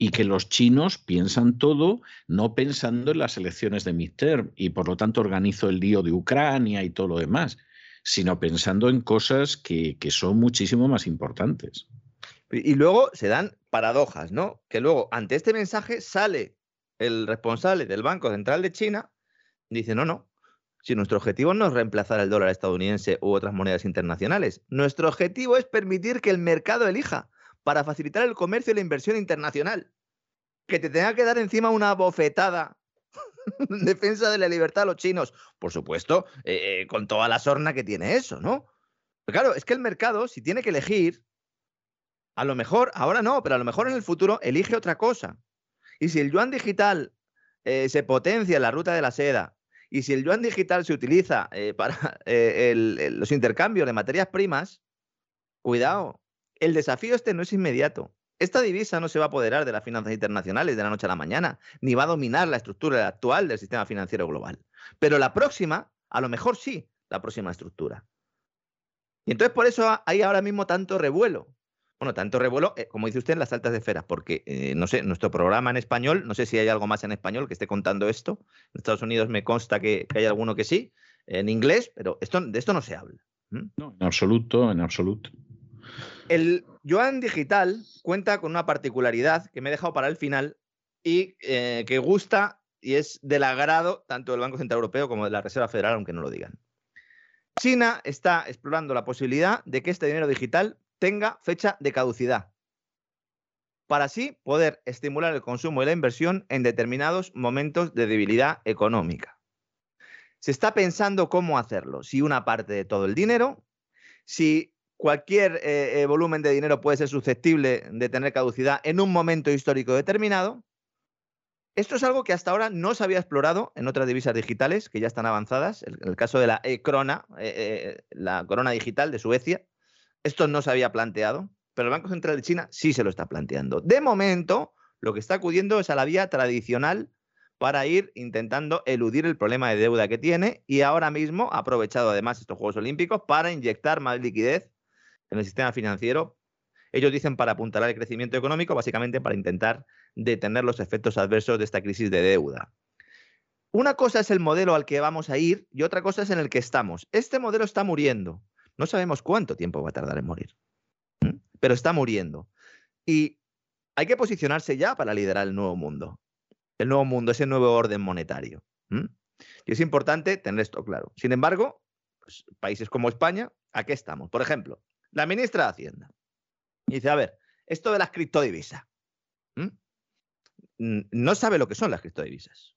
[SPEAKER 1] y que los chinos piensan todo no pensando en las elecciones de midterm y por lo tanto organizo el lío de Ucrania y todo lo demás sino pensando en cosas que, son muchísimo más importantes.
[SPEAKER 3] Y luego se dan paradojas, ¿no? Que luego, ante este mensaje, sale el responsable del Banco Central de China, dice, no, no, si nuestro objetivo no es reemplazar el dólar estadounidense u otras monedas internacionales, nuestro objetivo es permitir que el mercado elija para facilitar el comercio y la inversión internacional. Que te tenga que dar encima una bofetada defensa de la libertad a los chinos, por supuesto, eh, eh, con toda la sorna que tiene eso, ¿no? Claro, es que el mercado, si tiene que elegir, a lo mejor, ahora no, pero a lo mejor en el futuro elige otra cosa. Y si el yuan digital eh, se potencia en la ruta de la seda, y si el yuan digital se utiliza para los intercambios de materias primas, cuidado, el desafío este no es inmediato. Esta divisa no se va a apoderar de las finanzas internacionales de la noche a la mañana, ni va a dominar la estructura actual del sistema financiero global. Pero la próxima, a lo mejor sí, la próxima estructura. Y entonces por eso hay ahora mismo tanto revuelo. Bueno, tanto revuelo, eh, como dice usted, en las altas esferas, porque, eh, no sé, nuestro programa en español, no sé si hay algo más en español que esté contando esto. En Estados Unidos me consta que, hay alguno que sí, en inglés, pero esto, de esto no se habla.
[SPEAKER 1] No, en absoluto, en absoluto.
[SPEAKER 3] El yuan digital cuenta con una particularidad que me he dejado para el final y eh, que gusta y es del agrado tanto del Banco Central Europeo como de la Reserva Federal, aunque no lo digan. China está explorando la posibilidad de que este dinero digital tenga fecha de caducidad, para así poder estimular el consumo y la inversión en determinados momentos de debilidad económica. Se está pensando cómo hacerlo, si una parte de todo el dinero, si cualquier eh, eh, volumen de dinero puede ser susceptible de tener caducidad en un momento histórico determinado. Esto es algo que hasta ahora no se había explorado en otras divisas digitales que ya están avanzadas. En el, caso de la e-crona, eh, la corona digital de Suecia, esto no se había planteado, pero el Banco Central de China sí se lo está planteando. De momento, lo que está acudiendo es a la vía tradicional para ir intentando eludir el problema de deuda que tiene y ahora mismo ha aprovechado además estos Juegos Olímpicos para inyectar más liquidez en el sistema financiero Ellos dicen para apuntalar el crecimiento económico, básicamente para intentar detener los efectos adversos de esta crisis de deuda. Una cosa es el modelo al que vamos a ir y otra cosa es en el que estamos. Este modelo está muriendo. No sabemos cuánto tiempo va a tardar en morir, pero está muriendo. Y hay que posicionarse ya para liderar el nuevo mundo. El nuevo mundo, ese nuevo orden monetario. Y es importante tener esto claro. Sin embargo, pues, países como España, ¿a qué estamos? Por ejemplo, la ministra de Hacienda dice, a ver, esto de las criptodivisas, no sabe lo que son las criptodivisas.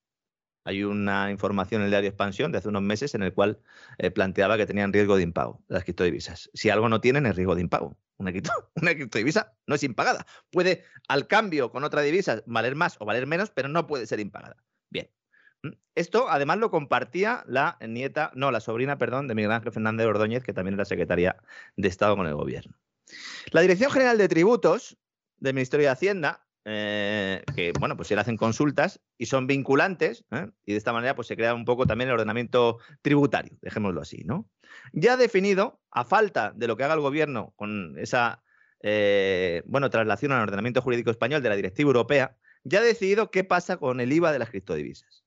[SPEAKER 3] Hay una información en el diario Expansión de hace unos meses en el cual eh, planteaba que tenían riesgo de impago las criptodivisas. Si algo no tienen es riesgo de impago. Una, una criptodivisa no es impagada. Puede, al cambio con otra divisa, valer más o valer menos, pero no puede ser impagada. Bien. Esto además lo compartía la nieta, no, la sobrina, perdón, de Miguel Ángel Fernández Ordóñez, que también era secretaria de Estado con el gobierno. La Dirección General de Tributos del Ministerio de Hacienda eh, que bueno, pues se le hacen consultas y son vinculantes, ¿eh? y de esta manera pues se crea un poco también el ordenamiento tributario, dejémoslo así, ¿no? Ya definido, a falta de lo que haga el gobierno con esa eh, bueno, traslación al ordenamiento jurídico español de la directiva europea, ya ha decidido qué pasa con el IVA de las criptodivisas.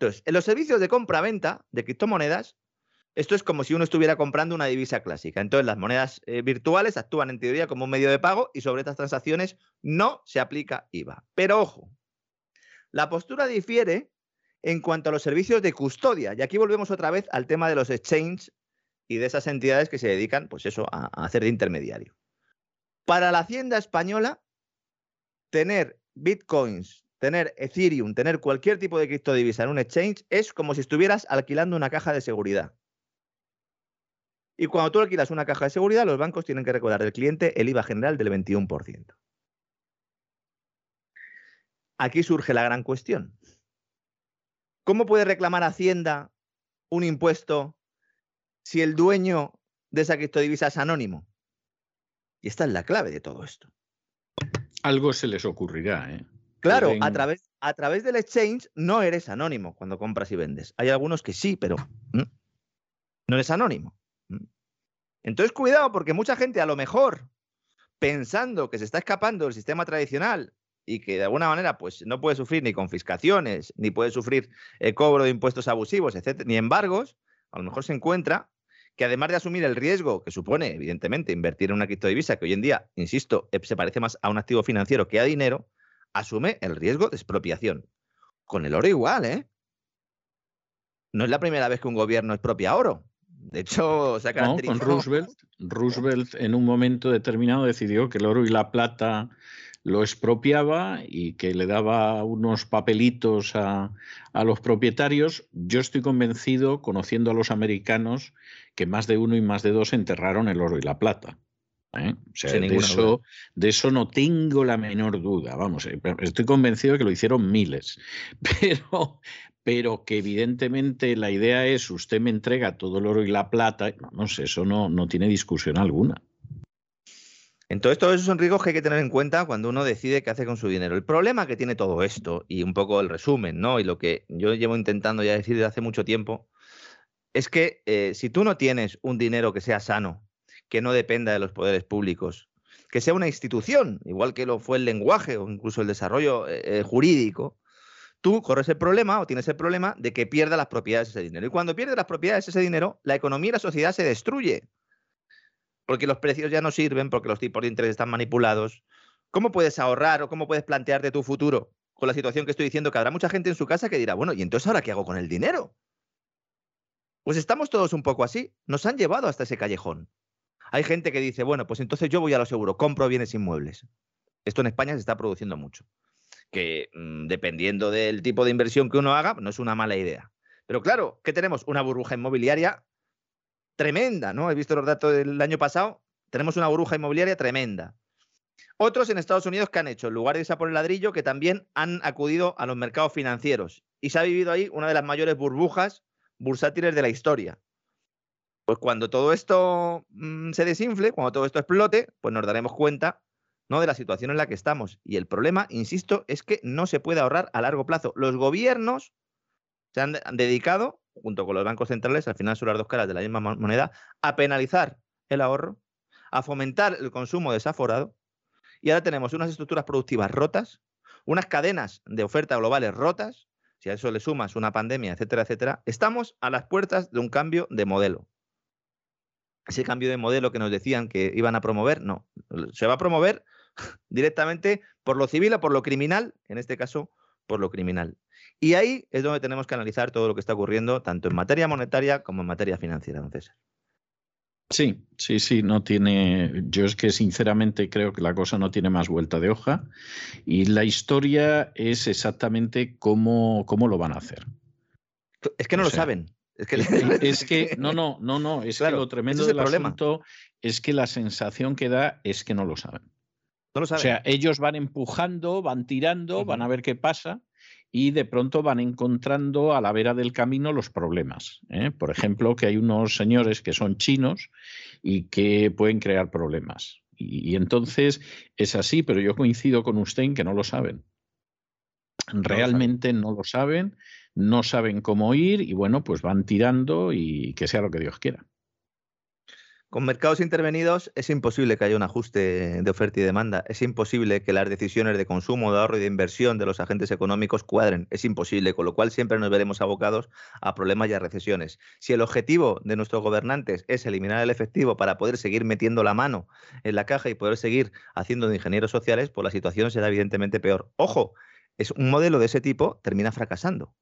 [SPEAKER 3] Entonces, en los servicios de compra-venta de criptomonedas, esto es como si uno estuviera comprando una divisa clásica. Entonces, las monedas eh, virtuales actúan en teoría como un medio de pago y sobre estas transacciones no se aplica IVA. Pero ojo, la postura difiere en cuanto a los servicios de custodia. Y aquí volvemos otra vez al tema de los exchanges y de esas entidades que se dedican, pues eso, a, a hacer de intermediario. Para la Hacienda española, tener bitcoins, tener Ethereum, tener cualquier tipo de criptodivisa en un exchange es como si estuvieras alquilando una caja de seguridad. Y cuando tú alquilas una caja de seguridad, los bancos tienen que recordar al cliente el IVA general del 21%. Aquí surge la gran cuestión. ¿Cómo puede reclamar Hacienda un impuesto si el dueño de esa criptodivisa es anónimo? Y esta es la clave de todo esto.
[SPEAKER 1] Algo se les ocurrirá, ¿eh?
[SPEAKER 3] Claro, a, través, a través del exchange no eres anónimo cuando compras y vendes. Hay algunos que sí, pero no eres anónimo. Entonces, cuidado, porque mucha gente a lo mejor, pensando que se está escapando del sistema tradicional y que de alguna manera pues, no puede sufrir ni confiscaciones, ni puede sufrir el cobro de impuestos abusivos, etc., ni embargos, a lo mejor se encuentra que además de asumir el riesgo que supone, evidentemente, invertir en una criptodivisa, que hoy en día, insisto, eh, se parece más a un activo financiero que a dinero, asume el riesgo de expropiación. Con el oro igual, ¿eh? No es la primera vez que un gobierno expropia oro. De hecho, se ha
[SPEAKER 1] caracterizado... con Roosevelt, Roosevelt en un momento determinado decidió que el oro y la plata lo expropiaba y que le daba unos papelitos a, a, los propietarios. Yo estoy convencido, conociendo a los americanos, que más de uno y más de dos enterraron el oro y la plata. ¿Eh? O sea, de, eso, de, eso, no tengo la menor duda. Vamos, eh, estoy convencido de que lo hicieron miles. Pero, pero que evidentemente la idea es usted me entrega todo el oro y la plata, vamos, eso no, no tiene discusión alguna.
[SPEAKER 3] Entonces, todos esos son riesgos que hay que tener en cuenta cuando uno decide qué hace con su dinero. El problema que tiene todo esto, y un poco el resumen, ¿no? Y lo que yo llevo intentando ya decir desde hace mucho tiempo, es que eh, si tú no tienes un dinero que sea sano, que no dependa de los poderes públicos, que sea una institución, igual que lo fue el lenguaje o incluso el desarrollo eh, jurídico, tú corres el problema o tienes el problema de que pierda las propiedades ese dinero. Y cuando pierdes las propiedades ese dinero, la economía y la sociedad se destruye. Porque los precios ya no sirven, porque los tipos de interés están manipulados. ¿Cómo puedes ahorrar o cómo puedes plantearte tu futuro con la situación que estoy diciendo? Que habrá mucha gente en su casa que dirá, bueno, ¿y entonces ahora qué hago con el dinero? Pues estamos todos un poco así. Nos han llevado hasta ese callejón. Hay gente que dice, bueno, pues entonces yo voy a lo seguro, compro bienes inmuebles. Esto en España se está produciendo mucho que mm, dependiendo del tipo de inversión que uno haga, no es una mala idea. Pero claro, ¿qué tenemos? Una burbuja inmobiliaria tremenda, ¿no? He visto los datos del año pasado, tenemos una burbuja inmobiliaria tremenda. Otros en Estados Unidos que han hecho, en lugar de irse a por el ladrillo, que también han acudido a los mercados financieros. Y se ha vivido ahí una de las mayores burbujas bursátiles de la historia. Pues cuando todo esto mm, se desinfle, cuando todo esto explote, pues nos daremos cuenta ¿no? de la situación en la que estamos. Y el problema, insisto, es que no se puede ahorrar a largo plazo. Los gobiernos se han, dedicado, junto con los bancos centrales, al final son las dos caras de la misma moneda, a penalizar el ahorro, a fomentar el consumo desaforado y ahora tenemos unas estructuras productivas rotas, unas cadenas de oferta globales rotas, si a eso le sumas una pandemia, etcétera, etcétera, estamos a las puertas de un cambio de modelo. Ese cambio de modelo que nos decían que iban a promover, no, se va a promover directamente por lo civil o por lo criminal, en este caso por lo criminal. Y ahí es donde tenemos que analizar todo lo que está ocurriendo, tanto en materia monetaria como en materia financiera, don César.
[SPEAKER 1] Sí, sí, sí, no tiene. Yo es que sinceramente creo que la cosa no tiene más vuelta de hoja y la historia es exactamente cómo, cómo lo van a hacer.
[SPEAKER 3] Es que no lo saben.
[SPEAKER 1] Es que, es que, no, no, no, no. Es que lo tremendo del asunto es que la sensación que da es que no lo saben.
[SPEAKER 3] No lo saben.
[SPEAKER 1] O sea, ellos van empujando, van tirando, van a ver qué pasa y de pronto van encontrando a la vera del camino los problemas. ¿eh? Por ejemplo, que hay unos señores que son chinos y que pueden crear problemas. Y, entonces es así, pero yo coincido con usted en que no lo saben. Realmente no lo saben, no saben cómo ir y bueno, pues van tirando y que sea lo que Dios quiera.
[SPEAKER 3] Con mercados intervenidos es imposible que haya un ajuste de oferta y demanda. Es imposible que las decisiones de consumo, de ahorro y de inversión de los agentes económicos cuadren. Es imposible, con lo cual siempre nos veremos abocados a problemas y a recesiones. Si el objetivo de nuestros gobernantes es eliminar el efectivo para poder seguir metiendo la mano en la caja y poder seguir haciendo de ingenieros sociales, pues la situación será evidentemente peor. Ojo, es un modelo de ese tipo termina fracasando.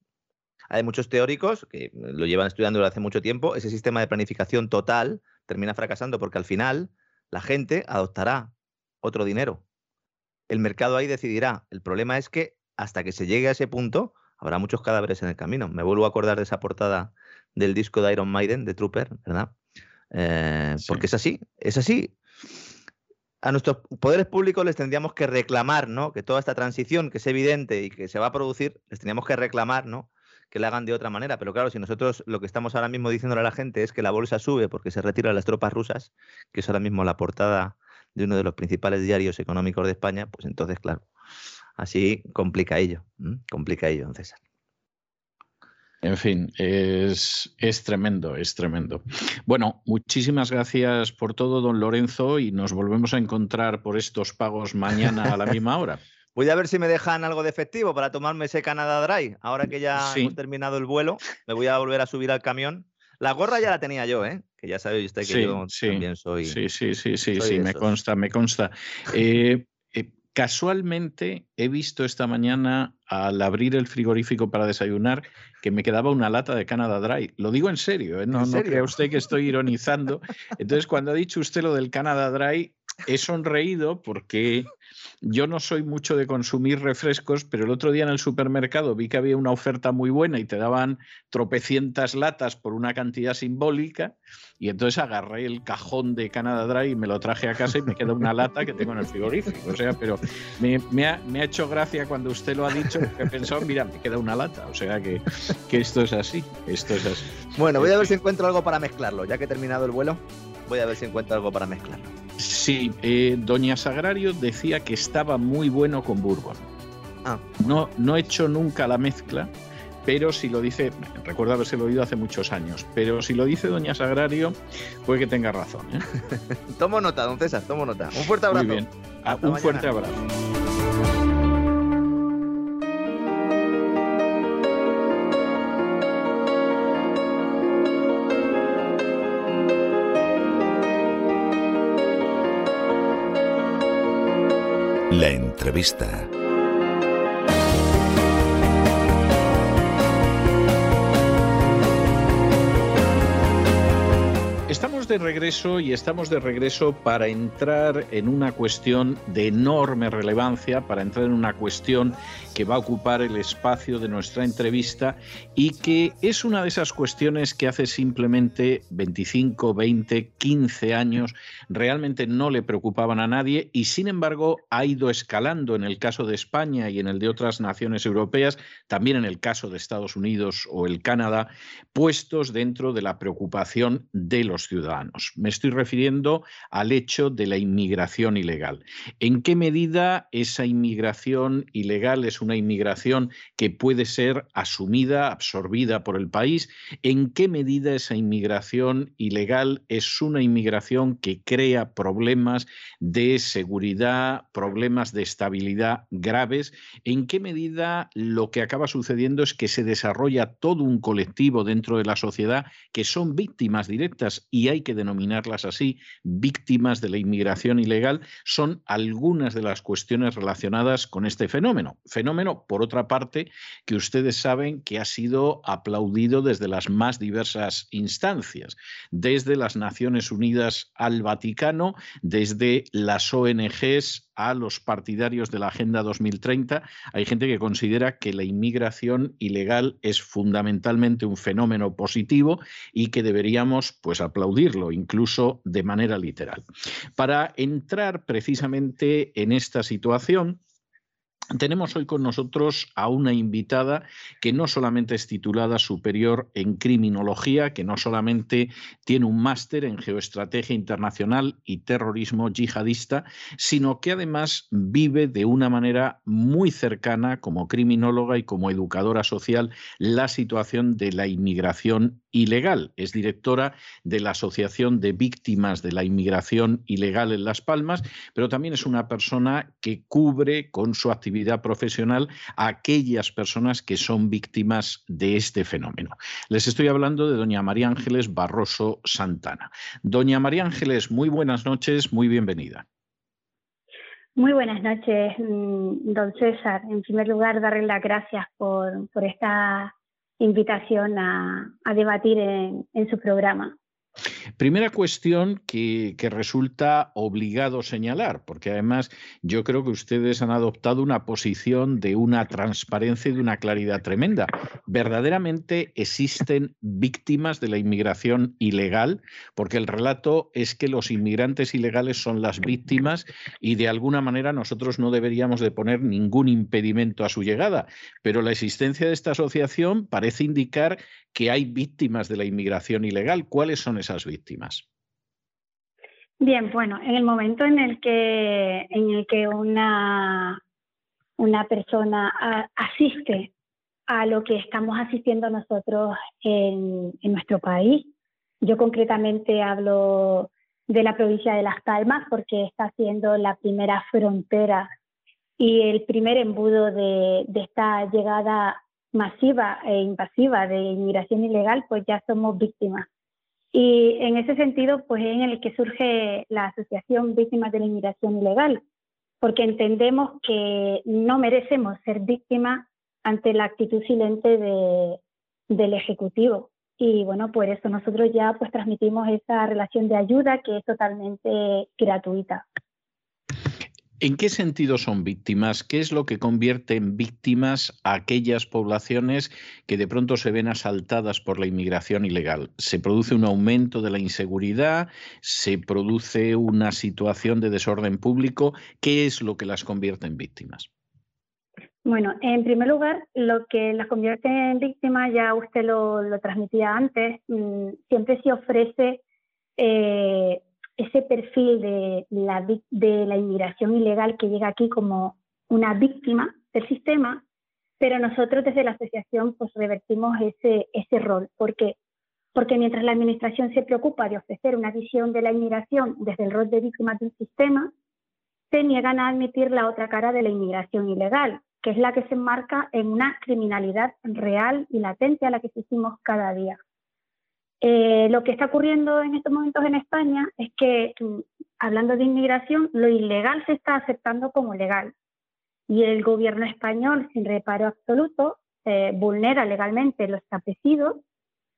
[SPEAKER 3] Hay muchos teóricos que lo llevan estudiando desde hace mucho tiempo. Ese sistema de planificación total termina fracasando porque al final la gente adoptará otro dinero. El mercado ahí decidirá. El problema es que hasta que se llegue a ese punto habrá muchos cadáveres en el camino. Me vuelvo a acordar de esa portada del disco de Iron Maiden, de Trooper, ¿verdad? Eh, porque es así, es así. A nuestros poderes públicos les tendríamos que reclamar, ¿no? Que toda esta transición que es evidente y que se va a producir, les tendríamos que reclamar, ¿no? Que la hagan de otra manera. Pero claro, si nosotros lo que estamos ahora mismo diciéndole a la gente es que la bolsa sube porque se retiran las tropas rusas, que es ahora mismo la portada de uno de los principales diarios económicos de España, pues entonces, claro, así complica ello, complica ello, don César.
[SPEAKER 1] En fin, es, es, tremendo, es tremendo. Bueno, muchísimas gracias por todo, don Lorenzo, y nos volvemos a encontrar por estos pagos mañana a la misma hora.
[SPEAKER 3] Voy a ver si me dejan algo de efectivo para tomarme ese Canada Dry. Ahora que ya hemos terminado el vuelo, me voy a volver a subir al camión. La gorra ya la tenía yo, ¿eh? Que ya sabe usted que yo también soy.
[SPEAKER 1] Sí, sí, sí, sí, sí, me consta, me consta. Eh, eh, casualmente he visto esta mañana al abrir el frigorífico para desayunar que me quedaba una lata de Canada Dry. Lo digo en serio, ¿eh? no, no crea usted que estoy ironizando. Entonces, cuando ha dicho usted lo del Canada Dry, he sonreído porque yo no soy mucho de consumir refrescos, pero el otro día en el supermercado vi que había una oferta muy buena y te daban tropecientas latas por una cantidad simbólica y entonces agarré el cajón de Canada Dry y me lo traje a casa y me queda una lata que tengo en el frigorífico. O sea, pero me, ha, hecho gracia cuando usted lo ha dicho, he pensado, mira, me queda una lata. O sea que, que esto es así, esto es así.
[SPEAKER 3] Bueno, voy a ver si encuentro algo para mezclarlo, ya que he terminado el vuelo voy a ver si encuentro algo para mezclarlo.
[SPEAKER 1] Sí, eh, Doña Sagrario decía que estaba muy bueno con Bourbon. Ah. No, no he hecho nunca la mezcla, pero si lo dice, recuerdo haberse oído hace muchos años, pero si lo dice Doña Sagrario, puede que tenga razón. ¿eh?
[SPEAKER 3] tomo nota, don César, tomo nota. Un fuerte abrazo.
[SPEAKER 1] Muy bien. Ah, un fuerte abrazo.
[SPEAKER 4] La entrevista.
[SPEAKER 1] De regreso y estamos de regreso para entrar en una cuestión de enorme relevancia, para entrar en una cuestión que va a ocupar el espacio de nuestra entrevista y que es una de esas cuestiones que hace simplemente 25, 20, 15 años realmente no le preocupaban a nadie y sin embargo ha ido escalando en el caso de España y en el de otras naciones europeas, también en el caso de Estados Unidos o el Canadá, puestos dentro de la preocupación de los ciudadanos. Me estoy refiriendo al hecho de la inmigración ilegal. ¿En qué medida esa inmigración ilegal es un una inmigración que puede ser asumida, absorbida por el país, en qué medida esa inmigración ilegal es una inmigración que crea problemas de seguridad, problemas de estabilidad graves, en qué medida lo que acaba sucediendo es que se desarrolla todo un colectivo dentro de la sociedad que son víctimas directas y hay que denominarlas así, víctimas de la inmigración ilegal, son algunas de las cuestiones relacionadas con este fenómeno. Fenómeno, por otra parte, que ustedes saben que ha sido aplaudido desde las más diversas instancias, desde las Naciones Unidas al Vaticano, desde las ONGs a los partidarios de la Agenda 2030. Hay gente que considera que la inmigración ilegal es fundamentalmente un fenómeno positivo y que deberíamos pues aplaudirlo incluso de manera literal. Para entrar precisamente en esta situación, tenemos hoy con nosotros a una invitada que no solamente es titulada superior en criminología, que no solamente tiene un máster en geoestrategia internacional y terrorismo yihadista, sino que además vive de una manera muy cercana como criminóloga y como educadora social la situación de la inmigración ilegal. Es directora de la Asociación de Víctimas de la Inmigración Ilegal en Las Palmas, pero también es una persona que cubre con su actividad profesional a aquellas personas que son víctimas de este fenómeno. Les estoy hablando de doña María Ángeles Barroso Santana. Doña María Ángeles, muy buenas noches, muy bienvenida.
[SPEAKER 5] Muy buenas noches, mm, don César. En primer lugar, darle las gracias por, por esta invitación a, debatir en, su programa.
[SPEAKER 1] Primera cuestión que, resulta obligado señalar, porque además yo creo que ustedes han adoptado una posición de una transparencia y de una claridad tremenda. ¿Verdaderamente existen víctimas de la inmigración ilegal? Porque el relato es que los inmigrantes ilegales son las víctimas y de alguna manera nosotros no deberíamos de poner ningún impedimento a su llegada. Pero la existencia de esta asociación parece indicar que hay víctimas de la inmigración ilegal. ¿Cuáles son esas víctimas?
[SPEAKER 5] Bien, bueno, en el momento en el que, en el que una, una persona asiste a lo que estamos asistiendo nosotros en, en nuestro país, yo concretamente hablo de la provincia de Las Palmas porque está siendo la primera frontera y el primer embudo de, de esta llegada masiva e invasiva de inmigración ilegal, pues ya somos víctimas. Y en ese sentido, pues es en el que surge la Asociación Víctimas de la Inmigración Ilegal, porque entendemos que no merecemos ser víctimas ante la actitud silente de, del Ejecutivo. Y bueno, por eso nosotros ya pues transmitimos esa relación de ayuda que es totalmente gratuita.
[SPEAKER 1] ¿En qué sentido son víctimas? ¿Qué es lo que convierte en víctimas a aquellas poblaciones que de pronto se ven asaltadas por la inmigración ilegal? ¿Se produce un aumento de la inseguridad? ¿Se produce una situación de desorden público? ¿Qué es lo que las convierte en víctimas?
[SPEAKER 5] Bueno, en primer lugar, lo que las convierte en víctimas, ya usted lo, transmitía antes, mm, siempre se ofrece eh, ese perfil de la, de la inmigración ilegal que llega aquí como una víctima del sistema, pero nosotros desde la asociación pues revertimos ese, ese rol. ¿Por qué? Porque mientras la administración se preocupa de ofrecer una visión de la inmigración desde el rol de víctima del sistema, se niegan a admitir la otra cara de la inmigración ilegal, que es la que se enmarca en una criminalidad real y latente a la que asistimos cada día. Eh, lo que está ocurriendo en estos momentos en España es que, mm, hablando de inmigración, lo ilegal se está aceptando como legal. Y el gobierno español, sin reparo absoluto, eh, vulnera legalmente lo establecido,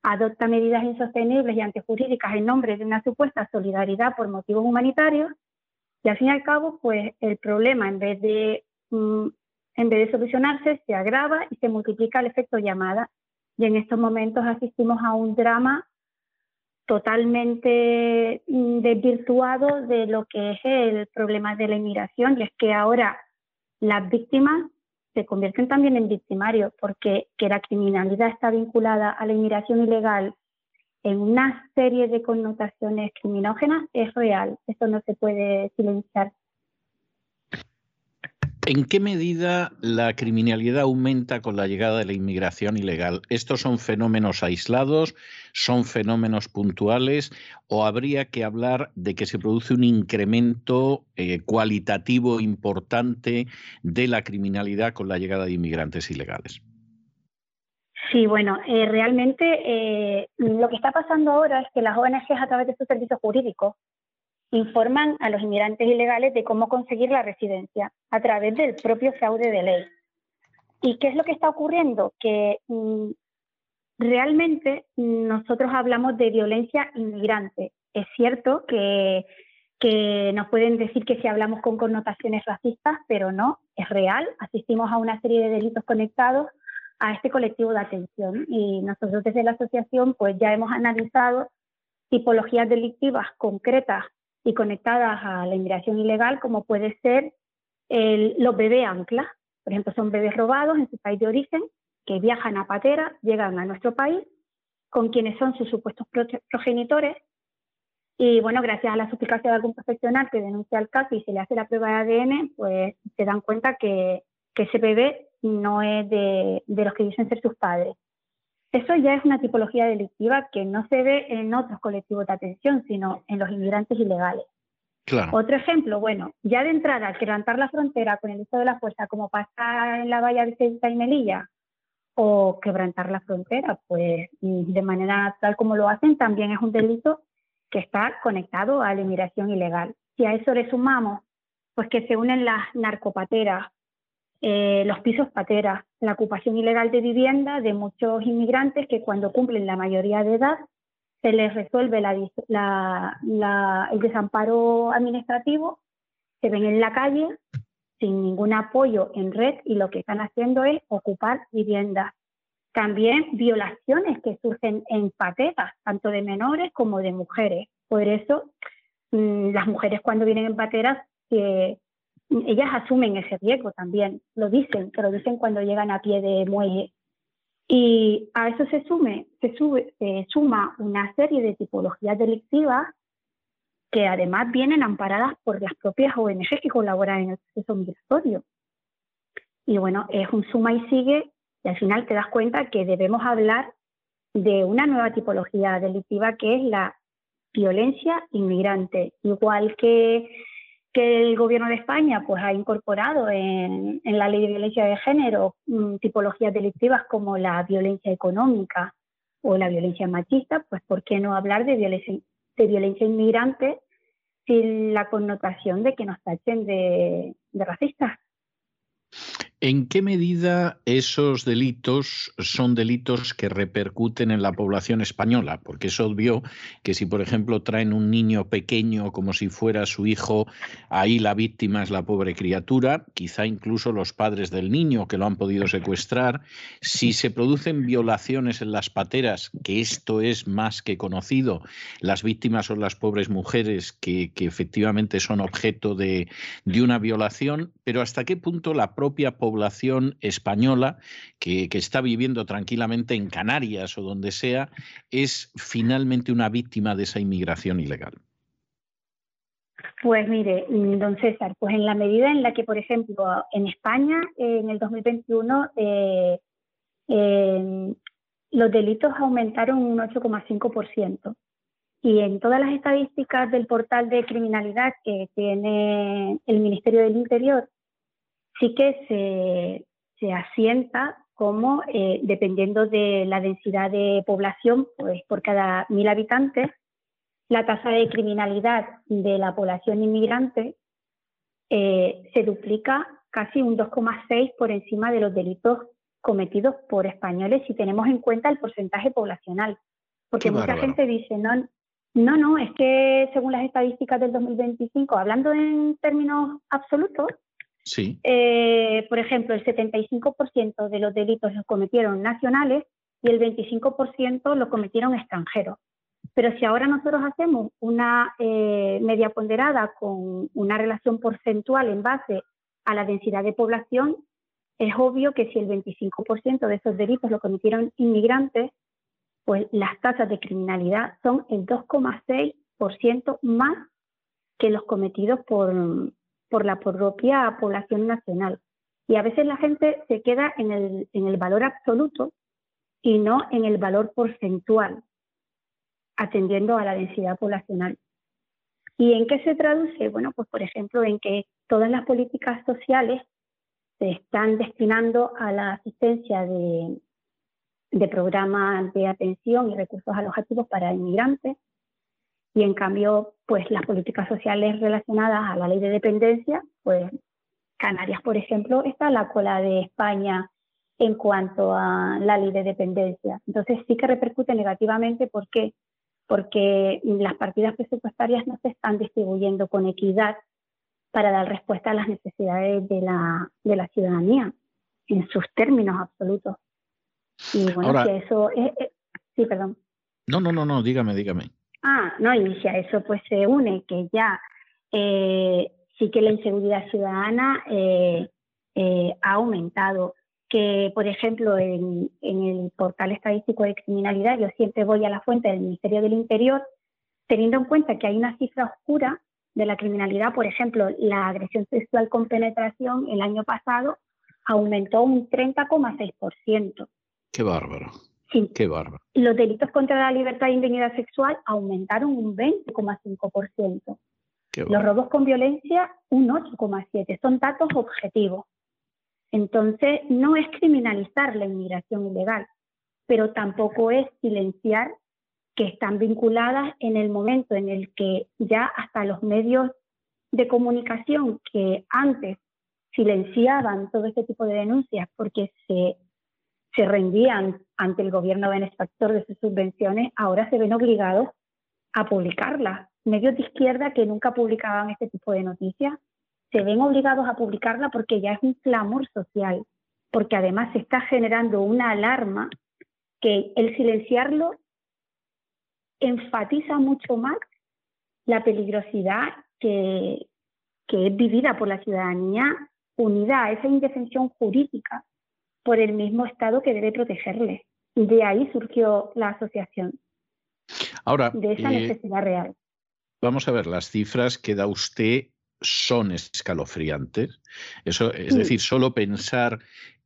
[SPEAKER 5] adopta medidas insostenibles y antijurídicas en nombre de una supuesta solidaridad por motivos humanitarios. Y al fin y al cabo, pues el problema, en vez de, mm, en vez de solucionarse, se agrava y se multiplica el efecto llamada. Y en estos momentos asistimos a un drama totalmente mm, desvirtuado de lo que es el problema de la inmigración y es que ahora las víctimas se convierten también en victimarios porque que la criminalidad está vinculada a la inmigración ilegal en una serie de connotaciones criminógenas es real, eso no se puede silenciar.
[SPEAKER 1] ¿En qué medida la criminalidad aumenta con la llegada de la inmigración ilegal? ¿Estos son fenómenos aislados? ¿Son fenómenos puntuales? ¿O habría que hablar de que se produce un incremento eh, cualitativo importante de la criminalidad con la llegada de inmigrantes ilegales?
[SPEAKER 5] Sí, bueno, eh, realmente eh, lo que está pasando ahora es que las ONGs a través de sus servicios jurídicos informan a los inmigrantes ilegales de cómo conseguir la residencia a través del propio fraude de ley. ¿Y qué es lo que está ocurriendo? Que mm, realmente nosotros hablamos de violencia inmigrante. Es cierto que, que nos pueden decir que si hablamos con connotaciones racistas, pero no, es real. Asistimos a una serie de delitos conectados a este colectivo de atención y nosotros desde la asociación pues ya hemos analizado tipologías delictivas concretas y conectadas a la inmigración ilegal, como puede ser los bebés anclas. Por ejemplo, son bebés robados en su país de origen, que viajan a patera, llegan a nuestro país, con quienes son sus supuestos progenitores. Y bueno, gracias a la suplicación de algún profesional que denuncia el caso y se le hace la prueba de ADN, pues se dan cuenta que, que ese bebé no es de, de los que dicen ser sus padres. Eso ya es una tipología delictiva que no se ve en otros colectivos de atención, sino en los inmigrantes ilegales. Otro ejemplo, bueno, ya de entrada, quebrantar la frontera con el uso de la fuerza, como pasa en la valla de Ceuta y Melilla, o quebrantar la frontera, pues de manera natural como lo hacen, también es un delito que está conectado a la inmigración ilegal. Si a eso le sumamos, pues que se unen las narcopateras, eh, los pisos pateras, la ocupación ilegal de vivienda de muchos inmigrantes que cuando cumplen la mayoría de edad se les resuelve el desamparo administrativo, se ven en la calle sin ningún apoyo en red y lo que están haciendo es ocupar viviendas. También violaciones que surgen en pateras, tanto de menores como de mujeres. Por eso, mm, las mujeres cuando vienen en pateras que ellas asumen ese riesgo también, lo dicen, pero dicen cuando llegan a pie de muelle. Y a eso se, sume, se, sube, se suma una serie de tipologías delictivas que además vienen amparadas por las propias ONG que colaboran en el proceso migratorio. Y bueno, es un suma y sigue, y al final te das cuenta que debemos hablar de una nueva tipología delictiva que es la violencia inmigrante, igual que que el gobierno de España pues, ha incorporado en, la ley de violencia de género mm, tipologías delictivas como la violencia económica o la violencia machista, pues ¿por qué no hablar de violencia, de violencia inmigrante sin la connotación de que nos tachen de, de racistas?
[SPEAKER 1] ¿En qué medida esos delitos son delitos que repercuten en la población española? Porque es obvio que si, por ejemplo, traen un niño pequeño como si fuera su hijo, ahí la víctima es la pobre criatura, quizá incluso los padres del niño que lo han podido secuestrar. Si se producen violaciones en las pateras, que esto es más que conocido, las víctimas son las pobres mujeres que, efectivamente son objeto de, de una violación, pero ¿hasta qué punto la propia población población española que, está viviendo tranquilamente en Canarias o donde sea, es finalmente una víctima de esa inmigración ilegal?
[SPEAKER 5] Pues mire, don César, pues en la medida en la que, por ejemplo, en España en el 2021 eh, los delitos aumentaron un 8,5%. Y en todas las estadísticas del portal de criminalidad que tiene el Ministerio del Interior, sí que se, asienta como, eh, dependiendo de la densidad de población, pues por cada mil habitantes, la tasa de criminalidad de la población inmigrante eh, se duplica casi un 2,6 por encima de los delitos cometidos por españoles si tenemos en cuenta el porcentaje poblacional. Porque mucha gente dice, no, no, no, es que según las estadísticas del 2025, hablando en términos absolutos, Eh, por ejemplo, el 75% de los delitos los cometieron nacionales y el 25% los cometieron extranjeros. Pero si ahora nosotros hacemos una eh, media ponderada con una relación porcentual en base a la densidad de población, es obvio que si el 25% de esos delitos lo cometieron inmigrantes, pues las tasas de criminalidad son el 2,6% más que los cometidos por, por la propia población nacional. Y a veces la gente se queda en el, en el valor absoluto y no en el valor porcentual, atendiendo a la densidad poblacional. ¿Y en qué se traduce? Bueno, pues por ejemplo en que todas las políticas sociales se están destinando a la asistencia de, de programas de atención y recursos alojativos para inmigrantes y en cambio pues las políticas sociales relacionadas a la ley de dependencia pues Canarias por ejemplo está a la cola de España en cuanto a la ley de dependencia entonces sí que repercute negativamente ¿por qué? porque las partidas presupuestarias no se están distribuyendo con equidad para dar respuesta a las necesidades de la, de la ciudadanía en sus términos absolutos y bueno, si eso es, sí, perdón.
[SPEAKER 1] No, no, no, no, dígame, dígame.
[SPEAKER 5] Ah, no, y si eso pues se une que ya eh, sí que la inseguridad ciudadana eh, eh, ha aumentado. Que, por ejemplo, en, en, el portal estadístico de criminalidad, yo siempre voy a la fuente del Ministerio del Interior, teniendo en cuenta que hay una cifra oscura de la criminalidad, por ejemplo, la agresión sexual con penetración el año pasado aumentó un 30,6%.
[SPEAKER 1] Qué bárbaro. Qué bárbaro.
[SPEAKER 5] Los delitos contra la libertad e indignidad sexual aumentaron un 20,5%. Los robos con violencia un 8,7%. Son datos objetivos. Entonces, no es criminalizar la inmigración ilegal, pero tampoco es silenciar que están vinculadas en el momento en el que ya hasta los medios de comunicación que antes silenciaban todo este tipo de denuncias porque se se rendían ante el gobierno benefactor de sus subvenciones, ahora se ven obligados a publicarlas. Medios de izquierda que nunca publicaban este tipo de noticias se ven obligados a publicarla porque ya es un clamor social, porque además se está generando una alarma que el silenciarlo enfatiza mucho más la peligrosidad que, que es vivida por la ciudadanía unida a esa indefensión jurídica por el mismo Estado que debe protegerle. De ahí surgió la asociación.
[SPEAKER 1] Ahora,
[SPEAKER 5] de esa eh, necesidad real.
[SPEAKER 1] Vamos a ver, las cifras que da usted son escalofriantes. Eso, es decir, solo pensar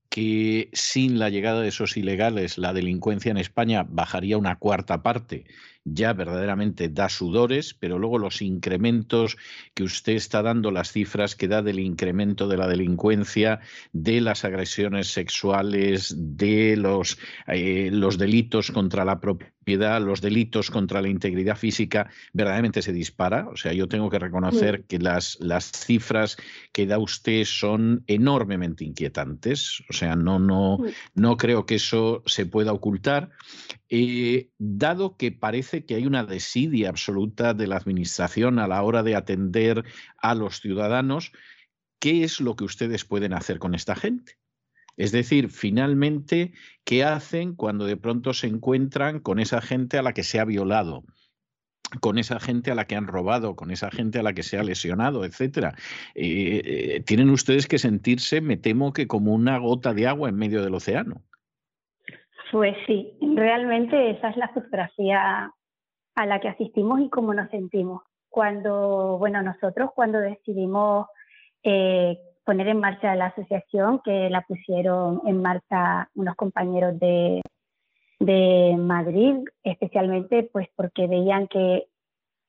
[SPEAKER 1] que sin la llegada de esos ilegales la delincuencia en España bajaría una cuarta parte ya verdaderamente da sudores, pero luego los incrementos que usted está dando, las cifras que da del incremento de la delincuencia, de las agresiones sexuales, de los, eh, los delitos contra la propiedad, los delitos contra la integridad física, verdaderamente se dispara. O sea, yo tengo que reconocer que las, las cifras que da usted son enormemente inquietantes. O sea, no, no, no creo que eso se pueda ocultar. Eh, dado que parece que hay una desidia absoluta de la Administración a la hora de atender a los ciudadanos, ¿qué es lo que ustedes pueden hacer con esta gente? Es decir, finalmente, ¿qué hacen cuando de pronto se encuentran con esa gente a la que se ha violado? con esa gente a la que han robado, con esa gente a la que se ha lesionado, etcétera. Eh, eh, tienen ustedes que sentirse, me temo que como una gota de agua en medio del océano.
[SPEAKER 5] Pues sí, realmente esa es la fotografía a la que asistimos y cómo nos sentimos. Cuando, bueno, nosotros cuando decidimos eh, poner en marcha la asociación, que la pusieron en marcha unos compañeros de, de Madrid, especialmente pues porque veían que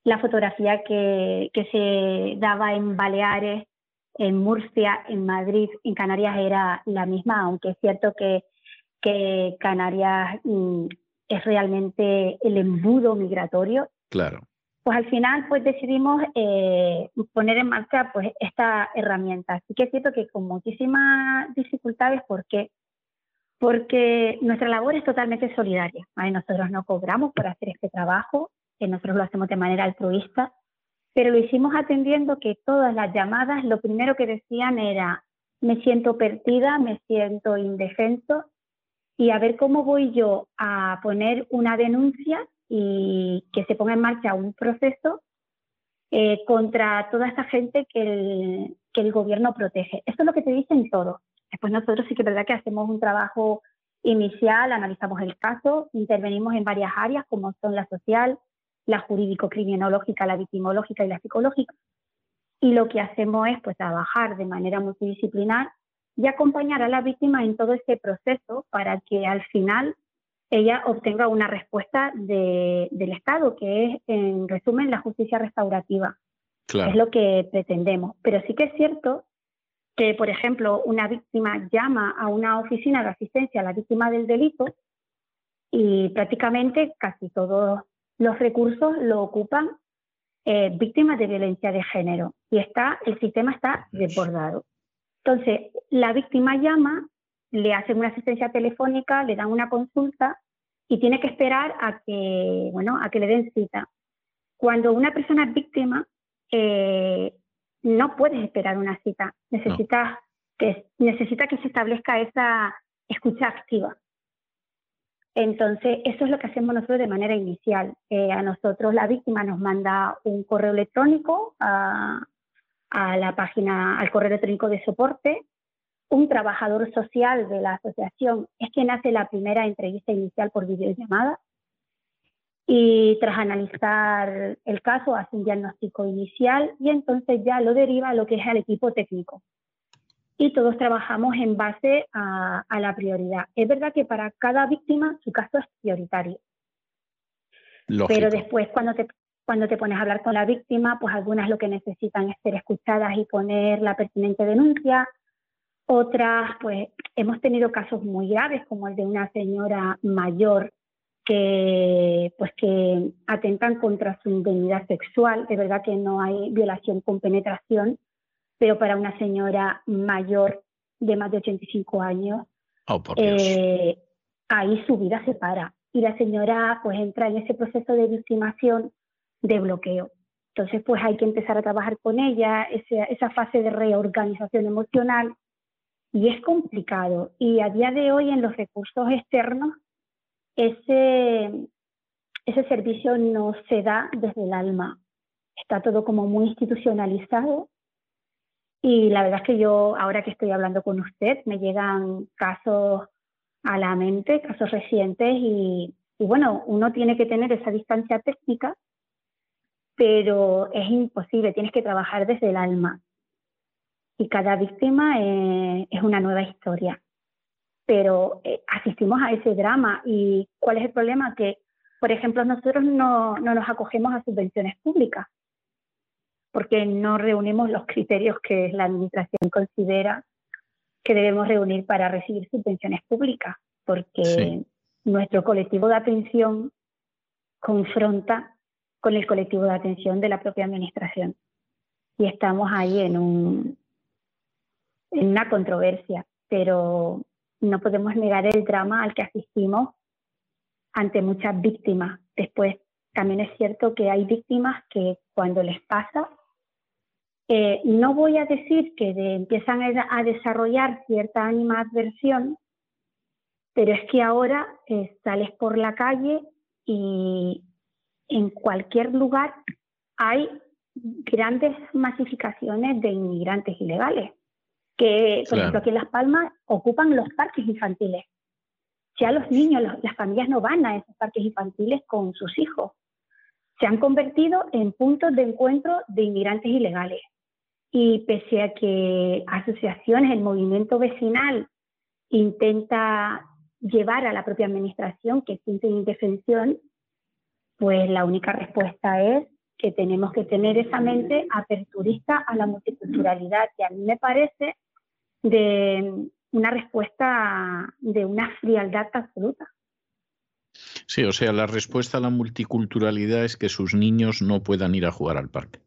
[SPEAKER 5] la fotografía que, que se daba en Baleares, en Murcia, en Madrid, en Canarias era la misma, aunque es cierto que que Canarias mm, es realmente el embudo migratorio.
[SPEAKER 1] Claro.
[SPEAKER 5] Pues al final pues decidimos eh, poner en marcha pues esta herramienta. Así que es cierto que con muchísimas dificultades, ¿por qué? Porque nuestra labor es totalmente solidaria. Nosotros no cobramos por hacer este trabajo, que nosotros lo hacemos de manera altruista, pero lo hicimos atendiendo que todas las llamadas lo primero que decían era me siento perdida, me siento indefenso y a ver cómo voy yo a poner una denuncia y que se ponga en marcha un proceso eh, contra toda esta gente que el, que el gobierno protege. Esto es lo que te dicen todos. Después nosotros sí que es verdad que hacemos un trabajo inicial, analizamos el caso, intervenimos en varias áreas como son la social, la jurídico-criminológica, la victimológica y la psicológica. y lo que hacemos es pues trabajar de manera multidisciplinar y acompañar a la víctima en todo este proceso para que al final ella obtenga una respuesta del Estado, que es, en resumen, la justicia restaurativa. Es lo que pretendemos. Pero sí que es cierto que, por ejemplo, una víctima llama a una oficina de asistencia a la víctima del delito y prácticamente casi todos los recursos lo ocupan eh, víctimas de violencia de género y está, el sistema está desbordado. Entonces, la víctima llama, le hacen una asistencia telefónica, le dan una consulta y tiene que esperar a que, bueno, a que le den cita. Cuando una persona es víctima, eh, no puedes esperar una cita. Necesitas que, necesita que se establezca esa escucha activa. Entonces, eso es lo que hacemos nosotros de manera inicial. Eh, a nosotros la víctima nos manda un correo electrónico a, a, la página, al correo electrónico de soporte. Un trabajador social de la asociación es quien hace la primera entrevista inicial por videollamada y tras analizar el caso hace un diagnóstico inicial y entonces ya lo deriva a lo que es el equipo técnico. Y todos trabajamos en base a, la prioridad. Es verdad que para cada víctima su caso es prioritario. Pero después cuando te, cuando te pones a hablar con la víctima, pues algunas lo que necesitan es ser escuchadas y poner la pertinente denuncia. Otras, pues hemos tenido casos muy graves, como el de una señora mayor que, pues que atentan contra su indemnidad sexual. De verdad que no hay violación con penetración, pero para una señora mayor de más de 85 años,
[SPEAKER 1] oh,
[SPEAKER 5] eh, ahí su vida se para y la señora pues entra en ese proceso de victimación de bloqueo. Entonces pues hay que empezar a trabajar con ella, esa, esa fase de reorganización emocional y es complicado. Y a día de hoy en los recursos externos ese, ese servicio no se da desde el alma. Está todo como muy institucionalizado. Y la verdad es que yo, ahora que estoy hablando con usted, me llegan casos a la mente, casos recientes, y, bueno, uno tiene que tener esa distancia técnica, pero es imposible, tienes que trabajar desde el alma. Y cada víctima es una nueva historia pero eh, asistimos a ese drama. ¿Y cuál es el problema? Que, por ejemplo, nosotros no, no nos acogemos a subvenciones públicas porque no reunimos los criterios que la Administración considera que debemos reunir para recibir subvenciones públicas, porque nuestro colectivo de atención confronta con el colectivo de atención de la propia Administración. Y estamos ahí en, un, en una controversia, pero no podemos negar el drama al que asistimos ante muchas víctimas. Después, también es cierto que hay víctimas que cuando les pasa, eh, no voy a decir que empiezan a, desarrollar cierta animadversión, pero es que ahora eh, sales por la calle y en cualquier lugar hay grandes masificaciones de inmigrantes ilegales que, por ejemplo, aquí en Las Palmas ocupan los parques infantiles. Ya los niños, las familias no van a esos parques infantiles con sus hijos. Se han convertido en puntos de encuentro de inmigrantes ilegales. Y pese a que asociaciones, el movimiento vecinal intenta llevar a la propia administración que siente indefensión, pues la única respuesta es que tenemos que tener esa mente aperturista a la multiculturalidad. Y a mí me parece de una respuesta de una frialdad absoluta.
[SPEAKER 1] Sí, o sea, la respuesta a la multiculturalidad es que sus niños no puedan ir a jugar al parque.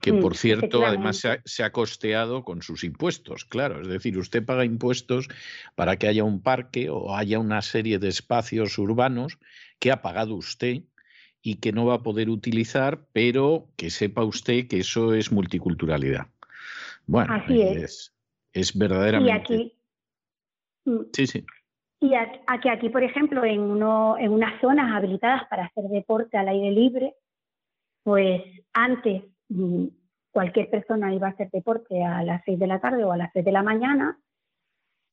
[SPEAKER 1] Que por cierto, además se ha, costeado con sus impuestos, claro. Es decir, usted paga impuestos para que haya un parque o haya una serie de espacios urbanos que ha pagado usted y que no va a poder utilizar, pero que sepa usted que eso es multiculturalidad. Bueno,
[SPEAKER 5] Así es.
[SPEAKER 1] Es verdaderamente.
[SPEAKER 5] Y aquí.
[SPEAKER 1] Mm. Sí, sí.
[SPEAKER 5] Y aquí, aquí, por ejemplo, en, uno, en unas zonas habilitadas para hacer deporte al aire libre, pues antes mm, cualquier persona iba a hacer deporte a las 6 de la tarde o a las 6 de la mañana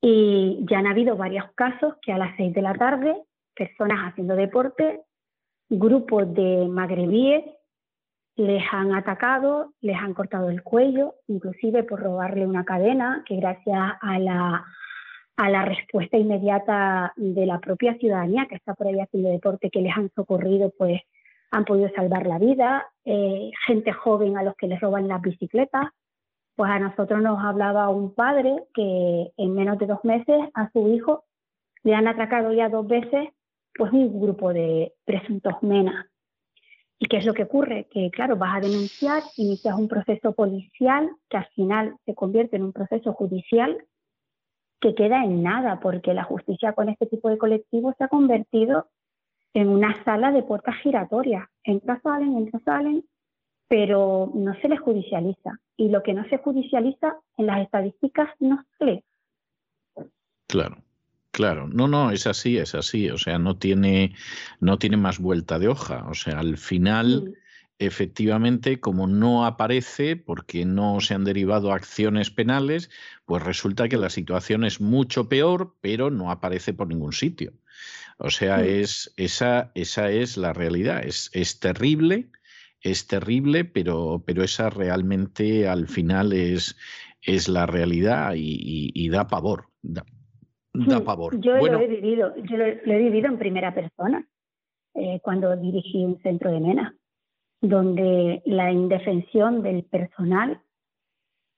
[SPEAKER 5] y ya han habido varios casos que a las 6 de la tarde, personas haciendo deporte, grupos de magrebíes les han atacado, les han cortado el cuello, inclusive por robarle una cadena, que gracias a la, a la respuesta inmediata de la propia ciudadanía que está por ahí haciendo deporte, que les han socorrido, pues han podido salvar la vida, eh, gente joven a los que les roban las bicicletas. Pues a nosotros nos hablaba un padre que en menos de dos meses a su hijo le han atracado ya dos veces pues un grupo de presuntos menas ¿Y qué es lo que ocurre? Que, claro, vas a denunciar, inicias un proceso policial que al final se convierte en un proceso judicial que queda en nada, porque la justicia con este tipo de colectivos se ha convertido en una sala de puertas giratorias. Entra, salen, entra, salen, pero no se les judicializa. Y lo que no se judicializa en las estadísticas no se
[SPEAKER 1] Claro. Claro, no, no, es así, es así, o sea, no tiene, no tiene más vuelta de hoja, o sea, al final, efectivamente, como no aparece, porque no se han derivado acciones penales, pues resulta que la situación es mucho peor, pero no aparece por ningún sitio. O sea, es, esa, esa es la realidad, es, es terrible, es terrible, pero, pero esa realmente al final es, es la realidad y, da pavor.
[SPEAKER 5] Yo lo he vivido, yo lo, he vivido en primera persona eh, cuando dirigí un centro de MENA, donde la indefensión del personal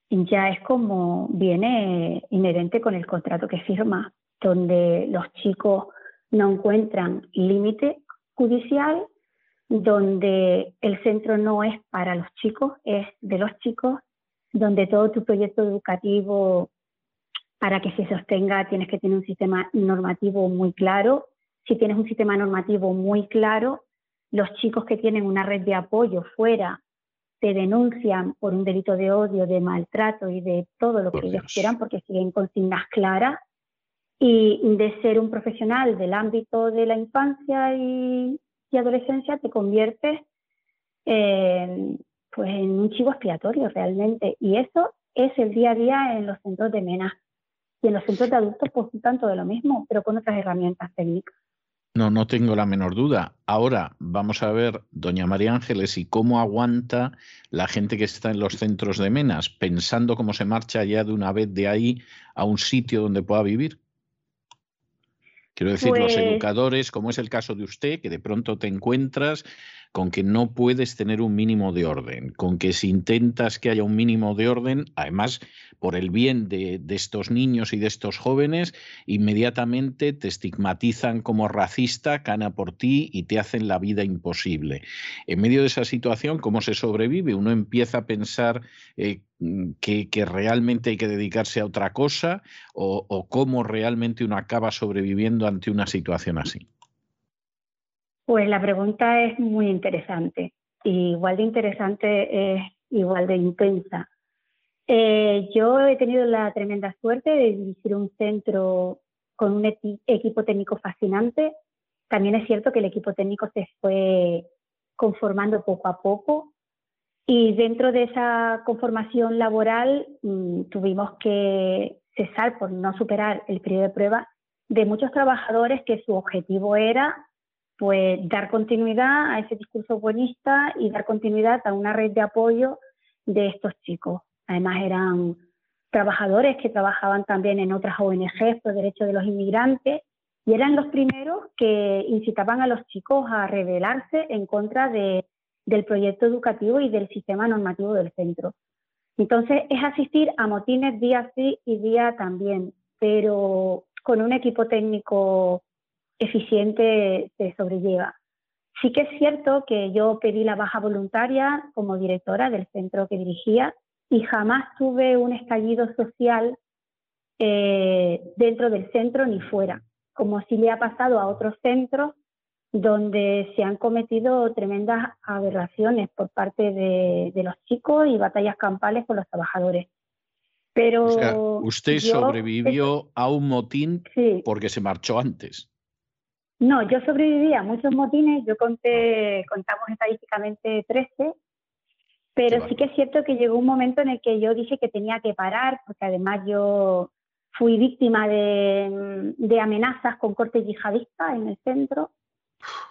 [SPEAKER 5] ya es como viene inherente con el contrato que firma, donde los chicos no encuentran límite judicial, donde el centro no es para los chicos, es de los chicos, donde todo tu proyecto educativo para que se sostenga tienes que tener un sistema normativo muy claro. Si tienes un sistema normativo muy claro, los chicos que tienen una red de apoyo fuera te denuncian por un delito de odio, de maltrato y de todo lo que ellos quieran porque siguen consignas claras. Y de ser un profesional del ámbito de la infancia y, adolescencia te conviertes en, pues en un chivo expiatorio realmente. Y eso es el día a día en los centros de MENA. Y en los centros de adultos, pues tanto de lo mismo, pero con otras herramientas técnicas.
[SPEAKER 1] No, no tengo la menor duda. Ahora vamos a ver, doña María Ángeles, y cómo aguanta la gente que está en los centros de menas, pensando cómo se marcha ya de una vez de ahí a un sitio donde pueda vivir. Quiero decir, los pues educadores, como es el caso de usted, que de pronto te encuentras con que no puedes tener un mínimo de orden, con que si intentas que haya un mínimo de orden, además por el bien de, estos niños y de estos jóvenes, inmediatamente te estigmatizan como racista, cana por ti y te hacen la vida imposible. En medio de esa situación, ¿cómo se sobrevive? Uno empieza a pensar eh, que, realmente hay que dedicarse a otra cosa o, o cómo realmente uno acaba sobreviviendo ante una situación así.
[SPEAKER 5] Pues la pregunta es muy interesante. igual de interesante es igual de intensa. Eh, yo he tenido la tremenda suerte de dirigir un centro con un equipo técnico fascinante. También es cierto que el equipo técnico se fue conformando poco a poco y dentro de esa conformación laboral mm, tuvimos que cesar por no superar el periodo de prueba de muchos trabajadores que su objetivo era pues dar continuidad a ese discurso buenista y dar continuidad a una red de apoyo de estos chicos. Además eran trabajadores que trabajaban también en otras ONGs por derechos de los inmigrantes y eran los primeros que incitaban a los chicos a rebelarse en contra de, del proyecto educativo y del sistema normativo del centro. Entonces es asistir a motines día sí y día también, pero con un equipo técnico eficiente se sobrelleva. Sí que es cierto que yo pedí la baja voluntaria como directora del centro que dirigía y jamás tuve un estallido social eh, dentro del centro ni fuera, como si le ha pasado a otros centros donde se han cometido tremendas aberraciones por parte de, los chicos y batallas campales con los trabajadores. Pero
[SPEAKER 1] usted sobrevivió a un motín porque se marchó antes.
[SPEAKER 5] No, yo sobreviví a muchos motines, yo conté, contamos estadísticamente 13, pero sí que es cierto que llegó un momento en el que yo dije que tenía que parar, porque además yo fui víctima de, amenazas con corte yihadista en el centro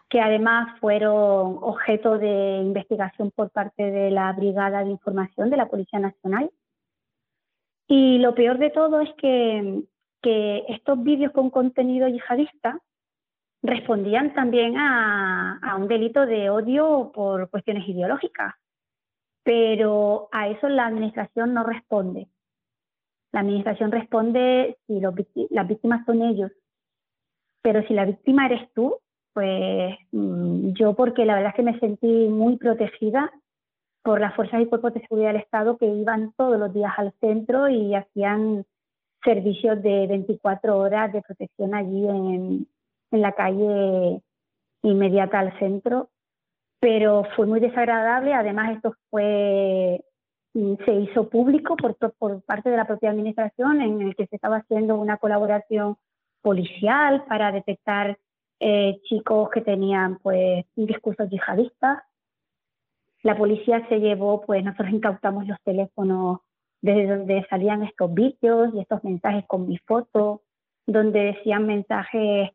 [SPEAKER 5] que además fueron objeto de investigación por parte de la Brigada de Información de la Policía Nacional. Y lo peor de todo es que, que estos vídeos con contenido yihadista respondían también a, a un delito de odio por cuestiones ideológicas. Pero a eso la Administración no responde. La Administración responde si los, las víctimas son ellos. Pero si la víctima eres tú, pues mm, yo porque la verdad es que me sentí muy protegida por las fuerzas y cuerpos de seguridad del Estado que iban todos los días al centro y hacían servicios de 24 horas de protección allí en, en la calle inmediata al centro. Pero fue muy desagradable, además esto fue mm, se hizo público por, por parte de la propia administración en el que se estaba haciendo una colaboración policial para detectar eh, chicos que tenían pues discursos yihadistas. La policía se llevó, pues nosotros incautamos los teléfonos desde donde salían estos vídeos y estos mensajes con mi foto, donde decían mensajes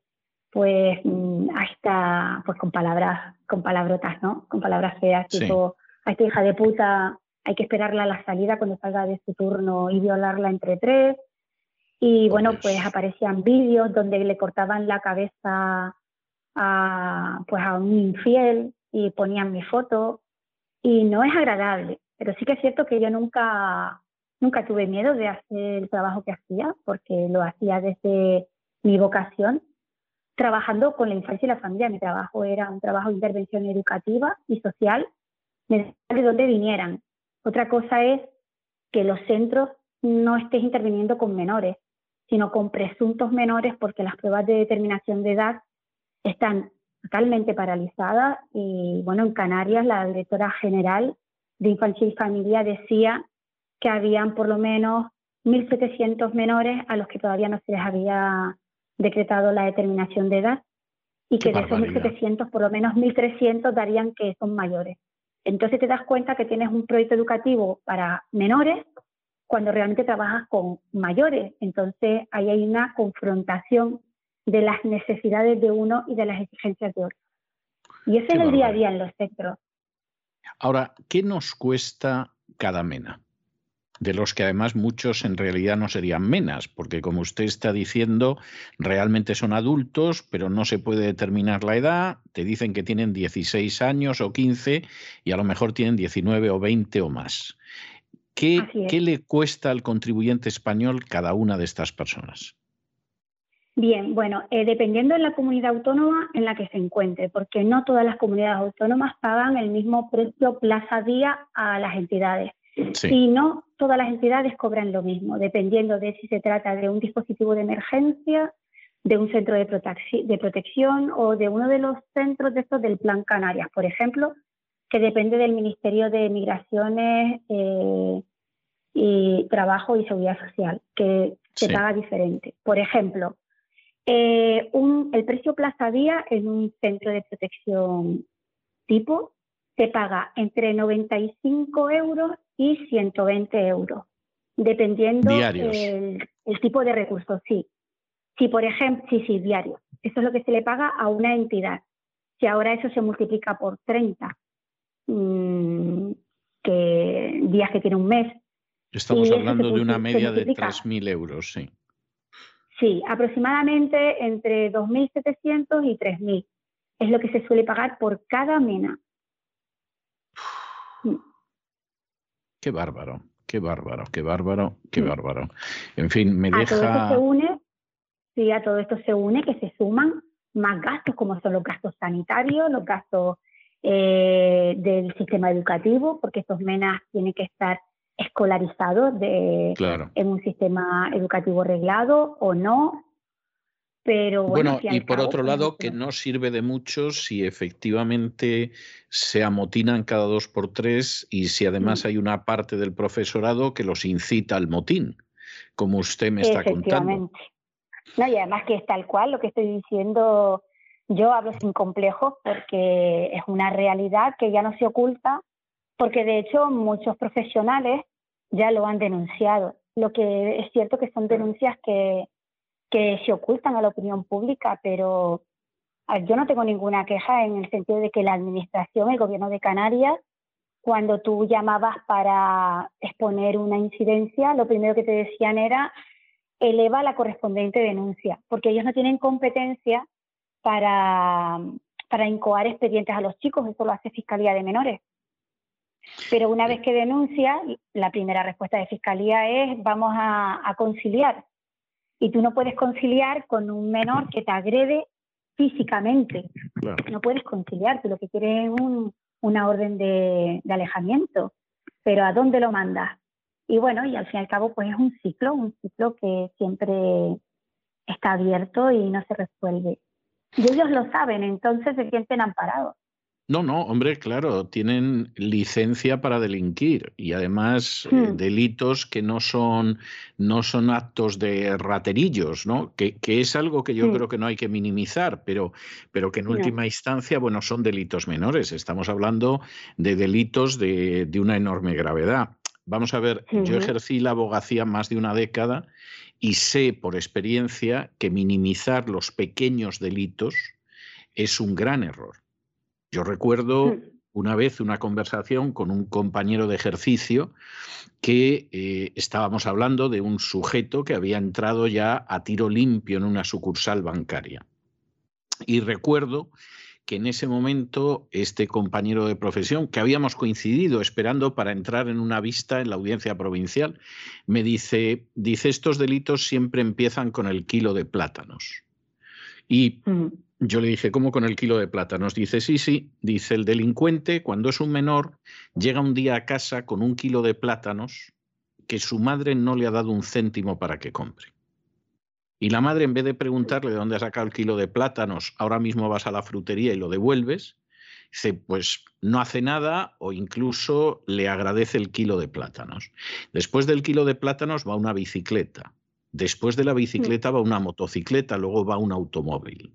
[SPEAKER 5] pues mm, hasta pues con palabras, con palabrotas, ¿no? Con palabras feas, tipo, a esta hija de puta hay que esperarla a la salida cuando salga de su turno y violarla entre tres. Y bueno, pues aparecían vídeos donde le cortaban la cabeza a, pues a un infiel y ponían mi foto. Y no es agradable, pero sí que es cierto que yo nunca, nunca tuve miedo de hacer el trabajo que hacía, porque lo hacía desde mi vocación, trabajando con la infancia y la familia. Mi trabajo era un trabajo de intervención educativa y social, de donde vinieran. Otra cosa es que los centros no estés interviniendo con menores, sino con presuntos menores porque las pruebas de determinación de edad están totalmente paralizadas y bueno, en Canarias la directora general de Infancia y Familia decía que habían por lo menos 1.700 menores a los que todavía no se les había decretado la determinación de edad y que de esos 1.700 por lo menos 1.300 darían que son mayores. Entonces te das cuenta que tienes un proyecto educativo para menores cuando realmente trabajas con mayores. Entonces ahí hay una confrontación de las necesidades de uno y de las exigencias de otro. Y ese es el día a día en los centros.
[SPEAKER 1] Ahora, ¿qué nos cuesta cada mena? De los que además muchos en realidad no serían menas, porque como usted está diciendo, realmente son adultos, pero no se puede determinar la edad, te dicen que tienen 16 años o 15 y a lo mejor tienen 19 o 20 o más. ¿Qué, le cuesta al contribuyente español cada una de estas personas?
[SPEAKER 5] Bien, bueno, eh, dependiendo de la comunidad autónoma en la que se encuentre, porque no todas las comunidades autónomas pagan el mismo precio plaza día a las entidades. Y no todas las entidades cobran lo mismo, dependiendo de si se trata de un dispositivo de emergencia, de un centro de, protección o de uno de los centros de estos del Plan Canarias, por ejemplo, que depende del Ministerio de Migraciones eh, y Trabajo y Seguridad Social, que se paga diferente. Por ejemplo, eh, el precio plaza día en un centro de protección tipo se paga entre 95 euros y 120 euros, dependiendo el, el, tipo de recursos. Sí, si por ejemplo, sí, sí, diario. Eso es lo que se le paga a una entidad. Si ahora eso se multiplica por 30 Mm, que días que tiene un mes.
[SPEAKER 1] Estamos hablando de una media de 3.000 euros, sí.
[SPEAKER 5] Sí, aproximadamente entre 2.700 y 3.000 es lo que se suele pagar por cada mena.
[SPEAKER 1] Qué bárbaro, qué bárbaro, qué bárbaro, qué bárbaro. En fin, me deja...
[SPEAKER 5] Todo esto se une, sí, a todo esto se une que se suman más gastos como son los gastos sanitarios, los gastos eh, del sistema educativo, porque estos menas tienen que estar escolarizados de, en un sistema educativo reglado o no. Pero
[SPEAKER 1] bueno, y por otro lado, que no sirve de mucho si efectivamente se amotinan cada dos por tres y si además mm. hay una parte del profesorado que los incita al motín, como usted me está contando.
[SPEAKER 5] No, y además que es tal cual lo que estoy diciendo yo hablo sin complejos porque es una realidad que ya no se oculta, porque de hecho muchos profesionales ya lo han denunciado. Lo que es cierto que son denuncias que, que se ocultan a la opinión pública, pero yo no tengo ninguna queja en el sentido de que la administración, el gobierno de Canarias, cuando tú llamabas para exponer una incidencia, lo primero que te decían era eleva la correspondiente denuncia, porque ellos no tienen competencia para, para incoar expedientes a los chicos, eso lo hace Fiscalía de Menores. Pero una vez que denuncia, la primera respuesta de Fiscalía es vamos a, conciliar. Y tú no puedes conciliar con un menor que te agrede físicamente. No puedes conciliar, tú lo que quieres es un, una orden de, alejamiento, pero ¿a dónde lo mandas? Y bueno, y al fin y al cabo, pues es un ciclo, un ciclo que siempre está abierto y no se resuelve. Y ellos lo saben, entonces se sienten amparados.
[SPEAKER 1] No, no, hombre, claro, tienen licencia para delinquir y además eh, hmm. delitos que no son, no son actos de raterillos, ¿no? Que, es algo que yo creo que no hay que minimizar, pero, pero que en última instancia, bueno, son delitos menores. Estamos hablando de delitos de, una enorme gravedad. Vamos a ver, yo ejercí la abogacía más de una década y sé por experiencia que minimizar los pequeños delitos es un gran error. Yo recuerdo mm. una vez una conversación con un compañero de ejercicio que eh, estábamos hablando de un sujeto que había entrado ya a tiro limpio en una sucursal bancaria. Y recuerdo que en ese momento este compañero de profesión, que habíamos coincidido esperando para entrar en una vista en la audiencia provincial, me dice, dice, estos delitos siempre empiezan con el kilo de plátanos. Y. Yo le dije, ¿cómo con el kilo de plátanos? Dice, sí, sí. Dice, el delincuente, cuando es un menor, llega un día a casa con un kilo de plátanos que su madre no le ha dado un céntimo para que compre. Y la madre, en vez de preguntarle de dónde ha sacado el kilo de plátanos, ahora mismo vas a la frutería y lo devuelves, dice, pues no hace nada o incluso le agradece el kilo de plátanos. Después del kilo de plátanos va una bicicleta. Después de la bicicleta va una motocicleta, luego va un automóvil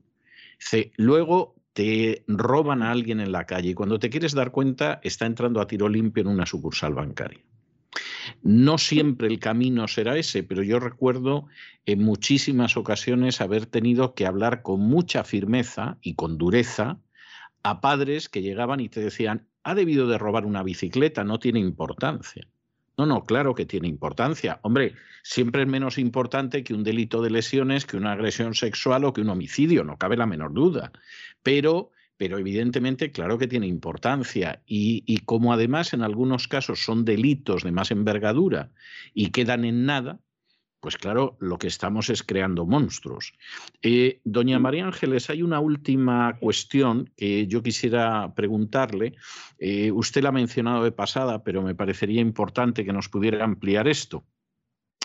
[SPEAKER 1] luego te roban a alguien en la calle y cuando te quieres dar cuenta está entrando a tiro limpio en una sucursal bancaria. No siempre el camino será ese, pero yo recuerdo en muchísimas ocasiones haber tenido que hablar con mucha firmeza y con dureza a padres que llegaban y te decían, ha debido de robar una bicicleta, no tiene importancia. No, no, claro que tiene importancia. Hombre, siempre es menos importante que un delito de lesiones, que una agresión sexual o que un homicidio, no cabe la menor duda. Pero, pero evidentemente, claro que tiene importancia. Y, y como además en algunos casos son delitos de más envergadura y quedan en nada, pues claro, lo que estamos es creando monstruos. Eh, doña María Ángeles, hay una última cuestión que yo quisiera preguntarle. Eh, usted la ha mencionado de pasada, pero me parecería importante que nos pudiera ampliar esto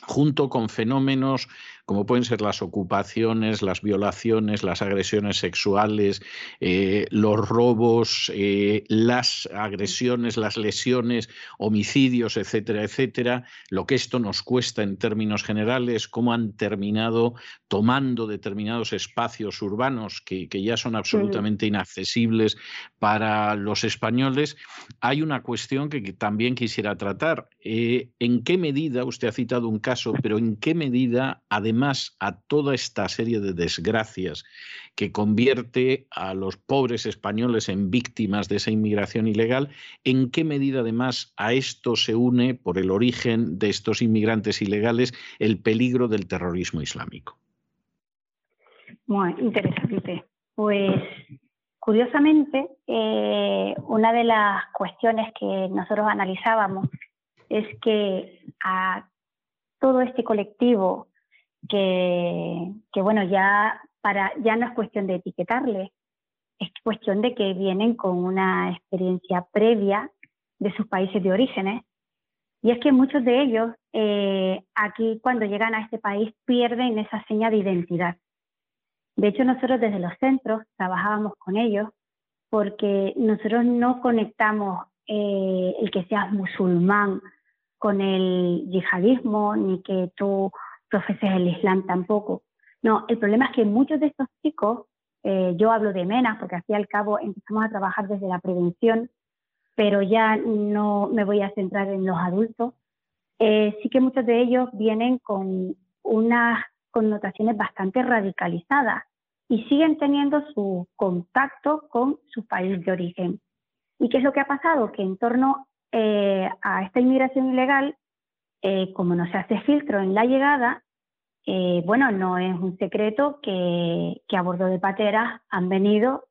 [SPEAKER 1] junto con fenómenos como pueden ser las ocupaciones, las violaciones, las agresiones sexuales, eh, los robos, eh, las agresiones, las lesiones, homicidios, etcétera, etcétera, lo que esto nos cuesta en términos generales, cómo han terminado tomando determinados espacios urbanos que, ya son absolutamente inaccesibles para los españoles, hay una cuestión que, también quisiera tratar. Eh, ¿En qué medida, usted ha citado un caso, pero en qué medida, además, a toda esta serie de desgracias que convierte a los pobres españoles en víctimas de esa inmigración ilegal, ¿en qué medida además a esto se une, por el origen de estos inmigrantes ilegales, el peligro del terrorismo islámico?
[SPEAKER 5] Muy interesante. Pues curiosamente, eh, una de las cuestiones que nosotros analizábamos es que a todo este colectivo que, bueno, ya, para, ya no es cuestión de etiquetarle, es cuestión de que vienen con una experiencia previa de sus países de orígenes. Y es que muchos de ellos eh, aquí cuando llegan a este país pierden esa seña de identidad. De hecho, nosotros desde los centros trabajábamos con ellos porque nosotros no conectamos eh, el que seas musulmán con el yihadismo, ni que tú profeses el Islam tampoco. No, el problema es que muchos de estos chicos, eh, yo hablo de menas porque y al cabo empezamos a trabajar desde la prevención, pero ya no me voy a centrar en los adultos. Eh, sí que muchos de ellos vienen con unas connotaciones bastante radicalizadas y siguen teniendo su contacto con su país de origen. ¿Y qué es lo que ha pasado? Que en torno eh, a esta inmigración ilegal, eh, como no se hace filtro en la llegada, eh, bueno, no es un secreto que, a bordo de pateras han venido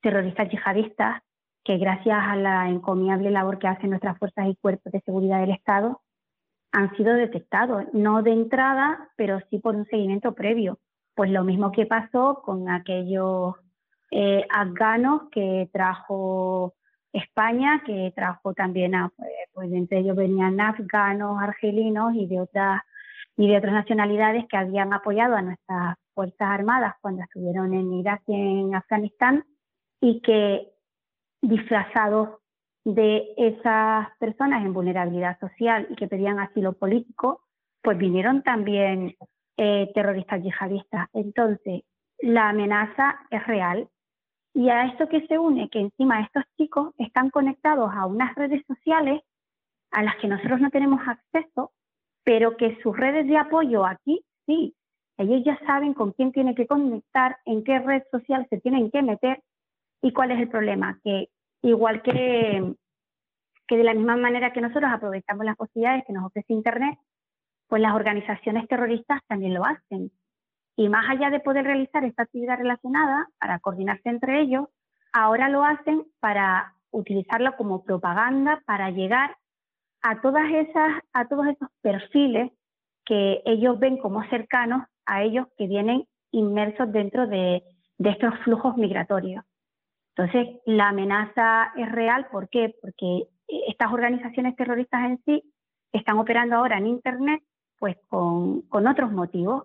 [SPEAKER 5] terroristas yihadistas que gracias a la encomiable labor que hacen nuestras fuerzas y cuerpos de seguridad del Estado han sido detectados, no de entrada, pero sí por un seguimiento previo. Pues lo mismo que pasó con aquellos eh, afganos que trajo España, que trajo también a, pues, pues entre ellos venían afganos, argelinos y de otras y de otras nacionalidades que habían apoyado a nuestras fuerzas armadas cuando estuvieron en Irak y en Afganistán y que disfrazados de esas personas en vulnerabilidad social y que pedían asilo político, pues vinieron también eh, terroristas yihadistas. Entonces, la amenaza es real. Y a esto que se une, que encima estos chicos están conectados a unas redes sociales a las que nosotros no tenemos acceso, pero que sus redes de apoyo aquí sí, ellos ya saben con quién tienen que conectar, en qué red social se tienen que meter ¿Y cuál es el problema? Que igual que, que de la misma manera que nosotros aprovechamos las posibilidades que nos ofrece Internet, pues las organizaciones terroristas también lo hacen. Y más allá de poder realizar esta actividad relacionada para coordinarse entre ellos, ahora lo hacen para utilizarlo como propaganda para llegar a todas esas a todos esos perfiles que ellos ven como cercanos a ellos que vienen inmersos dentro de estos flujos migratorios. Entonces, la amenaza es real, ¿por qué? Porque estas organizaciones terroristas en sí están operando ahora en Internet pues con, con otros motivos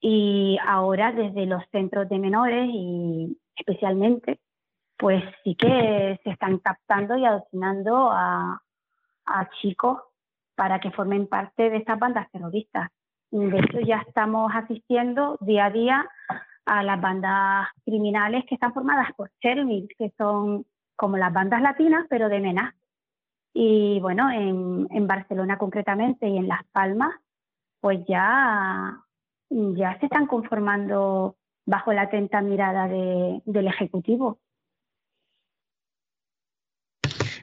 [SPEAKER 5] y ahora desde los centros de menores y especialmente pues sí que se están captando y adoctrinando a, a chicos para que formen parte de estas bandas terroristas. De hecho, ya estamos asistiendo día a día a las bandas criminales que están formadas por Chernobyl, que son como las bandas latinas, pero de MENA. Y bueno, en, en, Barcelona concretamente y en Las Palmas, pues ya, ya se están conformando bajo la atenta mirada de, del Ejecutivo.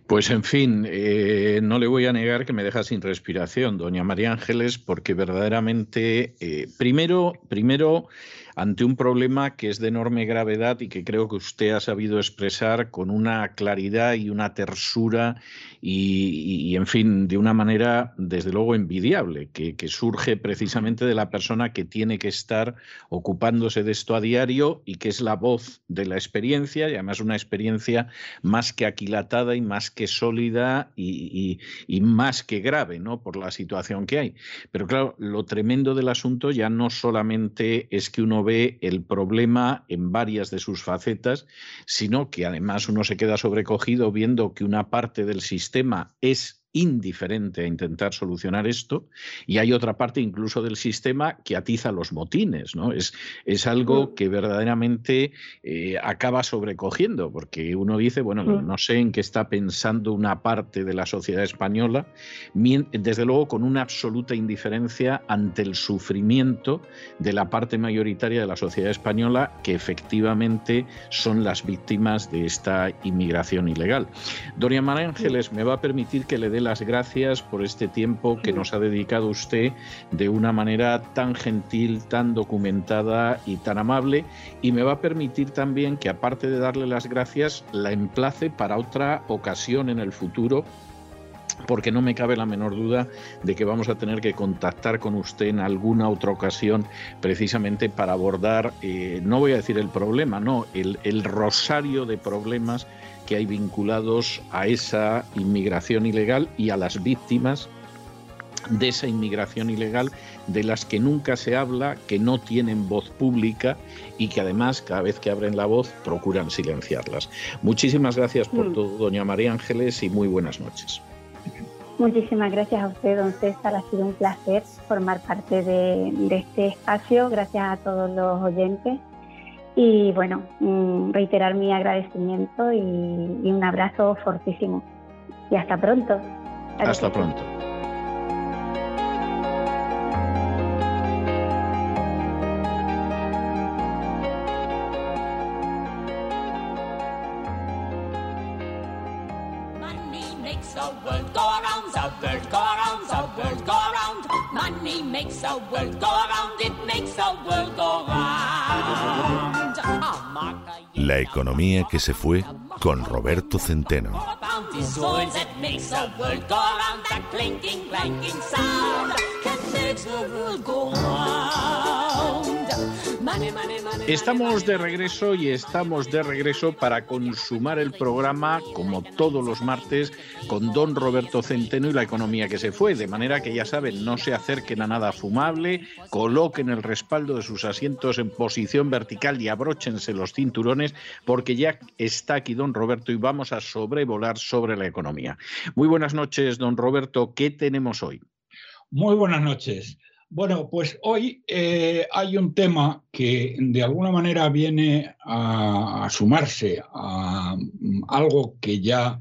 [SPEAKER 1] Pues en fin, eh, no le voy a negar que me deja sin respiración, doña María Ángeles, porque verdaderamente, eh, primero, primero ante un problema que es de enorme gravedad y que creo que usted ha sabido expresar con una claridad y una tersura y, en fin, de una manera desde luego envidiable, que, surge precisamente de la persona que tiene que estar ocupándose de esto a diario y que es la voz de la experiencia y además una experiencia más que aquilatada y más que sólida y, y más que grave, ¿no? Por la situación que hay. Pero claro, lo tremendo del asunto ya no solamente es que uno ve el problema en varias de sus facetas, sino que además uno se queda sobrecogido viendo que una parte del sistema es indiferente a intentar solucionar esto y hay otra parte incluso del sistema que atiza los motines. ¿no? Es, es algo que verdaderamente eh, acaba sobrecogiendo porque uno dice, bueno, no sé en qué está pensando una parte de la sociedad española, desde luego con una absoluta indiferencia ante el sufrimiento de la parte mayoritaria de la sociedad española que efectivamente son las víctimas de esta inmigración ilegal. Doria María Ángeles me va a permitir que le dé las gracias por este tiempo que nos ha dedicado usted de una manera tan gentil, tan documentada y tan amable. Y me va a permitir también que, aparte de darle las gracias, la emplace para otra ocasión en el futuro porque no me cabe la menor duda de que vamos a tener que contactar con usted en alguna otra ocasión precisamente para abordar, eh, no voy a decir el problema, no, el, el rosario de problemas que hay vinculados a esa inmigración ilegal y a las víctimas de esa inmigración ilegal de las que nunca se habla, que no tienen voz pública y que además cada vez que abren la voz procuran silenciarlas. Muchísimas gracias por mm. todo, doña María Ángeles, y muy buenas noches.
[SPEAKER 5] Muchísimas gracias a usted, don César. Ha sido un placer formar parte de, de este espacio. Gracias a todos los oyentes y bueno, mm, reiterar mi agradecimiento y, y un abrazo fortísimo. Y hasta pronto. Adiós.
[SPEAKER 1] Hasta pronto.
[SPEAKER 6] makes the world go round, it makes the world go round.
[SPEAKER 4] La economía que se fue con Roberto Centeno.
[SPEAKER 1] Estamos de regreso y estamos de regreso para consumar el programa, como todos los martes, con don Roberto Centeno y la economía que se fue. De manera que ya saben, no se acerquen a nada fumable, coloquen el respaldo de sus asientos en posición vertical y abróchense los cinturones, porque ya está aquí don Roberto y vamos a sobrevolar sobre la economía. Muy buenas noches, don Roberto. ¿Qué tenemos hoy?
[SPEAKER 7] Muy buenas noches. Bueno, pues hoy eh, hay un tema que de alguna manera viene a, sumarse a mm, algo que ya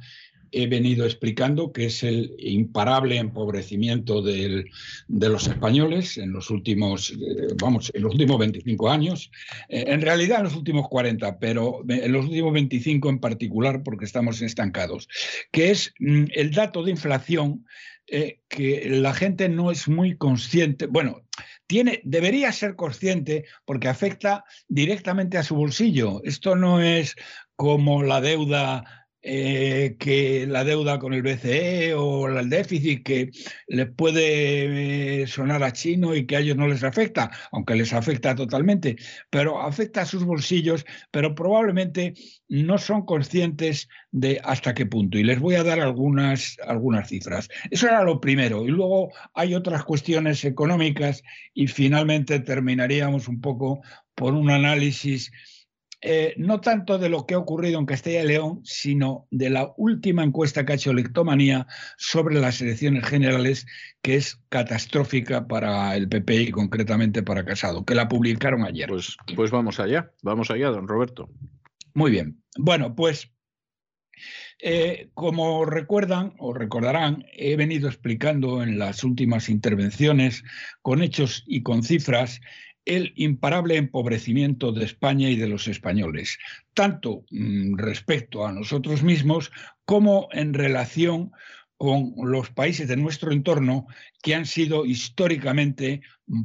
[SPEAKER 7] he venido explicando, que es el imparable empobrecimiento de los españoles en los últimos, eh, vamos, en los últimos 25 años, eh, en realidad en los últimos 40, pero en los últimos 25 en particular porque estamos estancados, que es mm, el dato de inflación eh, que la gente no es muy consciente, bueno, tiene, debería ser consciente porque afecta directamente a su bolsillo. Esto no es como la deuda eh, que la deuda con el BCE o el déficit que les puede eh, sonar a chino y que a ellos no les afecta, aunque les afecta totalmente, pero afecta a sus bolsillos, pero probablemente no son conscientes de hasta qué punto. Y les voy a dar algunas, algunas cifras. Eso era lo primero. Y luego hay otras cuestiones económicas y finalmente terminaríamos un poco por un análisis eh, no tanto de lo que ha ocurrido en Castilla y León, sino de la última encuesta que ha hecho Lectomanía sobre las elecciones generales, que es catastrófica para el PP y concretamente para Casado, que la publicaron ayer.
[SPEAKER 1] Pues, pues vamos allá, vamos allá, don Roberto.
[SPEAKER 7] Muy bien. Bueno, pues eh, como recuerdan o recordarán, he venido explicando en las últimas intervenciones con hechos y con cifras el imparable empobrecimiento de España y de los españoles, tanto mm, respecto a nosotros mismos como en relación con los países de nuestro entorno que han sido históricamente mm,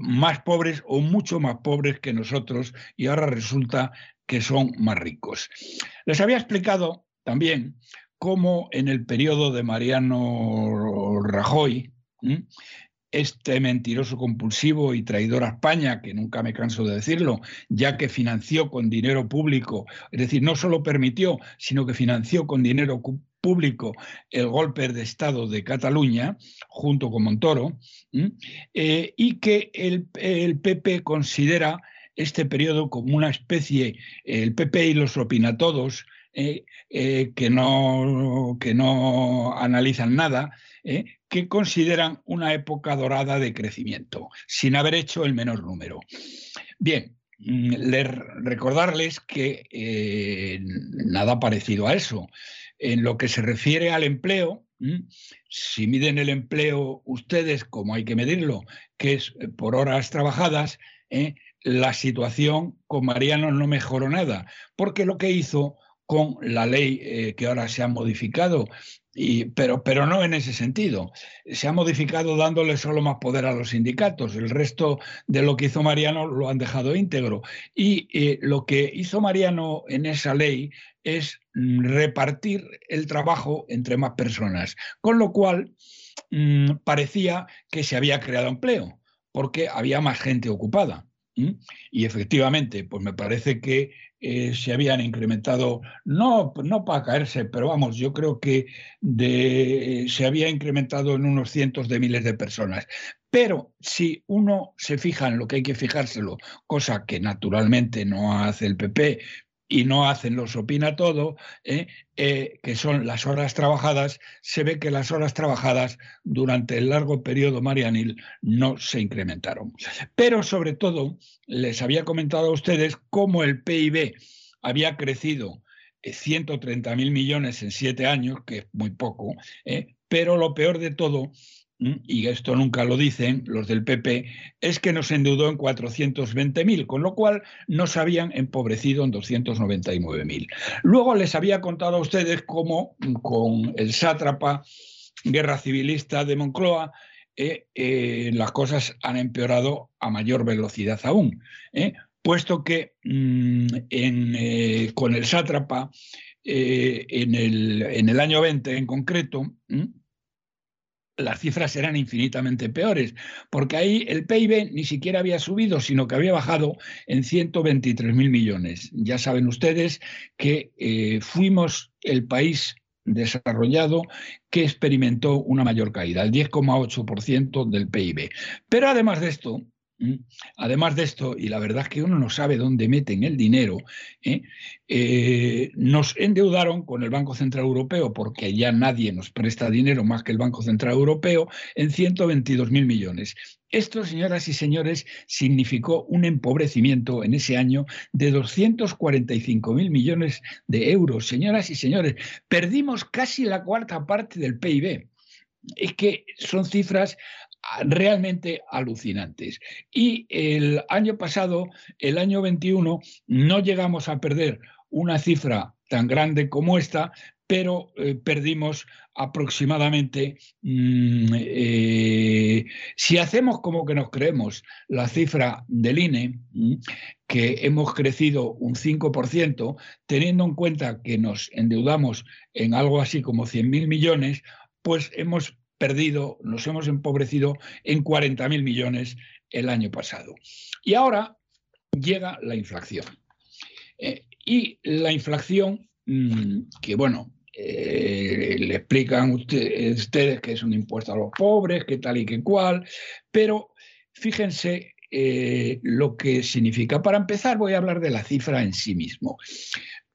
[SPEAKER 7] más pobres o mucho más pobres que nosotros y ahora resulta que son más ricos. Les había explicado también cómo en el periodo de Mariano Rajoy, este mentiroso compulsivo y traidor a España, que nunca me canso de decirlo, ya que financió con dinero público, es decir, no solo permitió, sino que financió con dinero público el golpe de Estado de Cataluña, junto con Montoro, eh, y que el, PP considera este periodo como una especie, el PP y los opinatodos, eh, eh, que, no, que no analizan nada, ¿eh? que consideran una época dorada de crecimiento, sin haber hecho el menor número. Bien, mm, recordarles que eh, nada parecido a eso. En lo que se refiere al empleo, si miden el empleo ustedes, como hay que medirlo, que es eh, por horas trabajadas, la situación con Mariano no mejoró nada, porque lo que hizo con la ley que ahora se ha modificado pero, pero no en ese sentido. Se ha modificado dándole solo más poder a los sindicatos. El resto de lo que hizo Mariano lo han dejado íntegro. Y eh, lo que hizo Mariano en esa ley es mm, repartir el trabajo entre más personas, con lo cual mm, parecía que se había creado empleo, porque había más gente ocupada. Y efectivamente, pues me parece que eh, se habían incrementado, no, no para caerse, pero vamos, yo creo que se había incrementado en unos cientos de miles de personas. Pero si uno se fija en lo que hay que fijárselo, cosa que naturalmente no hace el PP, y no hacen los opina todo, ¿eh? Eh, que son las horas trabajadas, se ve que las horas trabajadas durante el largo periodo marianil no se incrementaron. Pero sobre todo, les había comentado a ustedes cómo el PIB había crecido 130 eh, mil millones en siete años, que es muy poco, pero lo peor de todo y esto nunca lo dicen los del PP, es que nos endeudó en 420.000, con lo cual nos habían empobrecido en 299.000. Luego les había contado a ustedes cómo con el sátrapa guerra civilista de Moncloa eh, eh, las cosas han empeorado a mayor velocidad aún, eh, puesto que mm, con el sátrapa en el, en, el, año 20 en concreto, las cifras eran infinitamente peores, porque ahí el PIB ni siquiera había subido, sino que había bajado en 123 mil millones. Ya saben ustedes que eh, fuimos el país desarrollado que experimentó una mayor caída, el 10,8% del PIB. Pero además de esto. Además de esto, y la verdad es que uno no sabe dónde meten el dinero, ¿eh? Eh, nos endeudaron con el Banco Central Europeo, porque ya nadie nos presta dinero más que el Banco Central Europeo, en 122 mil millones. Esto, señoras y señores, significó un empobrecimiento en ese año de 245 mil millones de euros. Señoras y señores, perdimos casi la cuarta parte del PIB. Es que son cifras realmente alucinantes. Y el año pasado, el año 21, no llegamos a perder una cifra tan grande como esta, pero eh, perdimos aproximadamente, mm, eh, si hacemos como que nos creemos la cifra del INE, mm, que hemos crecido un 5%, teniendo en cuenta que nos endeudamos en algo así como 100.000 millones, pues hemos perdido, nos hemos empobrecido en 40.000 millones el año pasado. Y ahora llega la inflación. Eh, y la inflación, mm, que bueno, eh, le explican ustedes que es un impuesto a los pobres, que tal y que cual, pero fíjense eh, lo que significa. Para empezar, voy a hablar de la cifra en sí mismo.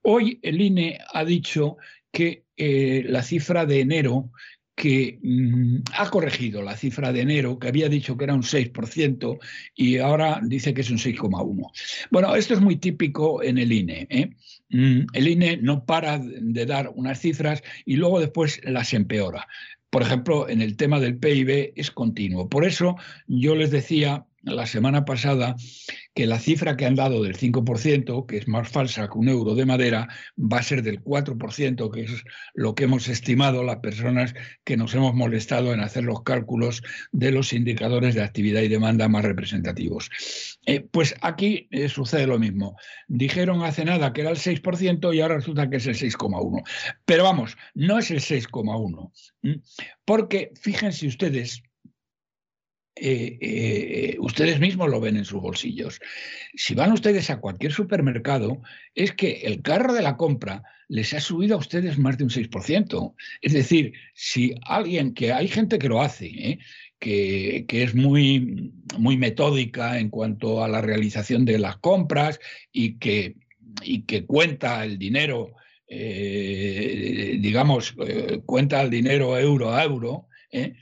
[SPEAKER 7] Hoy el INE ha dicho que la cifra de enero que mm, ha corregido la cifra de enero, que había dicho que era un 6% y ahora dice que es un 6,1%. Bueno, esto es muy típico en el INE. ¿eh? Mm, el INE no para de dar unas cifras y luego después las empeora. Por ejemplo, en el tema del PIB es continuo. Por eso yo les decía la semana pasada que la cifra que han dado del 5%, que es más falsa que un euro de madera, va a ser del 4%, que es lo que hemos estimado las personas que nos hemos molestado en hacer los cálculos de los indicadores de actividad y demanda más representativos. Eh, pues aquí eh, sucede lo mismo. Dijeron hace nada que era el 6% y ahora resulta que es el 6,1%. Pero vamos, no es el 6,1%, porque fíjense ustedes eh, eh, ustedes mismos lo ven en sus bolsillos. Si van ustedes a cualquier supermercado, es que el carro de la compra les ha subido a ustedes más de un 6%. Es decir, si alguien, que hay gente que lo hace, ¿eh? que, es muy, muy metódica en cuanto a la realización de las compras y que, y que cuenta el dinero, digamos, cuenta el dinero euro a euro, eh,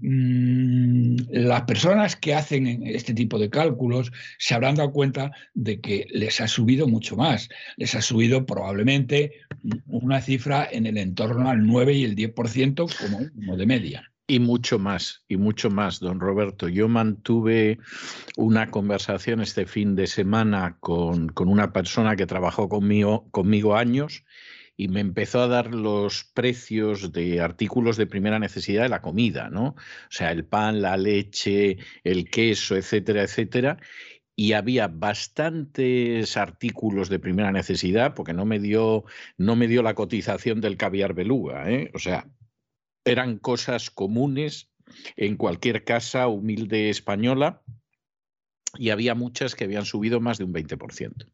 [SPEAKER 7] mm, las personas que hacen este tipo de cálculos se habrán dado cuenta de que les ha subido mucho más. Les ha subido probablemente una cifra en el entorno al 9 y el 10% como, de media.
[SPEAKER 1] Y mucho más, y mucho más, don Roberto. Yo mantuve una conversación este fin de semana con, una persona que trabajó conmigo años y me empezó a dar los precios de artículos de primera necesidad de la comida, ¿no? O sea, el pan, la leche, el queso, etcétera, etcétera. Y había bastantes artículos de primera necesidad, porque no me dio, no me dio la cotización del caviar beluga, ¿eh? O sea, eran cosas comunes en cualquier casa humilde española y había muchas que habían subido más de un 20%.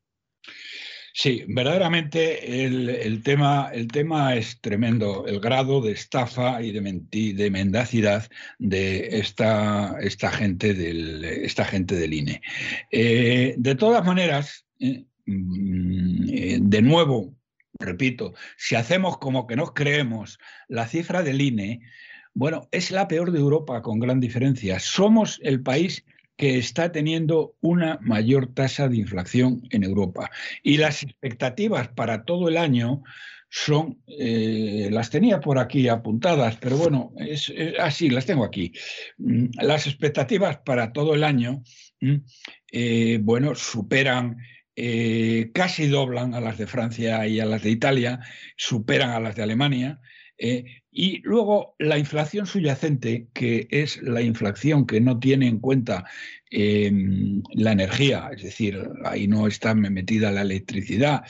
[SPEAKER 7] Sí, verdaderamente el, tema, el tema es tremendo, el grado de estafa y de, de mendacidad de esta, esta, gente, del, esta gente del INE. Eh, de todas maneras, eh, mm, de nuevo, repito, si hacemos como que nos creemos la cifra del INE, bueno, es la peor de Europa con gran diferencia. Somos el país que está teniendo una mayor tasa de inflación en Europa. Y las expectativas para todo el año son, eh, las tenía por aquí apuntadas, pero bueno, es, así, las tengo aquí. Mm, las expectativas para todo el año, mm, eh, bueno, superan eh, casi doblan a las de Francia y a las de Italia, superan a las de Alemania. Y luego la inflación subyacente, que es la inflación que no tiene en cuenta em, la energía, es decir, ahí no está metida la electricidad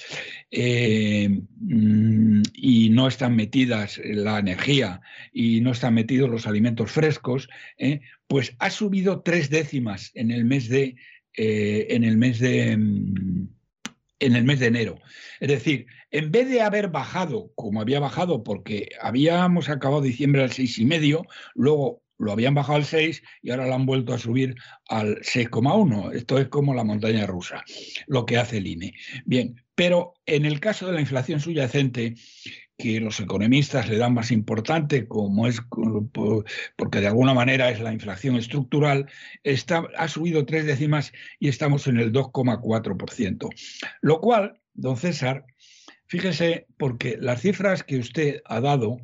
[SPEAKER 7] em, y no están metidas la energía y no están metidos los alimentos frescos, eh, pues ha subido tres décimas en el mes de eh, en, el mes de, mm, en el mes de enero. Es decir, en vez de haber bajado, como había bajado, porque habíamos acabado diciembre al seis y medio, luego lo habían bajado al 6 y ahora lo han vuelto a subir al 6,1. Esto es como la montaña rusa, lo que hace el INE. Bien, pero en el caso de la inflación subyacente, que los economistas le dan más importante, como es porque de alguna manera es la inflación estructural, está, ha subido tres décimas y estamos en el 2,4%. Lo cual, don César, fíjese, porque las cifras que usted ha dado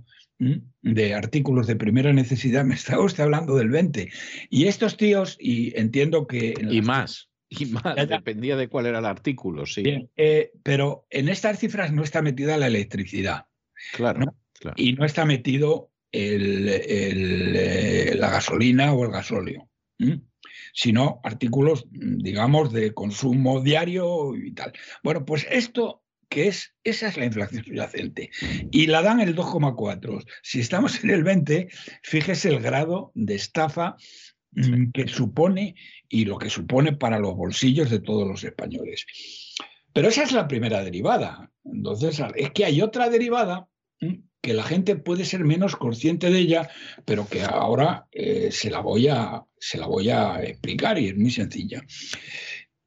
[SPEAKER 7] de artículos de primera necesidad, me está usted hablando del 20. Y estos tíos, y entiendo que...
[SPEAKER 1] Y más. Y más, dependía de cuál era el artículo, sí.
[SPEAKER 7] Bien, eh, pero en estas cifras no está metida la electricidad.
[SPEAKER 1] Claro,
[SPEAKER 7] Y no está metido eh, la gasolina o el gasóleo, sino artículos, digamos, de consumo diario y tal. Bueno, pues esto que es, esa es la inflación subyacente. Y la dan el 2,4. Si estamos en el 20, fíjese el grado de estafa mm, que supone y lo que supone para los bolsillos de todos los españoles. Pero esa es la primera derivada. Entonces, es que hay otra derivada que la gente puede ser menos consciente de ella, pero que ahora eh, se, la voy a, se la voy a explicar y es muy sencilla.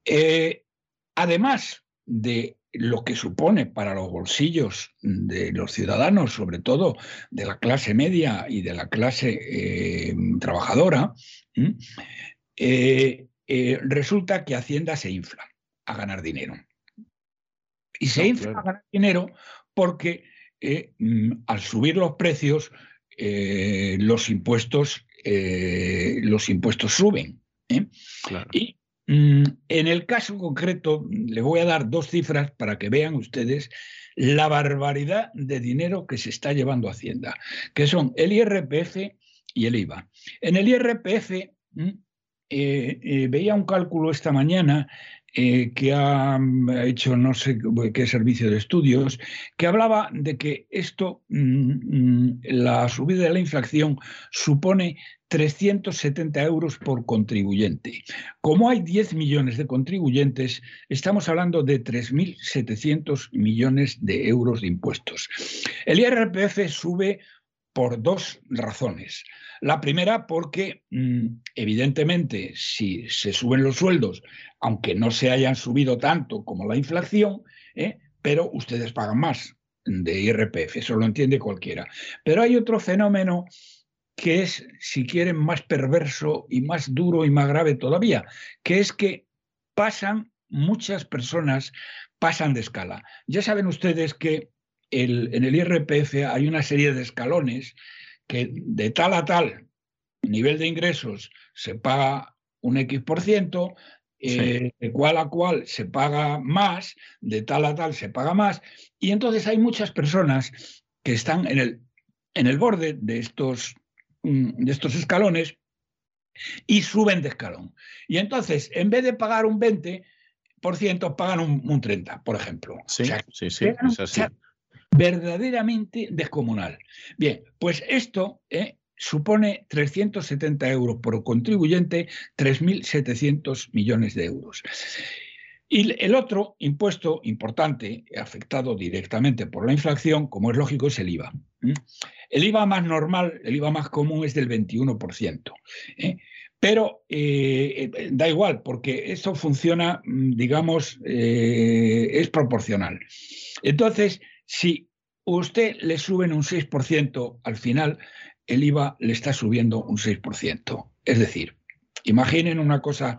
[SPEAKER 7] Eh, además de lo que supone para los bolsillos de los ciudadanos, sobre todo de la clase media y de la clase eh, trabajadora, resulta que Hacienda se infla a ganar dinero. Y se infla a ganar dinero porque Mm, al subir los precios, eh, los, impuestos, eh, los impuestos suben. ¿eh? Y mm, en el caso concreto, le voy a dar dos cifras para que vean ustedes la barbaridad de dinero que se está llevando Hacienda, que son el IRPF y el IVA. En el IRPF mm, veía un cálculo esta mañana eh, que ha hecho no sé qué servicio de estudios, que hablaba de que esto, mm, mm, la subida de la inflación supone 370 euros por contribuyente. Como hay 10 millones de contribuyentes, estamos hablando de 3.700 millones de euros de impuestos. El IRPF sube por dos razones. La primera porque, mm, evidentemente, si se suben los sueldos, aunque no se hayan subido tanto como la inflación, ¿eh? pero ustedes pagan más de IRPF, eso lo entiende cualquiera. Pero hay otro fenómeno que es, si quieren, más perverso y más duro y más grave todavía, que es que pasan, muchas personas pasan de escala. Ya saben ustedes que en el IRPF hay una serie de escalones que de tal a tal nivel de ingresos se paga un X por ciento, eh, de cual a cual se paga más, de tal a tal se paga más, y entonces hay muchas personas que están en el, en el borde de estos, mm, de estos escalones y suben de escalón. Y entonces, en vez de pagar un 20%, pagan un, un 30%, por ejemplo.
[SPEAKER 1] Sí, sí, sí, es así
[SPEAKER 7] verdaderamente descomunal. Bien, pues esto eh, supone 370 euros por contribuyente, 3.700 millones de euros. Y el otro impuesto importante, afectado directamente por la inflación, como es lógico, es el IVA. El IVA más normal, el IVA más común es del 21%. ¿eh? Pero eh, da igual, porque esto funciona, mm, digamos, es proporcional. Entonces, si usted le suben un 6% al final, el IVA le está subiendo un 6%. Es decir, imaginen una cosa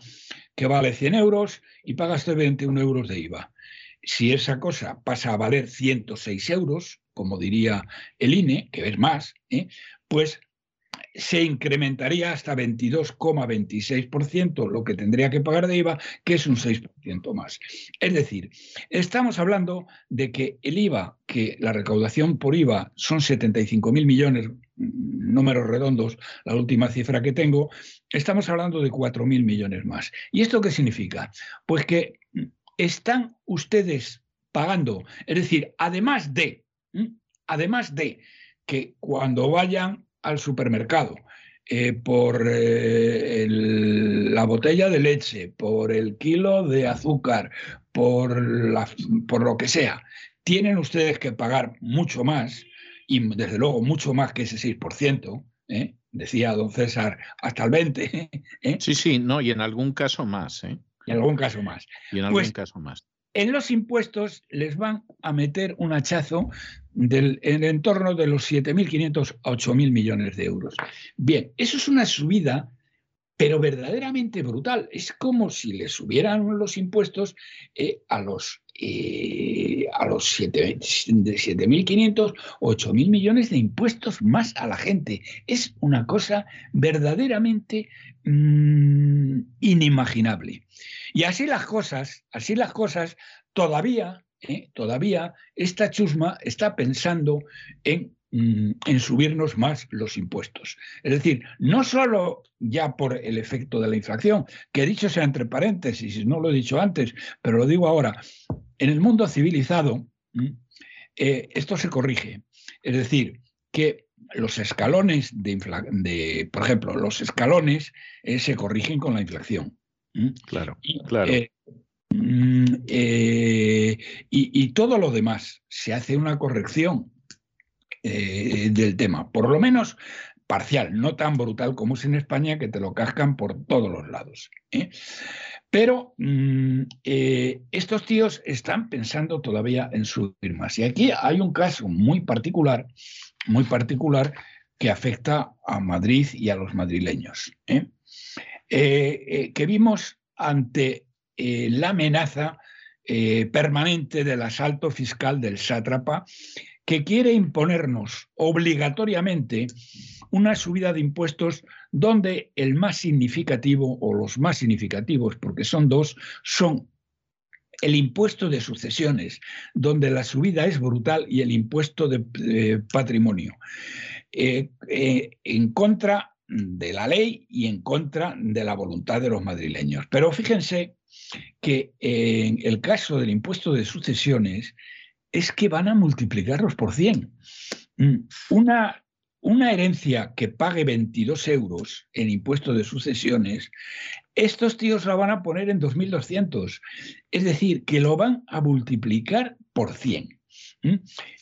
[SPEAKER 7] que vale 100 euros y paga usted 21 euros de IVA. si esa cosa pasa a valer 106 euros, como diría el INE, que es más, ¿eh? pues se incrementaría hasta 22,26% lo que tendría que pagar de IVA, que es un 6% más. Es decir, estamos hablando de que el IVA, que la recaudación por IVA son 75.000 millones, números redondos, la última cifra que tengo, estamos hablando de 4.000 millones más. ¿Y esto qué significa? Pues que están ustedes pagando, es decir, además de, además de que cuando vayan al supermercado eh, por eh, la botella de leche, por el kilo de azúcar, por, la, por lo que sea, tienen ustedes que pagar mucho más, y desde luego mucho más que ese 6%, ¿eh? decía don César, hasta el 20%.
[SPEAKER 1] Sí, sí, no, y en algún caso más. ¿eh?
[SPEAKER 7] Y en algún caso más.
[SPEAKER 1] Y en algún pues, caso más.
[SPEAKER 7] En los impuestos les van a meter un hachazo del, en el entorno de los 7.500 a 8.000 millones de euros. Bien, eso es una subida, pero verdaderamente brutal. Es como si le subieran los impuestos eh, a los, eh, los 7.500 o 8.000 millones de impuestos más a la gente. Es una cosa verdaderamente mm, inimaginable. Y así las cosas, así las cosas, todavía, ¿eh? todavía esta chusma está pensando en, en, subirnos más los impuestos. Es decir, no solo ya por el efecto de la inflación, que he dicho sea entre paréntesis, no lo he dicho antes, pero lo digo ahora, en el mundo civilizado eh, esto se corrige. Es decir, que los escalones de, de por ejemplo, los escalones eh, se corrigen con la inflación.
[SPEAKER 1] Claro, claro.
[SPEAKER 7] Eh, mm, eh, y, todo lo demás se hace una corrección eh, del tema, por lo menos parcial, no tan brutal como es en España, que te lo cascan por todos los lados. Pero mm, estos tíos están pensando todavía en subir más. Y aquí hay un caso muy particular, muy particular, que afecta a Madrid y a los madrileños. Eh, eh, que vimos ante eh, la amenaza permanente del asalto fiscal del sátrapa, que quiere imponernos obligatoriamente una subida de impuestos donde el más significativo o los más significativos, porque son dos, son el impuesto de sucesiones, donde la subida es brutal, y el impuesto de patrimonio. en contra de la ley y en contra de la voluntad de los madrileños. Pero fíjense que en el caso del impuesto de sucesiones es que van a multiplicarlos por 100. Mm, una, una herencia que pague 22 euros en impuesto de sucesiones, estos tíos la van a poner en 2.200. Es decir, que lo van a multiplicar por 100. Mm,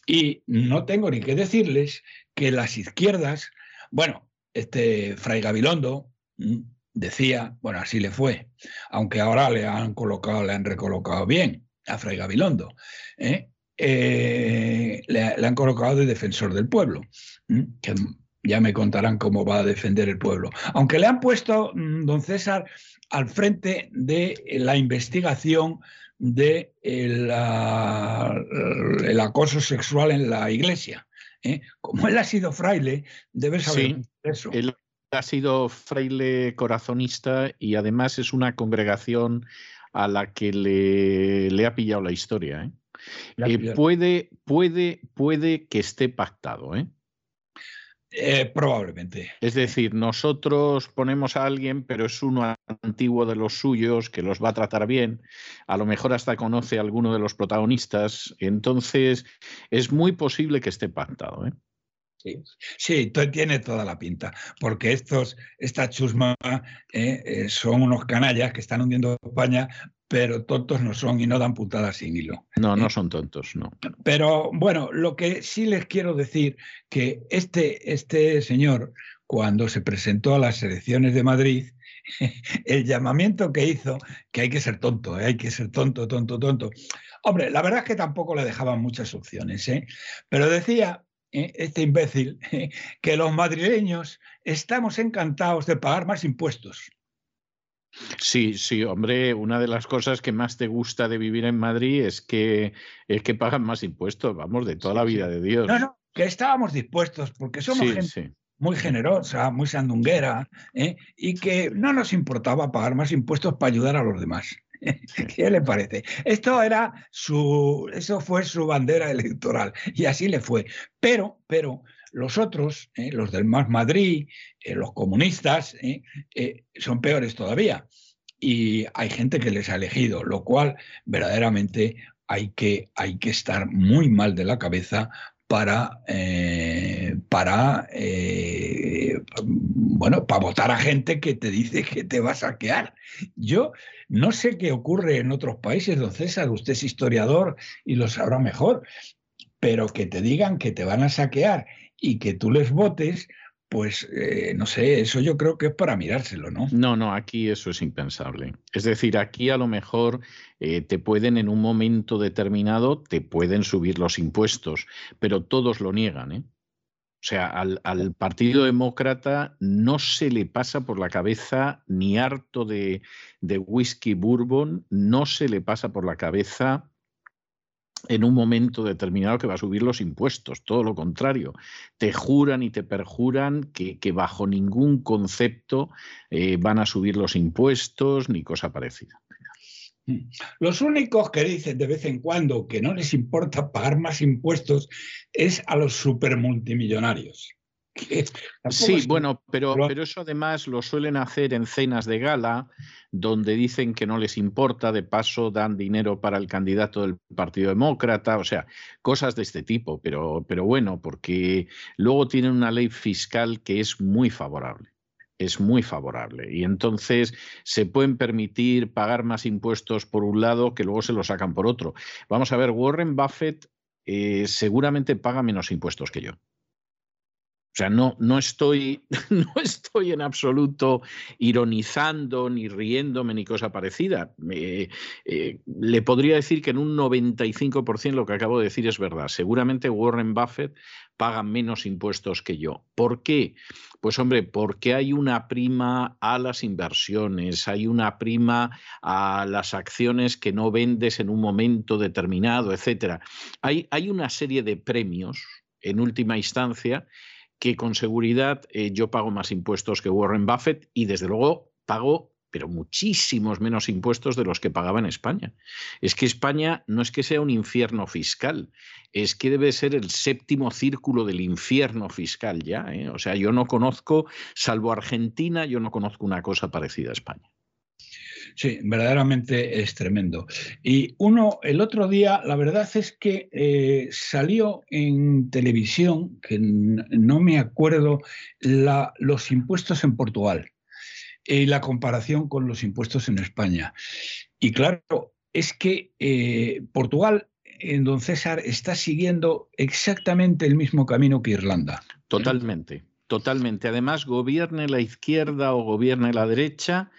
[SPEAKER 7] y no tengo ni que decirles que las izquierdas, bueno, este Fray Gabilondo mm, decía, bueno, así le fue, aunque ahora le han colocado, le han recolocado bien a Fray Gabilondo, ¿eh? Eh, le, han colocado de defensor del pueblo, que ya me contarán cómo va a defender el pueblo. Aunque le han puesto, mm, don César, al frente de la investigación de el, acoso sexual en la iglesia. ¿eh? Como él ha sido fraile, debe saber eso.
[SPEAKER 1] Él ha sido fraile corazonista y además es una congregación a la que le, ha pillado la historia. ¿eh? Eh, puede, puede, puede que esté pactado. ¿eh?
[SPEAKER 7] Eh, probablemente.
[SPEAKER 1] Es decir, nosotros ponemos a alguien, pero es uno antiguo de los suyos que los va a tratar bien. A lo mejor hasta conoce a alguno de los protagonistas. Entonces, es muy posible que esté pactado. ¿eh?
[SPEAKER 7] Sí, tiene toda la pinta, porque estos, esta chusma eh, son unos canallas que están hundiendo España pero tontos no son y no dan puntadas sin hilo.
[SPEAKER 1] No, no son tontos, no.
[SPEAKER 7] Pero bueno, lo que sí les quiero decir que este, este señor, cuando se presentó a las elecciones de Madrid, el llamamiento que hizo, que hay que ser tonto, ¿eh? hay que ser tonto, tonto, tonto. Hombre, la verdad es que tampoco le dejaban muchas opciones, ¿eh? pero decía ¿eh? este imbécil que los madrileños estamos encantados de pagar más impuestos.
[SPEAKER 1] Sí, sí, hombre, una de las cosas que más te gusta de vivir en Madrid es que es que pagan más impuestos, vamos, de toda la vida de Dios.
[SPEAKER 7] No, no, que estábamos dispuestos, porque somos gente muy generosa, muy sandunguera, ¿eh? y que no nos importaba pagar más impuestos para ayudar a los demás. ¿Qué le parece? Esto era su, eso fue su bandera electoral y así le fue. Pero, pero los otros, ¿eh? los del Más Madrid, eh, los comunistas, son peores todavía. Y hay gente que les ha elegido, lo cual verdaderamente hay que, hay que estar muy mal de la cabeza para, eh, para, eh, bueno, para votar a gente que te dice que te va a saquear. Yo no sé qué ocurre en otros países, don César, usted es historiador y lo sabrá mejor, pero que te digan que te van a saquear y que tú les votes, pues eh, no sé, eso yo creo que es para mirárselo, ¿no?
[SPEAKER 1] No, no, aquí eso es impensable. Es decir, aquí a lo mejor eh, te pueden en un momento determinado, te pueden subir los impuestos, pero todos lo niegan, ¿eh? O sea, al, al, Partido Demócrata no se le pasa por la cabeza ni harto de, de whisky bourbon, no se le pasa por la cabeza en un momento determinado que va a subir los impuestos, todo lo contrario. Te juran y te perjuran que, bajo ningún concepto eh, van a subir los impuestos ni cosa parecida.
[SPEAKER 7] Mm. Los únicos que dicen de vez en cuando que no les importa pagar más impuestos es a los supermultimillonarios.
[SPEAKER 1] Sí, bueno, pero, pero eso además lo suelen hacer en cenas de gala, donde dicen que no les importa, de paso dan dinero para el candidato del Partido Demócrata, o sea, cosas de este tipo, pero, pero bueno, porque luego tienen una ley fiscal que es muy favorable es muy favorable. Y entonces se pueden permitir pagar más impuestos por un lado que luego se los sacan por otro. Vamos a ver, Warren Buffett eh, seguramente paga menos impuestos que yo. O sea, no, no, estoy, no estoy en absoluto ironizando, ni riéndome, ni cosa parecida. Eh, le podría decir que en un 95% lo que acabo de decir es verdad. Seguramente Warren Buffett paga menos impuestos que yo. ¿Por qué? Pues hombre, porque hay una prima a las inversiones, hay una prima a las acciones que no vendes en un momento determinado, etcétera. Hay, hay una serie de premios, en última instancia, que con seguridad eh, yo pago más impuestos que Warren Buffett y desde luego pago pero muchísimos menos impuestos de los que pagaba en España. Es que España no es que sea un infierno fiscal, es que debe ser el séptimo círculo del infierno fiscal ya. ¿eh? O sea, yo no conozco, salvo Argentina, yo no conozco una cosa parecida a España.
[SPEAKER 7] Sí, verdaderamente es tremendo. Y uno, el otro día, la verdad es que eh, salió en televisión, que no me acuerdo, los impuestos en Portugal y la comparación con los impuestos en España. Y claro, es que eh, Portugal, en don César, está siguiendo exactamente el mismo camino que Irlanda.
[SPEAKER 1] Totalmente, totalmente. Además, gobierne la izquierda o gobierne la derecha,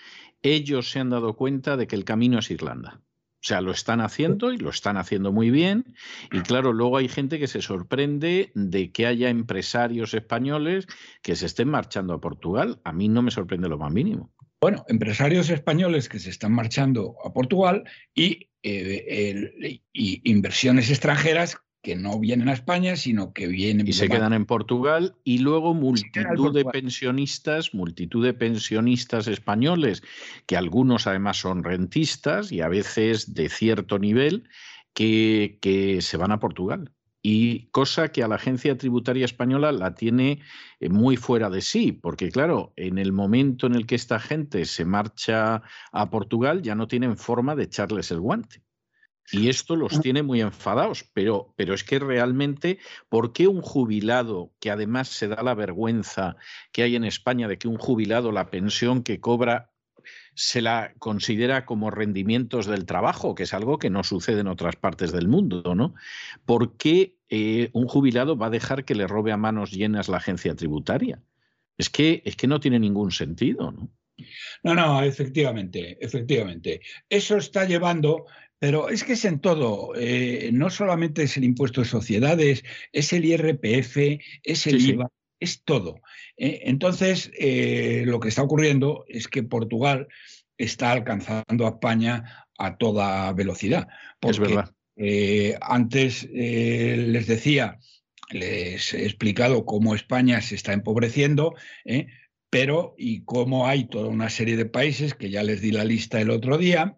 [SPEAKER 1] ellos se han dado cuenta de que el camino es Irlanda. O sea, lo están haciendo y lo están haciendo muy bien. Y claro, luego hay gente que se sorprende de que haya empresarios españoles que se estén marchando a Portugal. A mí no me sorprende lo más mínimo.
[SPEAKER 7] Bueno, empresarios españoles que se están marchando a Portugal y, eh, y inversiones extranjeras que no vienen a España, sino que vienen...
[SPEAKER 1] Y se quedan en Portugal y luego multitud de pensionistas, multitud de pensionistas españoles, que algunos además son rentistas y a veces de cierto nivel, que, que se van a Portugal. Y cosa que a la agencia tributaria española la tiene eh, muy fuera de sí, porque claro, en el momento en el que esta gente se marcha a Portugal ya no tienen forma de echarles el guante. Y esto los tiene muy enfadados, pero, pero es que realmente, ¿por qué un jubilado, que además se da la vergüenza que hay en España de que un jubilado la pensión que cobra se la considera como rendimientos del trabajo, que es algo que no sucede en otras partes del mundo, ¿no? ¿Por qué eh, un jubilado va a dejar que le robe a manos llenas la agencia tributaria? Es que, es que no tiene ningún sentido, ¿no?
[SPEAKER 7] No, no, efectivamente, efectivamente. Eso está llevando pero es que es en todo, eh, no solamente es el impuesto de sociedades, es el IRPF, es el IVA, es todo. Eh, entonces, eh, lo que está ocurriendo es que Portugal está alcanzando a España a toda velocidad.
[SPEAKER 1] es verdad.
[SPEAKER 7] Eh, antes les decía, les he explicado cómo España se está empobreciendo, ¿eh? pero y cómo hay toda una serie de países que ya les di la lista el otro día,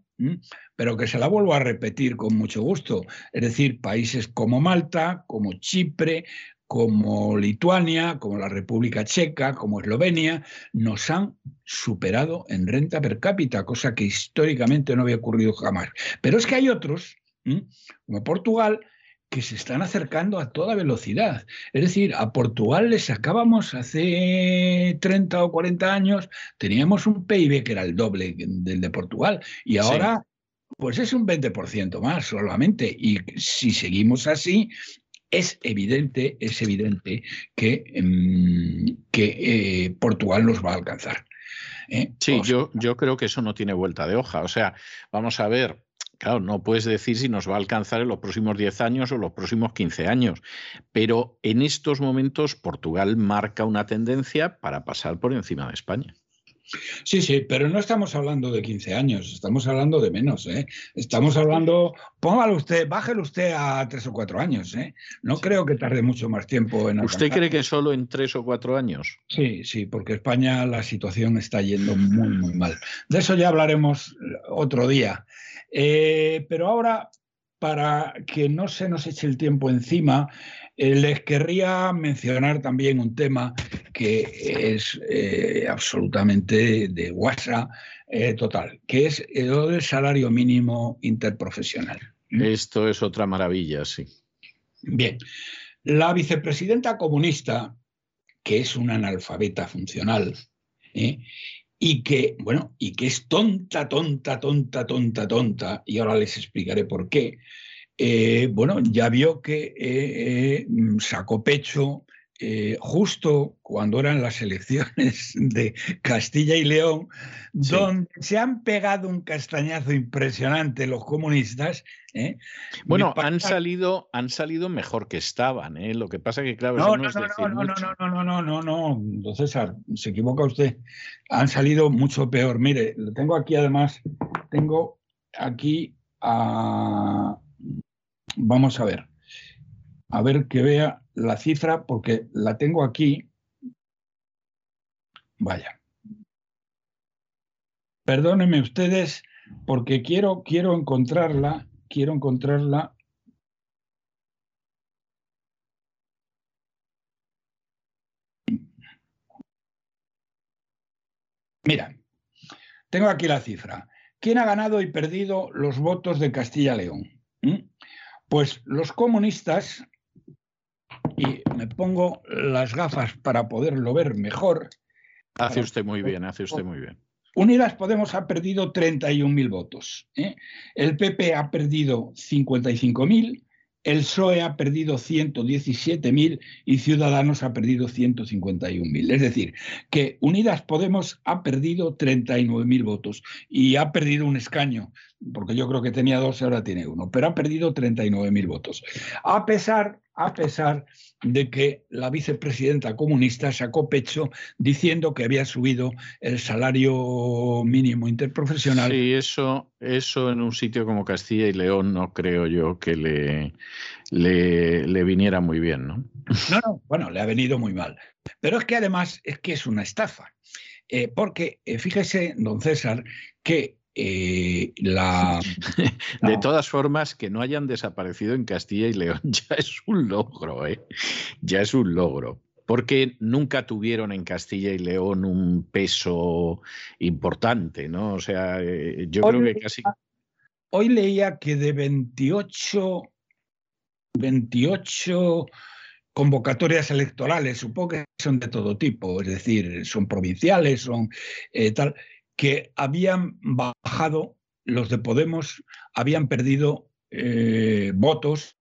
[SPEAKER 7] pero que se la vuelvo a repetir con mucho gusto. Es decir, países como Malta, como Chipre, como Lituania, como la República Checa, como Eslovenia, nos han superado en renta per cápita, cosa que históricamente no había ocurrido jamás. Pero es que hay otros, como Portugal, que se están acercando a toda velocidad. Es decir, a Portugal le sacábamos hace 30 o 40 años, teníamos un PIB que era el doble del de Portugal y ahora pues es un 20% más solamente. Y si seguimos así, es evidente, es evidente que, em, que eh, Portugal nos va a alcanzar.
[SPEAKER 1] ¿eh? Sí, yo, yo creo que eso no tiene vuelta de hoja. O sea, vamos a ver, Claro, no puedes decir si nos va a alcanzar en los próximos 10 años o los próximos 15 años, pero en estos momentos Portugal marca una tendencia para pasar por encima de España.
[SPEAKER 7] Sí, sí, pero no estamos hablando de 15 años, estamos hablando de menos. ¿eh? Estamos hablando, póngalo usted, bájelo usted a 3 o 4 años. ¿eh? No creo que tarde mucho más tiempo en
[SPEAKER 1] ¿Usted cree que solo en 3 o 4 años?
[SPEAKER 7] Sí, sí, porque España la situación está yendo muy, muy mal. De eso ya hablaremos otro día. Eh, pero ahora, para que no se nos eche el tiempo encima, eh, les querría mencionar también un tema que es eh, absolutamente de WhatsApp total, que es el del salario mínimo interprofesional.
[SPEAKER 1] ¿Mm? Esto es otra maravilla, sí.
[SPEAKER 7] Bien, la vicepresidenta comunista, que es una analfabeta funcional, y que, bueno, y que es tonta, tonta, tonta, tonta, tonta, y ahora les explicaré por qué, eh, bueno, ya vio que eh, eh, sacó pecho eh, justo cuando eran las elecciones de Castilla y León, donde se han pegado un castañazo impresionante los comunistas. ¿eh?
[SPEAKER 1] Bueno, han salido, han salido mejor que estaban. ¿eh? Lo que pasa que, claro,
[SPEAKER 7] no, no, no, no, no, no, no, no, no, no, no, César, se equivoca usted. Han salido mucho peor. Mire, lo tengo aquí además, tengo aquí a... Vamos a ver a ver que vea la cifra porque la tengo aquí. Vaya. Perdónenme ustedes porque quiero, quiero encontrarla, quiero encontrarla. Mira, tengo aquí la cifra. ¿Quién ha ganado y perdido los votos de Castilla-León? ¿Mm? Pues los comunistas y me pongo las gafas para poderlo ver mejor.
[SPEAKER 1] Hace usted muy bien, hace usted muy bien.
[SPEAKER 7] Unidas Podemos ha perdido 31.000 votos. ¿eh? El PP ha perdido 55.000, el PSOE ha perdido 117.000 y Ciudadanos ha perdido 151.000. Es decir, que Unidas Podemos ha perdido 39.000 votos y ha perdido un escaño, porque yo creo que tenía dos y ahora tiene uno, pero ha perdido 39.000 votos. A pesar a pesar de que la vicepresidenta comunista sacó pecho diciendo que había subido el salario mínimo interprofesional.
[SPEAKER 1] Sí, eso, eso en un sitio como Castilla y León no creo yo que le, le, viniera muy bien, ¿no?
[SPEAKER 7] No, no, bueno, le ha venido muy mal. Pero es que además es que es una estafa. Eh, porque eh, fíjese, don César, que eh, la,
[SPEAKER 1] De todas formas, que no hayan desaparecido en Castilla y León ya es un logro, ¿eh? Ya es un logro. Porque nunca tuvieron en Castilla y León un peso importante, ¿no? O sea, eh, yo creo que casi.
[SPEAKER 7] Hoy leía que de 28, 28 convocatorias electorales, supongo que son de todo tipo, es decir, son provinciales, son eh, tal que habían bajado, los de Podemos habían perdido eh, votos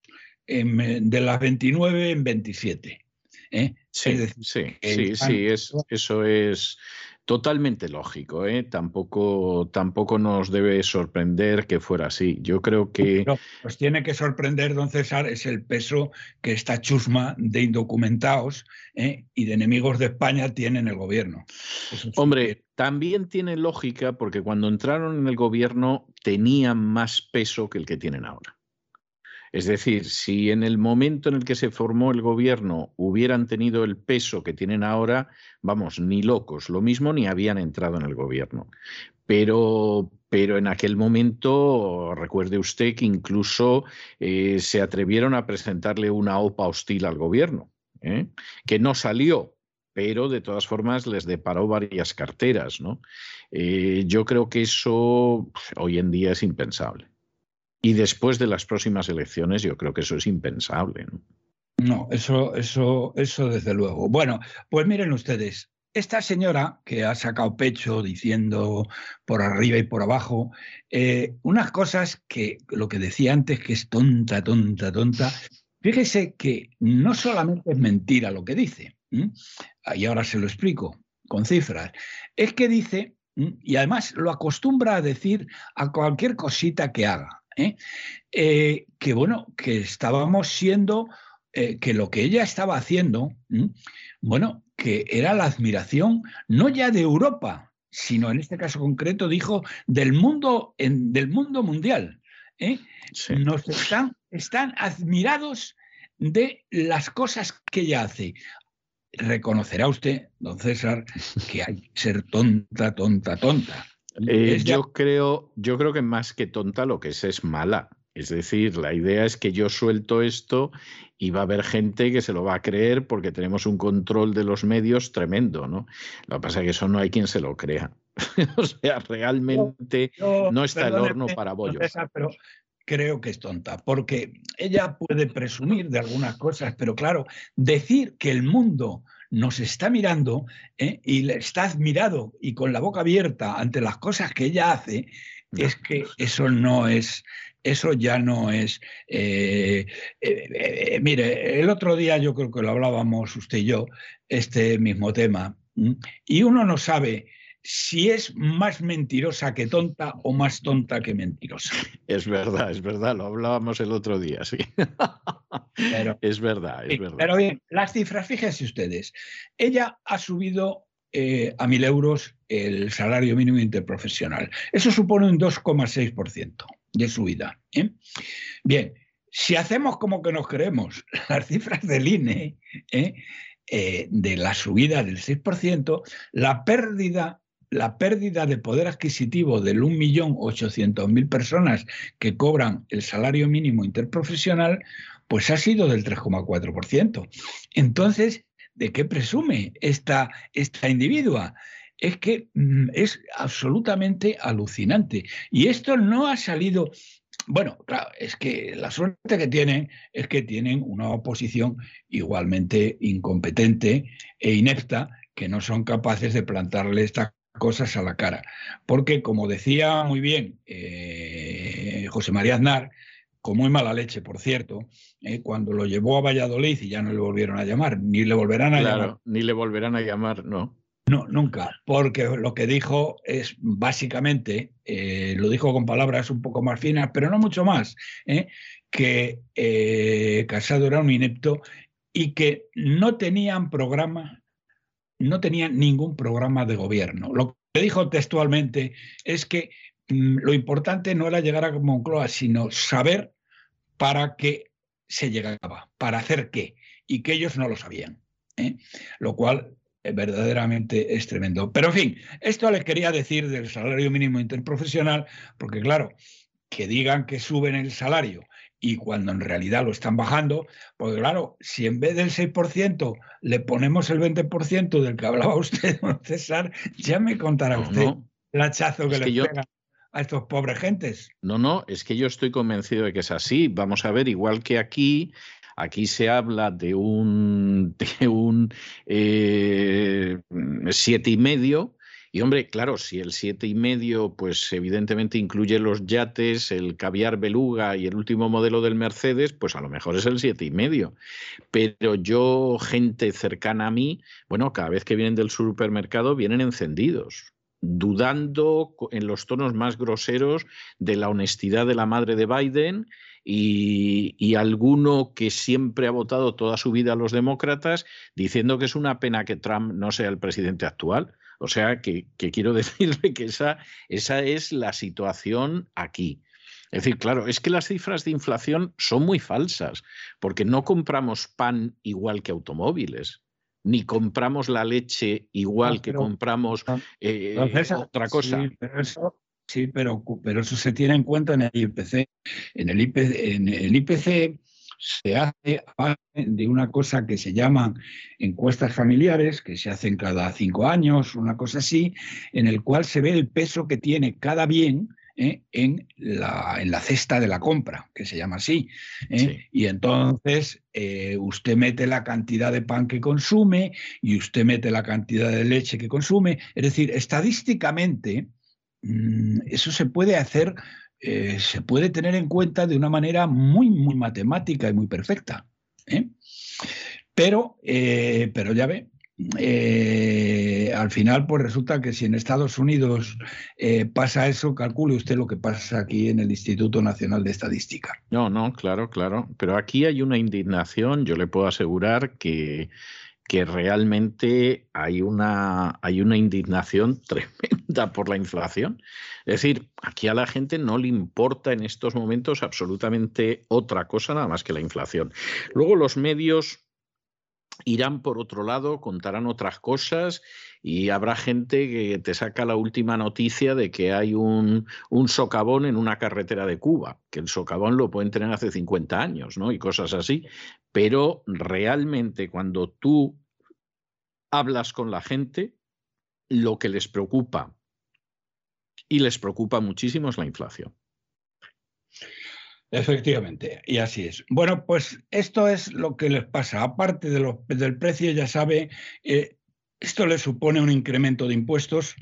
[SPEAKER 7] de las 29 en 27.
[SPEAKER 1] ¿eh? Sí, sí, sí, sí, eso es Totalmente lógico, ¿eh? tampoco, tampoco nos debe sorprender que fuera así. Yo creo que.
[SPEAKER 7] No, pues tiene que sorprender, don César, es el peso que esta chusma de indocumentados ¿eh? y de enemigos de España tiene en el gobierno.
[SPEAKER 1] Hombre, también tiene lógica porque cuando entraron en el gobierno tenían más peso que el que tienen ahora. Es decir, si en el momento en el que se formó el gobierno hubieran tenido el peso que tienen ahora, vamos, ni locos, lo mismo ni habían entrado en el gobierno. Pero, pero en aquel momento, recuerde usted que incluso eh, se atrevieron a presentarle una OPA hostil al gobierno, ¿eh? que no salió, pero de todas formas les deparó varias carteras. Eh, yo creo que eso hoy en día es impensable. Y después de las próximas elecciones, yo creo que eso es impensable.
[SPEAKER 7] ¿no? No, eso, eso, eso desde luego. Bueno, pues miren ustedes, esta señora que ha sacado pecho diciendo por arriba y por abajo eh, unas cosas que lo que decía antes que es tonta, tonta, tonta. Fíjese que no solamente es mentira lo que dice, y ahora se lo explico con cifras, es que dice, y además lo acostumbra a decir a cualquier cosita que haga. ¿Eh? Eh, que bueno, que estábamos siendo, eh, que lo que ella estaba haciendo, bueno, que era la admiración no ya de Europa, sino en este caso concreto dijo del mundo, del mundo mundial. Nos están, están admirados de las cosas que ella hace reconocerá usted, don César, que hay que ser tonta, tonta, tonta.
[SPEAKER 1] Eh, yo, creo, yo creo que más que tonta lo que es es mala. Es decir, la idea es que yo suelto esto y va a haber gente que se lo va a creer porque tenemos un control de los medios tremendo, ¿no? Lo que pasa es que eso no hay quien se lo crea. o sea, realmente no está el horno para bollos.
[SPEAKER 7] pero creo que es tonta, porque ella puede presumir de algunas cosas, pero claro, decir que el mundo nos está mirando ¿eh? y está admirado y con la boca abierta ante las cosas que ella hace, es que eso no es, eso ya no es. Eh, eh, mire, el otro día yo creo que lo hablábamos usted y yo, este mismo tema, y uno no sabe si es más mentirosa que tonta o más tonta que mentirosa.
[SPEAKER 1] Es verdad, es verdad, lo hablábamos el otro día, sí. Pero, es verdad, es verdad.
[SPEAKER 7] Pero bien, las cifras, fíjense ustedes, ella ha subido eh, a mil euros el salario mínimo interprofesional. Eso supone un 2,6% de subida. ¿eh? Bien, si hacemos como que nos creemos las cifras del INE, ¿eh? de la subida del 6%, la pérdida la pérdida de poder adquisitivo del 1.800.000 personas que cobran el salario mínimo interprofesional, pues ha sido del 3,4%. Entonces, ¿de qué presume esta, esta individua? Es que mm, es absolutamente alucinante. Y esto no ha salido bueno, claro, es que la suerte que tienen es que tienen una oposición igualmente incompetente e inepta que no son capaces de plantarle esta cosas a la cara. Porque, como decía muy bien eh, José María Aznar, con muy mala leche, por cierto, eh, cuando lo llevó a Valladolid y ya no le volvieron a llamar, ni le volverán a llamar.
[SPEAKER 1] Ni le volverán a llamar, no.
[SPEAKER 7] No, nunca, porque lo que dijo es básicamente, eh, lo dijo con palabras un poco más finas, pero no mucho más, que Casado era un inepto y que no tenían programa no tenía ningún programa de gobierno. Lo que dijo textualmente es que mm, lo importante no era llegar a Moncloa, sino saber para qué se llegaba, para hacer qué, y que ellos no lo sabían. ¿eh? Lo cual eh, verdaderamente es tremendo. Pero en fin, esto le quería decir del salario mínimo interprofesional, porque claro, que digan que suben el salario y cuando en realidad lo están bajando, porque claro, si en vez del 6% le ponemos el 20% del que hablaba usted, don César, ya me contará usted el hachazo que le pega a estos pobres gentes.
[SPEAKER 1] No, no, es que yo estoy convencido de que es así. Vamos a ver, igual que aquí, Aquí se habla de un, de un eh, siete y medio, y hombre, claro, si el siete y medio, pues evidentemente incluye los yates, el caviar beluga y el último modelo del Mercedes, pues a lo mejor es el siete y medio. Pero yo, gente cercana a mí, bueno, cada vez que vienen del supermercado vienen encendidos dudando en los tonos más groseros de la honestidad de la madre de Biden y, y, alguno que siempre ha votado toda su vida a los demócratas diciendo que es una pena que Trump no sea el presidente actual. O sea, que, quiero decirle que esa, esa es la situación aquí. Es decir, claro, es que las cifras de inflación son muy falsas, porque no compramos pan igual que automóviles, ni compramos la leche igual que compramos eh, otra cosa.
[SPEAKER 7] Sí, pero, pero, eso se tiene en cuenta en el IPC. En el, en el IPC se hace de una cosa que se llaman encuestas familiares, que se hacen cada cinco años, una cosa así, en el cual se ve el peso que tiene cada bien ¿eh? en, la, en, la, cesta de la compra, que se llama así. ¿eh? Y entonces eh, usted mete la cantidad de pan que consume y usted mete la cantidad de leche que consume. Es decir, estadísticamente, mm, eso se puede hacer eh, se puede tener en cuenta de una manera muy, muy matemática y muy perfecta. ¿eh? Pero, eh, pero ya ve, al final, pues resulta que si en Estados Unidos pasa eso, calcule usted lo que pasa aquí en el Instituto Nacional de Estadística.
[SPEAKER 1] No, no, claro, claro. Pero aquí hay una indignación, yo le puedo asegurar que que realmente hay una, hay una indignación tremenda por la inflación. Es decir, aquí a la gente no le importa en estos momentos absolutamente otra cosa nada más que la inflación. Luego los medios irán por otro lado, contarán otras cosas y habrá gente que te saca la última noticia de que hay un, un, socavón en una carretera de Cuba, que el socavón lo pueden tener hace 50 años, ¿no? Y cosas así. Pero realmente cuando tú hablas con la gente, lo que les preocupa y les preocupa muchísimo es la inflación.
[SPEAKER 7] Efectivamente, y así es. Bueno, pues esto es lo que les pasa. Aparte de del precio, ya sabe, eh, esto le supone un incremento de impuestos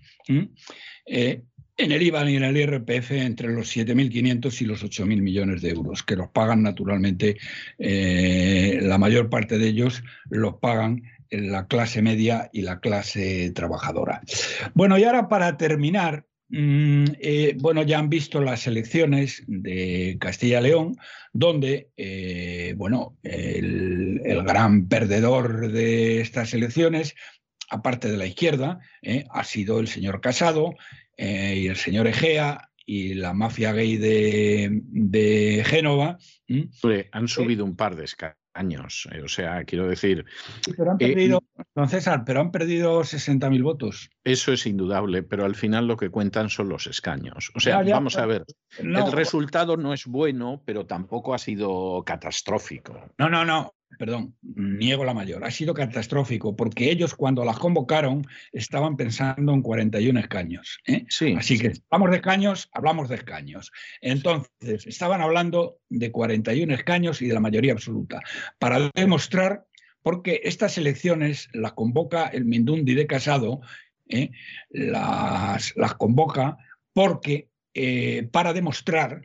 [SPEAKER 7] eh, en el IVA y en el IRPF entre los 7.500 y los 8.000 millones de euros, que los pagan naturalmente, eh, la mayor parte de ellos los pagan la clase media y la clase trabajadora. Bueno, y ahora para terminar, Mm, eh, bueno, ya han visto las elecciones de Castilla-León, donde, eh, bueno, el, gran perdedor de estas elecciones, aparte de la izquierda, eh, ha sido el señor Casado y el señor Egea y la mafia gay de, Génova.
[SPEAKER 1] han subido un par de escalas años. Eh, o sea, quiero decir.
[SPEAKER 7] pero han perdido, don César, pero han perdido 60.000 votos.
[SPEAKER 1] Eso es indudable, pero al final lo que cuentan son los escaños. O sea, vamos a ver. el resultado no es bueno, pero tampoco ha sido catastrófico.
[SPEAKER 7] No, no, no perdón, niego la mayor, ha sido catastrófico, porque ellos cuando las convocaron estaban pensando en 41 escaños. ¿eh? Sí. Así que hablamos de escaños, hablamos de escaños. Entonces, estaban hablando de 41 escaños y de la mayoría absoluta, para demostrar, porque estas elecciones las convoca el Mindundi de Casado, ¿eh? las, las convoca porque eh, para demostrar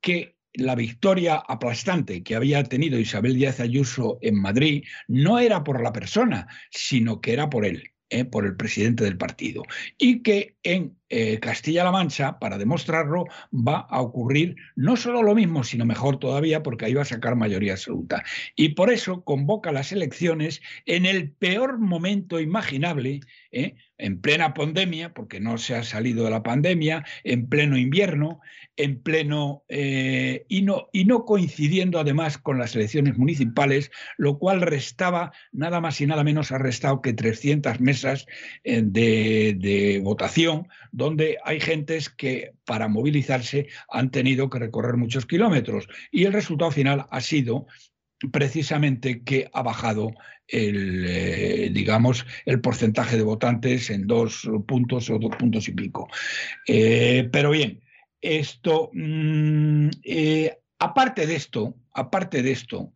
[SPEAKER 7] que la victoria aplastante que había tenido Isabel Díaz Ayuso en Madrid no era por la persona, sino que era por él. ¿eh? por el presidente del partido. Y que en eh, Castilla-La Mancha, para demostrarlo, va a ocurrir no solo lo mismo, sino mejor todavía, porque ahí va a sacar mayoría absoluta. Y por eso convoca las elecciones en el peor momento imaginable, ¿eh? en plena pandemia, porque no se ha salido de la pandemia, en pleno invierno, en pleno eh, y, no, y no coincidiendo además con las elecciones municipales, lo cual restaba nada más y nada menos ha restado que 300 mesas de, de votación, donde hay gentes que para movilizarse han tenido que recorrer muchos kilómetros. Y el resultado final ha sido precisamente que ha bajado el, eh, digamos, el porcentaje de votantes en dos puntos o dos puntos y pico. pero bien, esto, mm, eh, aparte de esto, aparte de esto,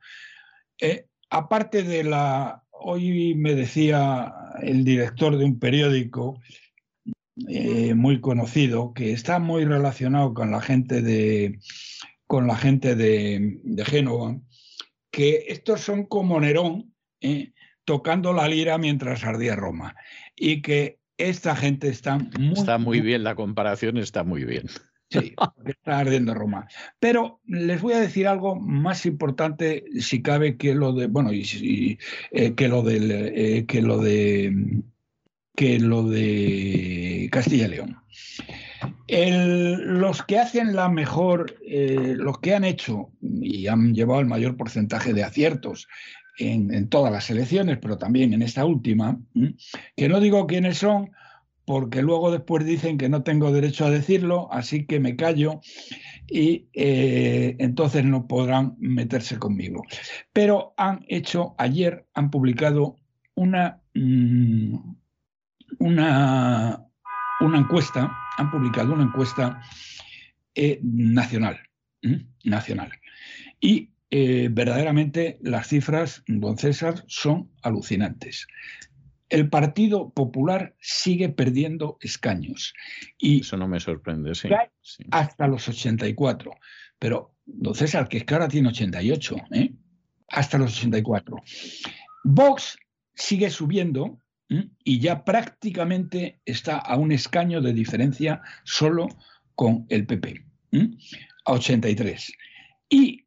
[SPEAKER 7] eh, aparte de la, hoy me decía el director de un periódico eh, muy conocido que está muy relacionado con la gente de, con la gente de, de Génova, que estos son como Nerón tocando la lira mientras ardía Roma y que esta gente está
[SPEAKER 1] muy... Está muy bien, la comparación está muy bien.
[SPEAKER 7] Sí, está ardiendo Roma. Pero les voy a decir algo más importante, si cabe, que lo de, bueno, y, eh, que lo del, eh, que lo de que lo de Castilla y León. los que hacen la mejor, eh, los que han hecho y han llevado el mayor porcentaje de aciertos en, todas las elecciones, pero también en esta última, que no digo quiénes son, porque luego después dicen que no tengo derecho a decirlo, así que me callo y eh, entonces no podrán meterse conmigo. Pero han hecho, ayer han publicado una, mm, una, una encuesta, han publicado una encuesta eh, nacional, nacional. Y eh, verdaderamente las cifras, don César, son alucinantes. El Partido Popular sigue perdiendo escaños. Y
[SPEAKER 1] Eso no me sorprende, sí.
[SPEAKER 7] Hasta los 84. Pero, don César, que es que ahora tiene 88, ¿eh? hasta los 84. Vox sigue subiendo y ya prácticamente está a un escaño de diferencia solo con el PP, a 83. Y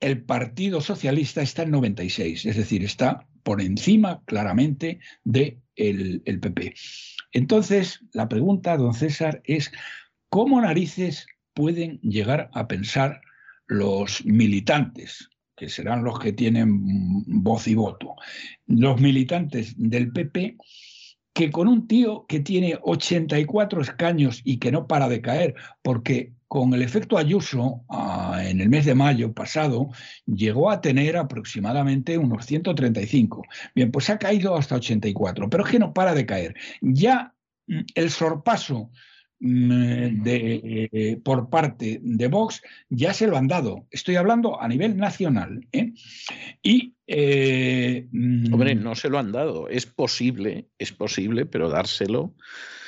[SPEAKER 7] el Partido Socialista está en 96, es decir, está por encima claramente del de el PP. Entonces, la pregunta, don César, es ¿cómo narices pueden llegar a pensar los militantes, que serán los que tienen voz y voto, los militantes del PP, que con un tío que tiene 84 escaños y que no para de caer, porque con el efecto Ayuso, ah, en el mes de mayo pasado, llegó a tener aproximadamente unos 135. Bien, pues ha caído hasta 84, pero es que no para de caer. Ya mm, el sorpaso de, eh, por parte de Vox ya se lo han dado. Estoy hablando a nivel nacional. ¿eh? Y.
[SPEAKER 1] Eh, mm, Hombre, no se lo han dado. Es posible, es posible, pero dárselo.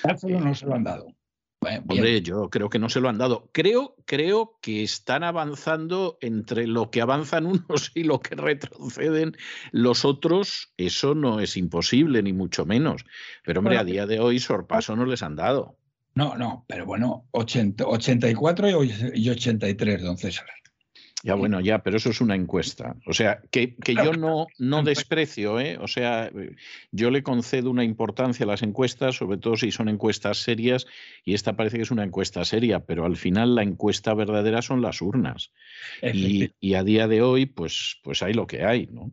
[SPEAKER 7] Dárselo no se lo han dado.
[SPEAKER 1] Hombre, yo creo que no se lo han dado. Creo, creo que están avanzando entre lo que avanzan unos y lo que retroceden los otros. Eso no es imposible, ni mucho menos. Pero, hombre, a día de hoy sorpaso no les han dado.
[SPEAKER 7] No, no, pero bueno, 84 y 83, don César.
[SPEAKER 1] Ya bueno, ya, pero eso es una encuesta. O sea, que, yo no, no desprecio, ¿eh? O sea, yo le concedo una importancia a las encuestas, sobre todo si son encuestas serias, y esta parece que es una encuesta seria, pero al final la encuesta verdadera son las urnas. Y, a día de hoy, pues, pues hay lo que hay, ¿no?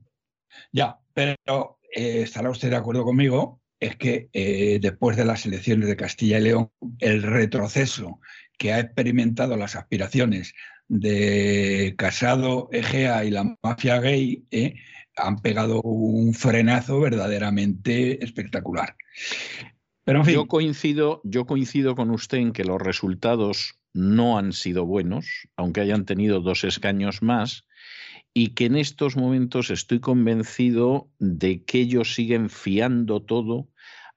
[SPEAKER 7] Ya, pero eh, estará usted de acuerdo conmigo, es que eh, después de las elecciones de Castilla y León, el retroceso que ha experimentado las aspiraciones de Casado, Egea y la mafia gay ¿eh? han pegado un frenazo verdaderamente espectacular.
[SPEAKER 1] Pero yo, coincido, yo coincido con usted en que los resultados no han sido buenos, aunque hayan tenido dos escaños más, y que en estos momentos estoy convencido de que ellos siguen fiando todo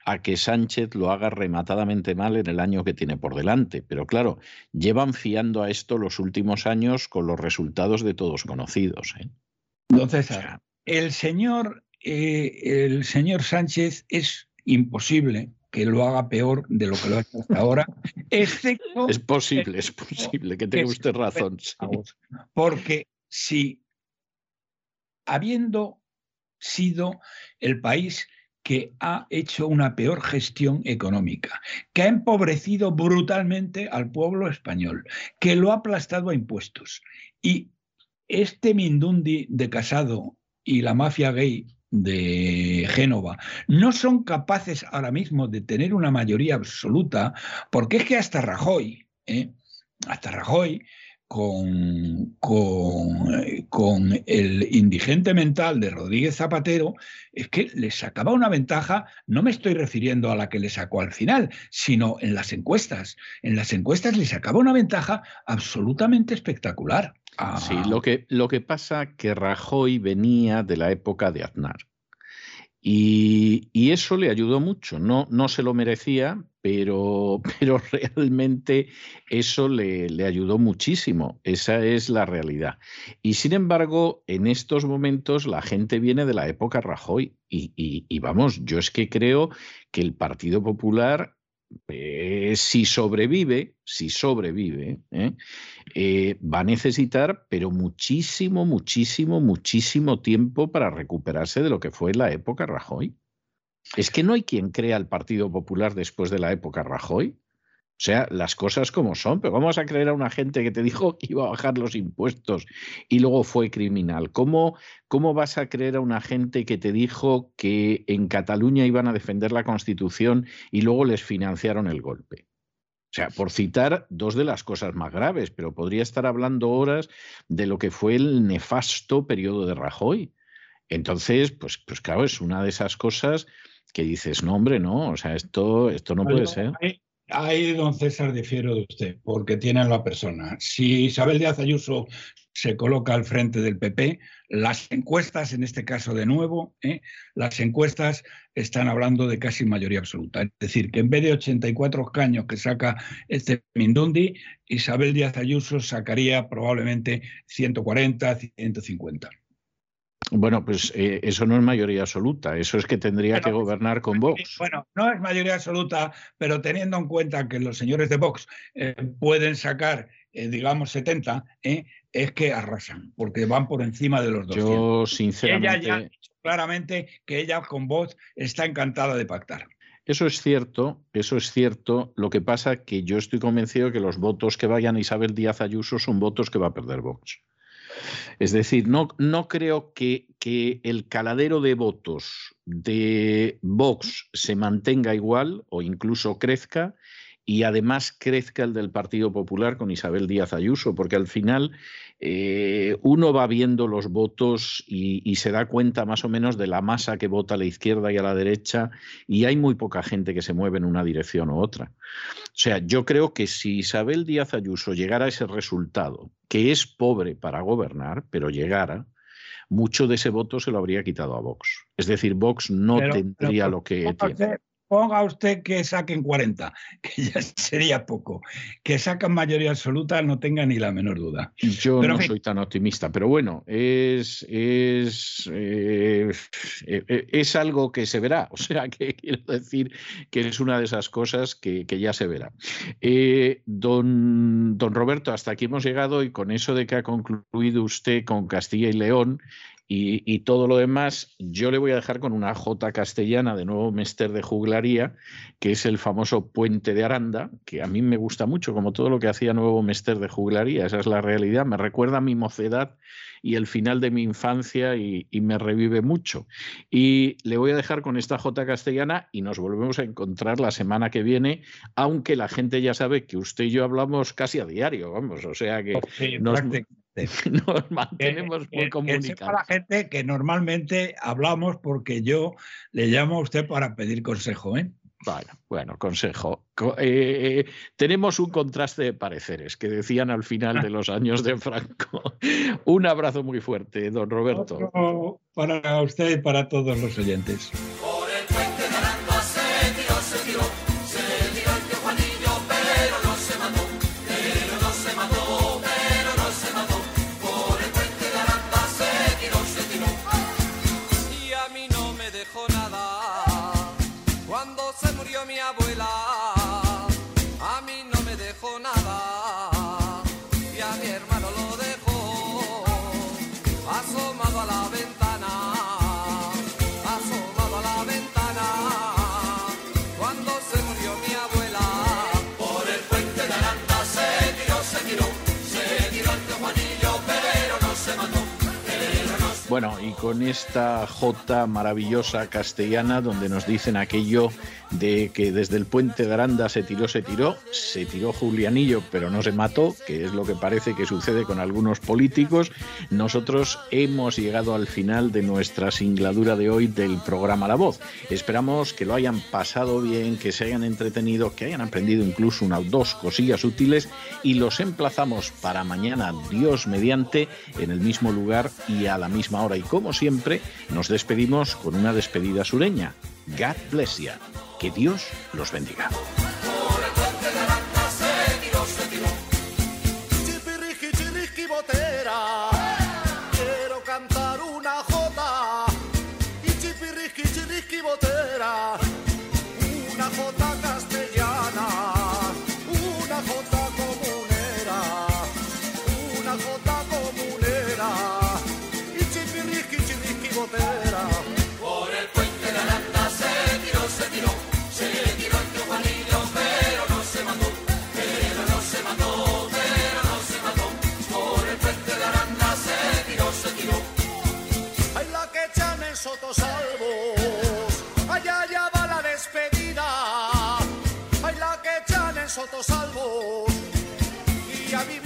[SPEAKER 1] a que Sánchez lo haga rematadamente mal en el año que tiene por delante. Pero claro, llevan fiando a esto los últimos años con los resultados de todos conocidos. ¿eh?
[SPEAKER 7] Entonces, el señor, eh, el señor Sánchez es imposible que lo haga peor de lo que lo ha hecho hasta ahora, excepto...
[SPEAKER 1] Es posible, es posible, que tenga usted razón.
[SPEAKER 7] Porque si, habiendo sido el país que ha hecho una peor gestión económica, que ha empobrecido brutalmente al pueblo español, que lo ha aplastado a impuestos. Y este Mindundi de Casado y la mafia gay de Génova no son capaces ahora mismo de tener una mayoría absoluta, porque es que hasta Rajoy, ¿eh? hasta Rajoy con, con, el indigente mental de Rodríguez Zapatero es que le sacaba una ventaja, no me estoy refiriendo a la que le sacó al final, sino en las encuestas. En las encuestas le sacaba una ventaja absolutamente espectacular.
[SPEAKER 1] Sí, lo que, lo que pasa que Rajoy venía de la época de Aznar. Y, eso le ayudó mucho. No, no se lo merecía, pero, pero realmente eso le, le, ayudó muchísimo. Esa es la realidad. Y sin embargo, en estos momentos la gente viene de la época Rajoy. Y, y vamos, yo es que creo que el Partido Popular eh, si sobrevive, si sobrevive, ¿eh? Eh, va a necesitar, pero muchísimo, muchísimo, muchísimo tiempo para recuperarse de lo que fue la época Rajoy. Es que no hay quien crea el Partido Popular después de la época Rajoy. O sea, las cosas como son, pero vamos a creer a una gente que te dijo que iba a bajar los impuestos y luego fue criminal. ¿Cómo, ¿Cómo vas a creer a una gente que te dijo que en Cataluña iban a defender la Constitución y luego les financiaron el golpe? O sea, por citar dos de las cosas más graves, pero podría estar hablando horas de lo que fue el nefasto periodo de Rajoy. Entonces, pues, pues claro, es una de esas cosas que dices, no, hombre, no, o sea, esto, esto no puede ser.
[SPEAKER 7] Ahí, don César, difiero de usted, porque tiene la persona. Si Isabel Díaz Ayuso se coloca al frente del PP, las encuestas, en este caso de nuevo, ¿eh? las encuestas están hablando de casi mayoría absoluta. Es decir, que en vez de 84 caños que saca este Mindundi, Isabel Díaz Ayuso sacaría probablemente 140, 150.
[SPEAKER 1] Bueno, pues eh, eso no es mayoría absoluta, eso es que tendría que gobernar con Vox.
[SPEAKER 7] Bueno, no es mayoría absoluta, pero teniendo en cuenta que los señores de Vox eh, pueden sacar, eh, digamos, 70, es que arrasan, porque van por encima de los dos.
[SPEAKER 1] Yo, sinceramente.
[SPEAKER 7] Ella ya ha dicho claramente que ella con Vox está encantada de pactar.
[SPEAKER 1] Eso es cierto, eso es cierto. Lo que pasa es que yo estoy convencido de que los votos que vayan a Isabel Díaz Ayuso son votos que va a perder Vox. Es decir, no, no creo que, que, el caladero de votos de Vox se mantenga igual o incluso crezca y además crezca el del Partido Popular con Isabel Díaz Ayuso, porque al final eh, uno va viendo los votos y, se da cuenta más o menos de la masa que vota a la izquierda y a la derecha y hay muy poca gente que se mueve en una dirección u otra. O sea, yo creo que si Isabel Díaz Ayuso llegara a ese resultado, que es pobre para gobernar, pero llegara, mucho de ese voto se lo habría quitado a Vox. Es decir, Vox no tendría lo que tiene
[SPEAKER 7] ponga usted que saquen 40, que ya sería poco. Que sacan mayoría absoluta, no tenga ni la menor duda.
[SPEAKER 1] Yo no soy tan optimista, pero bueno, es, es, eh, eh, es algo que se verá. O sea, que quiero decir que es una de esas cosas que, ya se verá. Eh, don, don Roberto, hasta aquí hemos llegado y con eso de que ha concluido usted con Castilla y León, y, todo lo demás, yo le voy a dejar con una J castellana de nuevo Mester de Juglaría, que es el famoso Puente de Aranda, que a mí me gusta mucho, como todo lo que hacía nuevo Mester de Juglaría, esa es la realidad, me recuerda a mi mocedad y el final de mi infancia y, y me revive mucho. Y le voy a dejar con esta J castellana y nos volvemos a encontrar la semana que viene, aunque la gente ya sabe que usted y yo hablamos casi a diario, vamos, o sea que nos, nos mantenemos muy comunicados.
[SPEAKER 7] Que la gente que normalmente hablamos porque yo le llamo a usted para pedir consejo, ¿eh?
[SPEAKER 1] Bueno, bueno, consejo. Eh, tenemos un contraste de pareceres que decían al final de los años de Franco. un abrazo muy fuerte, don Roberto.
[SPEAKER 7] para usted y para todos los oyentes.
[SPEAKER 1] Bueno, y con esta J maravillosa castellana donde nos dicen aquello de que desde el puente de Aranda se tiró, se tiró, se tiró Julianillo, pero no se mató, que es lo que parece que sucede con algunos políticos, nosotros hemos llegado al final de nuestra singladura de hoy del programa La Voz. Esperamos que lo hayan pasado bien, que se hayan entretenido, que hayan aprendido incluso una o dos cosillas útiles y los emplazamos para mañana, Dios mediante, en el mismo lugar y a la misma hora. Y como siempre, nos despedimos con una despedida sureña. God bless you. Que Dios los bendiga.